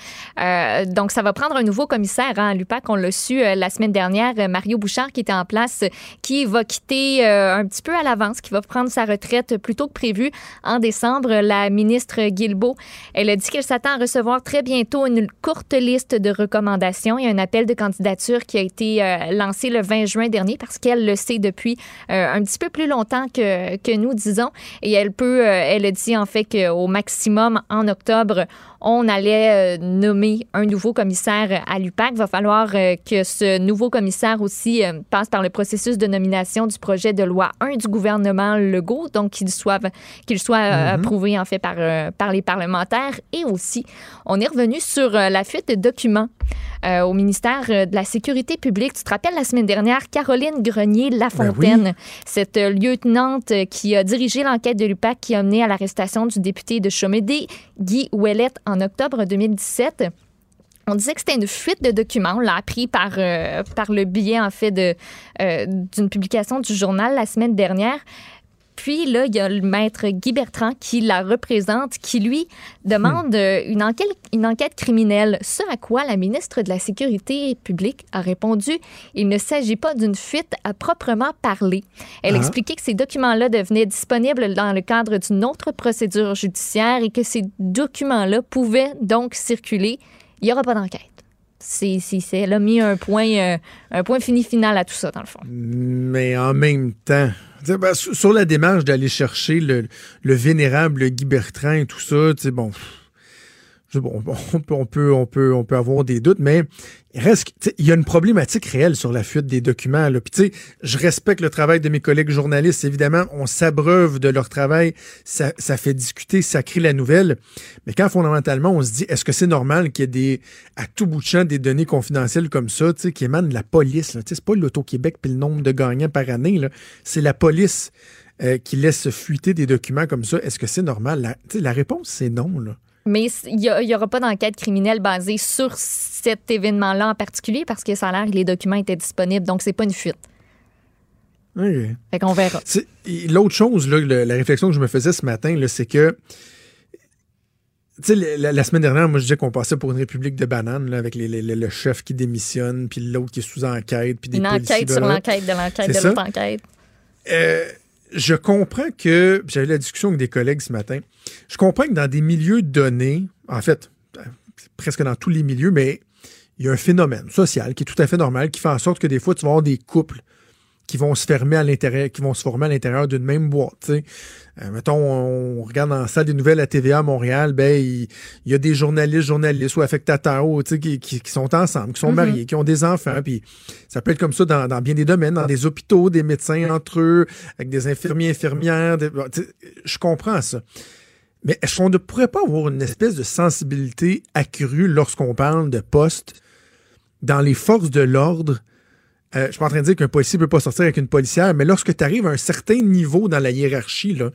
Donc, ça va prendre un nouveau commissaire hein, à l'UPAC. On l'a su la semaine dernière, Mario Bouchard, qui était en place, qui va quitter un petit peu à l'avance, qui va prendre sa retraite plus tôt que prévu en décembre. La ministre Guilbeault, elle a dit qu'elle s'attend à recevoir très bientôt une courte liste de recommandations. Il y a un appel de candidature qui a été euh, lancé le 20 juin dernier parce qu'elle le sait depuis euh, un petit peu plus longtemps que, nous, disons. Et elle peut, euh, elle a dit en fait qu'au maximum en octobre, on allait euh, nommer un nouveau commissaire à l'UPAC. Va falloir euh, que ce nouveau commissaire aussi euh, passe par le processus de nomination du projet de loi 1 du gouvernement Legault, donc qu'il soit, qu'il soit Mhm. approuvé en fait par, par les parlementaires. Et aussi, on est revenu sur la fuite de documents euh, au ministère de la Sécurité publique. Tu te rappelles la semaine dernière, Caroline Grenier-Lafontaine, cette euh, lieutenante qui a dirigé l'enquête de l'UPAC qui a mené à l'arrestation du député de Chomédé, Guy Ouellette, en octobre 2017. On disait que c'était une fuite de documents. On l'a appris par, euh, le biais, en euh, d'une publication du journal la semaine dernière. Puis là, il y a le maître Guy Bertrand qui la représente, qui lui demande euh, une, enquête, une enquête criminelle. Ce à quoi la ministre de la Sécurité publique a répondu il ne s'agit pas d'une fuite à proprement parler. Elle Ah. expliquait que ces documents-là devenaient disponibles dans le cadre d'une autre procédure judiciaire et que ces documents-là pouvaient donc circuler. Il n'y aura pas d'enquête. C'est, elle a mis un point, euh, un point fini final à tout ça, dans le fond. Mais en même temps, ben, sur la démarche d'aller chercher le, le vénérable Guy Bertrand et tout ça, bon, on, peut, avoir des doutes, mais il y a une problématique réelle sur la fuite des documents. Là. Puis, je respecte le travail de mes collègues journalistes. Évidemment, on s'abreuve de leur travail. Ça, fait discuter, ça crée la nouvelle. Mais quand fondamentalement, on se dit, est-ce que c'est normal qu'il y ait des, à tout bout de champ des données confidentielles comme ça, qui émanent de la police? C'est pas l'Auto-Québec puis le nombre de gagnants par année. C'est la police euh, qui laisse fuiter des documents comme ça. Est-ce que c'est normal? La, réponse, c'est non. Mais il n'y aura pas d'enquête criminelle basée sur cet événement-là en particulier parce que ça a l'air que les documents étaient disponibles. Donc, c'est pas une fuite. OK. Fait qu'on verra. L'autre chose, là, le- la réflexion que je me faisais ce matin, c'est que tu sais, la, la semaine dernière, moi, je disais qu'on passait pour une république de bananes, là, avec les- le chef qui démissionne, puis l'autre qui est sous enquête, puis des Une enquête sur l'enquête de l'enquête de l'autre enquête. Euh, je comprends que, j'avais la discussion avec des collègues ce matin, je comprends que dans des milieux donnés, en fait, presque dans tous les milieux, mais il y a un phénomène social qui est tout à fait normal, qui fait en sorte que des fois, tu vas avoir des couples qui vont se fermer à l'intérieur, qui vont se former à l'intérieur d'une même boîte. Euh, mettons, on regarde dans la salle des nouvelles à TVA à Montréal, ben il, il y a des journalistes, journalistes ou affectateurs ou, tu sais, qui, qui, qui sont ensemble, qui sont Mhm. mariés, qui ont des enfants, puis ça peut être comme ça dans, dans bien des domaines, dans des hôpitaux, des médecins entre eux, avec des infirmiers, infirmières. des- bon, je comprends ça. Mais est-ce qu'on ne pourrait pas avoir une espèce de sensibilité accrue lorsqu'on parle de postes dans les forces de l'ordre? Euh, je suis pas en train de dire qu'un policier ne peut pas sortir avec une policière, mais lorsque tu arrives à un certain niveau dans la hiérarchie, là,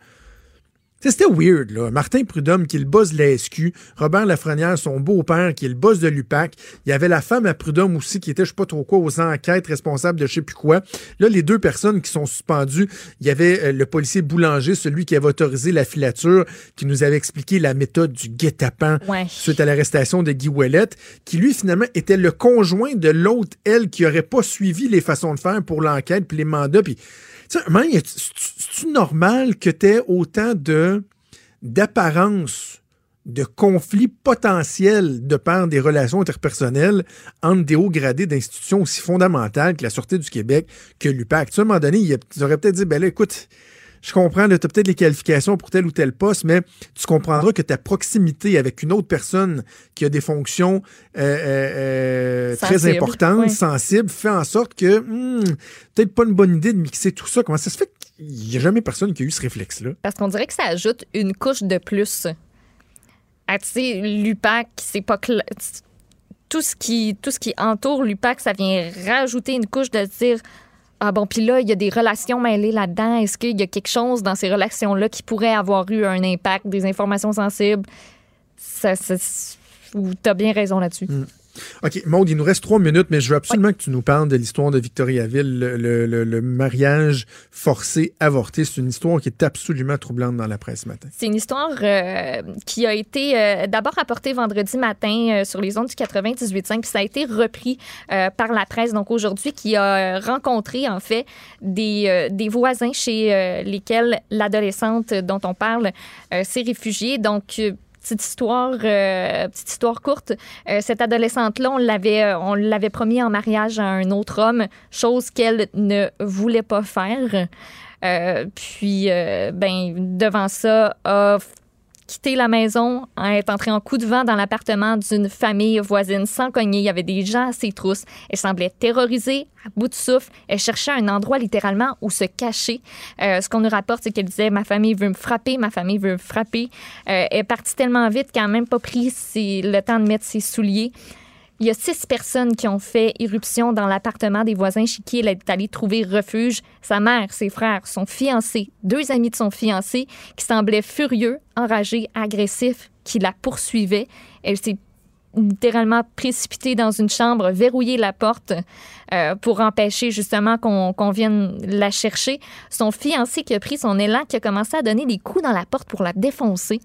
c'était weird, là. Martin Prudhomme, qui est le boss de la SQ, Robert Lafrenière, son beau-père, qui est le boss de l'UPAC. Il y avait la femme à Prudhomme aussi, qui était, je sais pas trop quoi, aux enquêtes, responsable de je sais plus quoi. Là, les deux personnes qui sont suspendues, il y avait euh, le policier boulanger, celui qui avait autorisé la filature, qui nous avait expliqué la méthode du guet-apens Ouais. suite à l'arrestation de Guy Ouellette, qui lui, finalement, était le conjoint de l'autre, elle, qui aurait pas suivi les façons de faire pour l'enquête, puis les mandats, puis... Tu sais, c'est-tu normal que tu autant de d'apparence de conflits potentiels de par des relations interpersonnelles entre des hauts gradés d'institutions aussi fondamentales que la Sûreté du Québec, que l'UPAC? Tu sais, à un moment donné, ils auraient peut-être dit, ben là, écoute, je comprends, tu as peut-être les qualifications pour tel ou tel poste, mais tu comprendras que ta proximité avec une autre personne qui a des fonctions euh, euh, euh, très importantes, sensibles, fait en sorte que hmm, peut-être pas une bonne idée de mixer tout ça. Comment ça se fait qu'il n'y a jamais personne qui a eu ce réflexe-là? Parce qu'on dirait que ça ajoute une couche de plus. Ah, tu sais, l'UPAC, c'est pas tout ce qui tout ce qui entoure l'UPAC, ça vient rajouter une couche de dire ah bon, puis là, il y a des relations mêlées là-dedans. Est-ce qu'il y a quelque chose dans ces relations-là qui pourrait avoir eu un impact, des informations sensibles? Ça, ça, tu as bien raison là-dessus. OK, Maude, il nous reste trois minutes, mais je veux absolument que tu nous parles de l'histoire de Victoriaville, le, le- le- le mariage forcé, avorté. C'est une histoire qui est absolument troublante dans la presse ce matin. C'est une histoire euh, qui a été euh, d'abord rapportée vendredi matin euh, sur les ondes du 98.5, puis ça a été repris par la presse. Donc aujourd'hui, qui a rencontré en fait des, des voisins chez lesquels l'adolescente dont on parle s'est réfugiée. Donc Petite histoire, euh, petite histoire courte. Euh, cette adolescente-là, on l'avait, euh, on l'avait promis en mariage à un autre homme, chose qu'elle ne voulait pas faire. Euh, puis, ben, devant ça, a quitté la maison, est entrée en coup de vent dans l'appartement d'une famille voisine sans cogner. Il y avait des gens à ses trousses. Elle semblait terrorisée, à bout de souffle. Elle cherchait un endroit littéralement où se cacher. Euh, ce qu'on nous rapporte, c'est qu'elle disait Ma famille veut me frapper, ma famille veut me frapper. Euh, elle est partie tellement vite qu'elle n'a même pas pris le temps de mettre ses souliers. Il y a six personnes qui ont fait irruption dans l'appartement des voisins chez qui elle est allée trouver refuge. Sa mère, ses frères, son fiancé, deux amis de son fiancé qui semblaient furieux, enragés, agressifs, qui la poursuivaient. Elle s'est littéralement précipitée dans une chambre, verrouillé la porte euh, pour empêcher justement qu'on qu'on vienne la chercher. Son fiancé qui a pris son élan, qui a commencé à donner des coups dans la porte pour la défoncer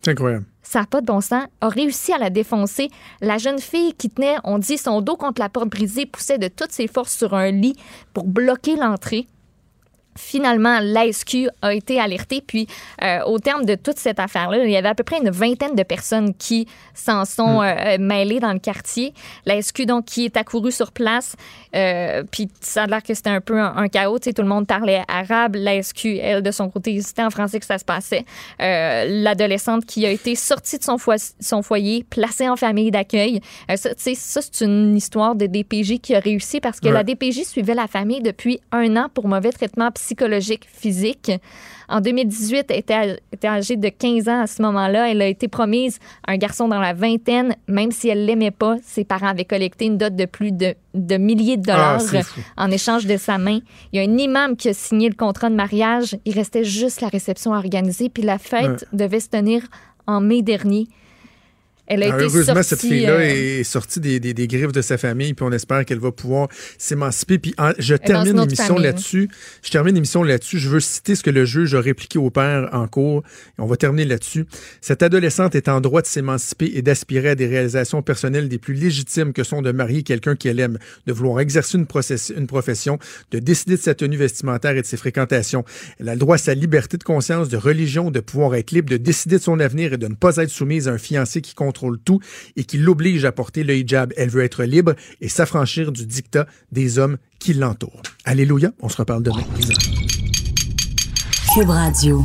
C'est incroyable. Ça n'a pas de bon sens, a réussi à la défoncer. La jeune fille qui tenait, on dit, son dos contre la porte brisée, poussait de toutes ses forces sur un lit pour bloquer l'entrée. Finalement, l'ASQ a été alertée. Puis, euh, au terme de toute cette affaire-là, il y avait à peu près une vingtaine de personnes qui s'en sont euh, mêlées dans le quartier. L'ASQ, donc, qui est accourue sur place. euh, puis, ça a l'air que c'était un peu un, un chaos. Tu sais, tout le monde parlait arabe. L'ASQ, elle, de son côté, c'était en français que ça se passait. L'adolescente qui a été sortie de son, foyer, placée en famille d'accueil. Ça, tu sais, ça, c'est une histoire de DPJ qui a réussi parce que Ouais. la DPJ suivait la famille depuis un an pour mauvais traitement psychologique, physique. En 2018, elle était, âgée de 15 ans à ce moment-là. Elle a été promise à un garçon dans la vingtaine, même si elle l'aimait pas. Ses parents avaient collecté une dot de plus de, de milliers de Ah, dollars fou. en échange de sa main. Il y a un imam qui a signé le contrat de mariage. Il restait juste la réception à organiser, puis la fête devait se tenir en mai dernier. Elle a Alors, été heureusement, sortie, cette fille-là euh, est sortie des, des- des griffes de sa famille, puis on espère qu'elle va pouvoir s'émanciper. Puis en- je termine l'émission famille. là-dessus. Je termine l'émission là-dessus. Je veux citer ce que le juge a répliqué au père en cours. Et on va terminer là-dessus. Cette adolescente est en droit de s'émanciper et d'aspirer à des réalisations personnelles des plus légitimes que sont de marier quelqu'un qu'elle aime, de vouloir exercer une, une profession, de décider de sa tenue vestimentaire et de ses fréquentations. Elle a le droit à sa liberté de conscience, de religion, de pouvoir être libre, de décider de son avenir et de ne pas être soumise à un fiancé qui contrôle tout et qui l'oblige à porter le hijab. Elle veut être libre et s'affranchir du dictat des hommes qui l'entourent. Alléluia. On se reparle demain. Cube Radio.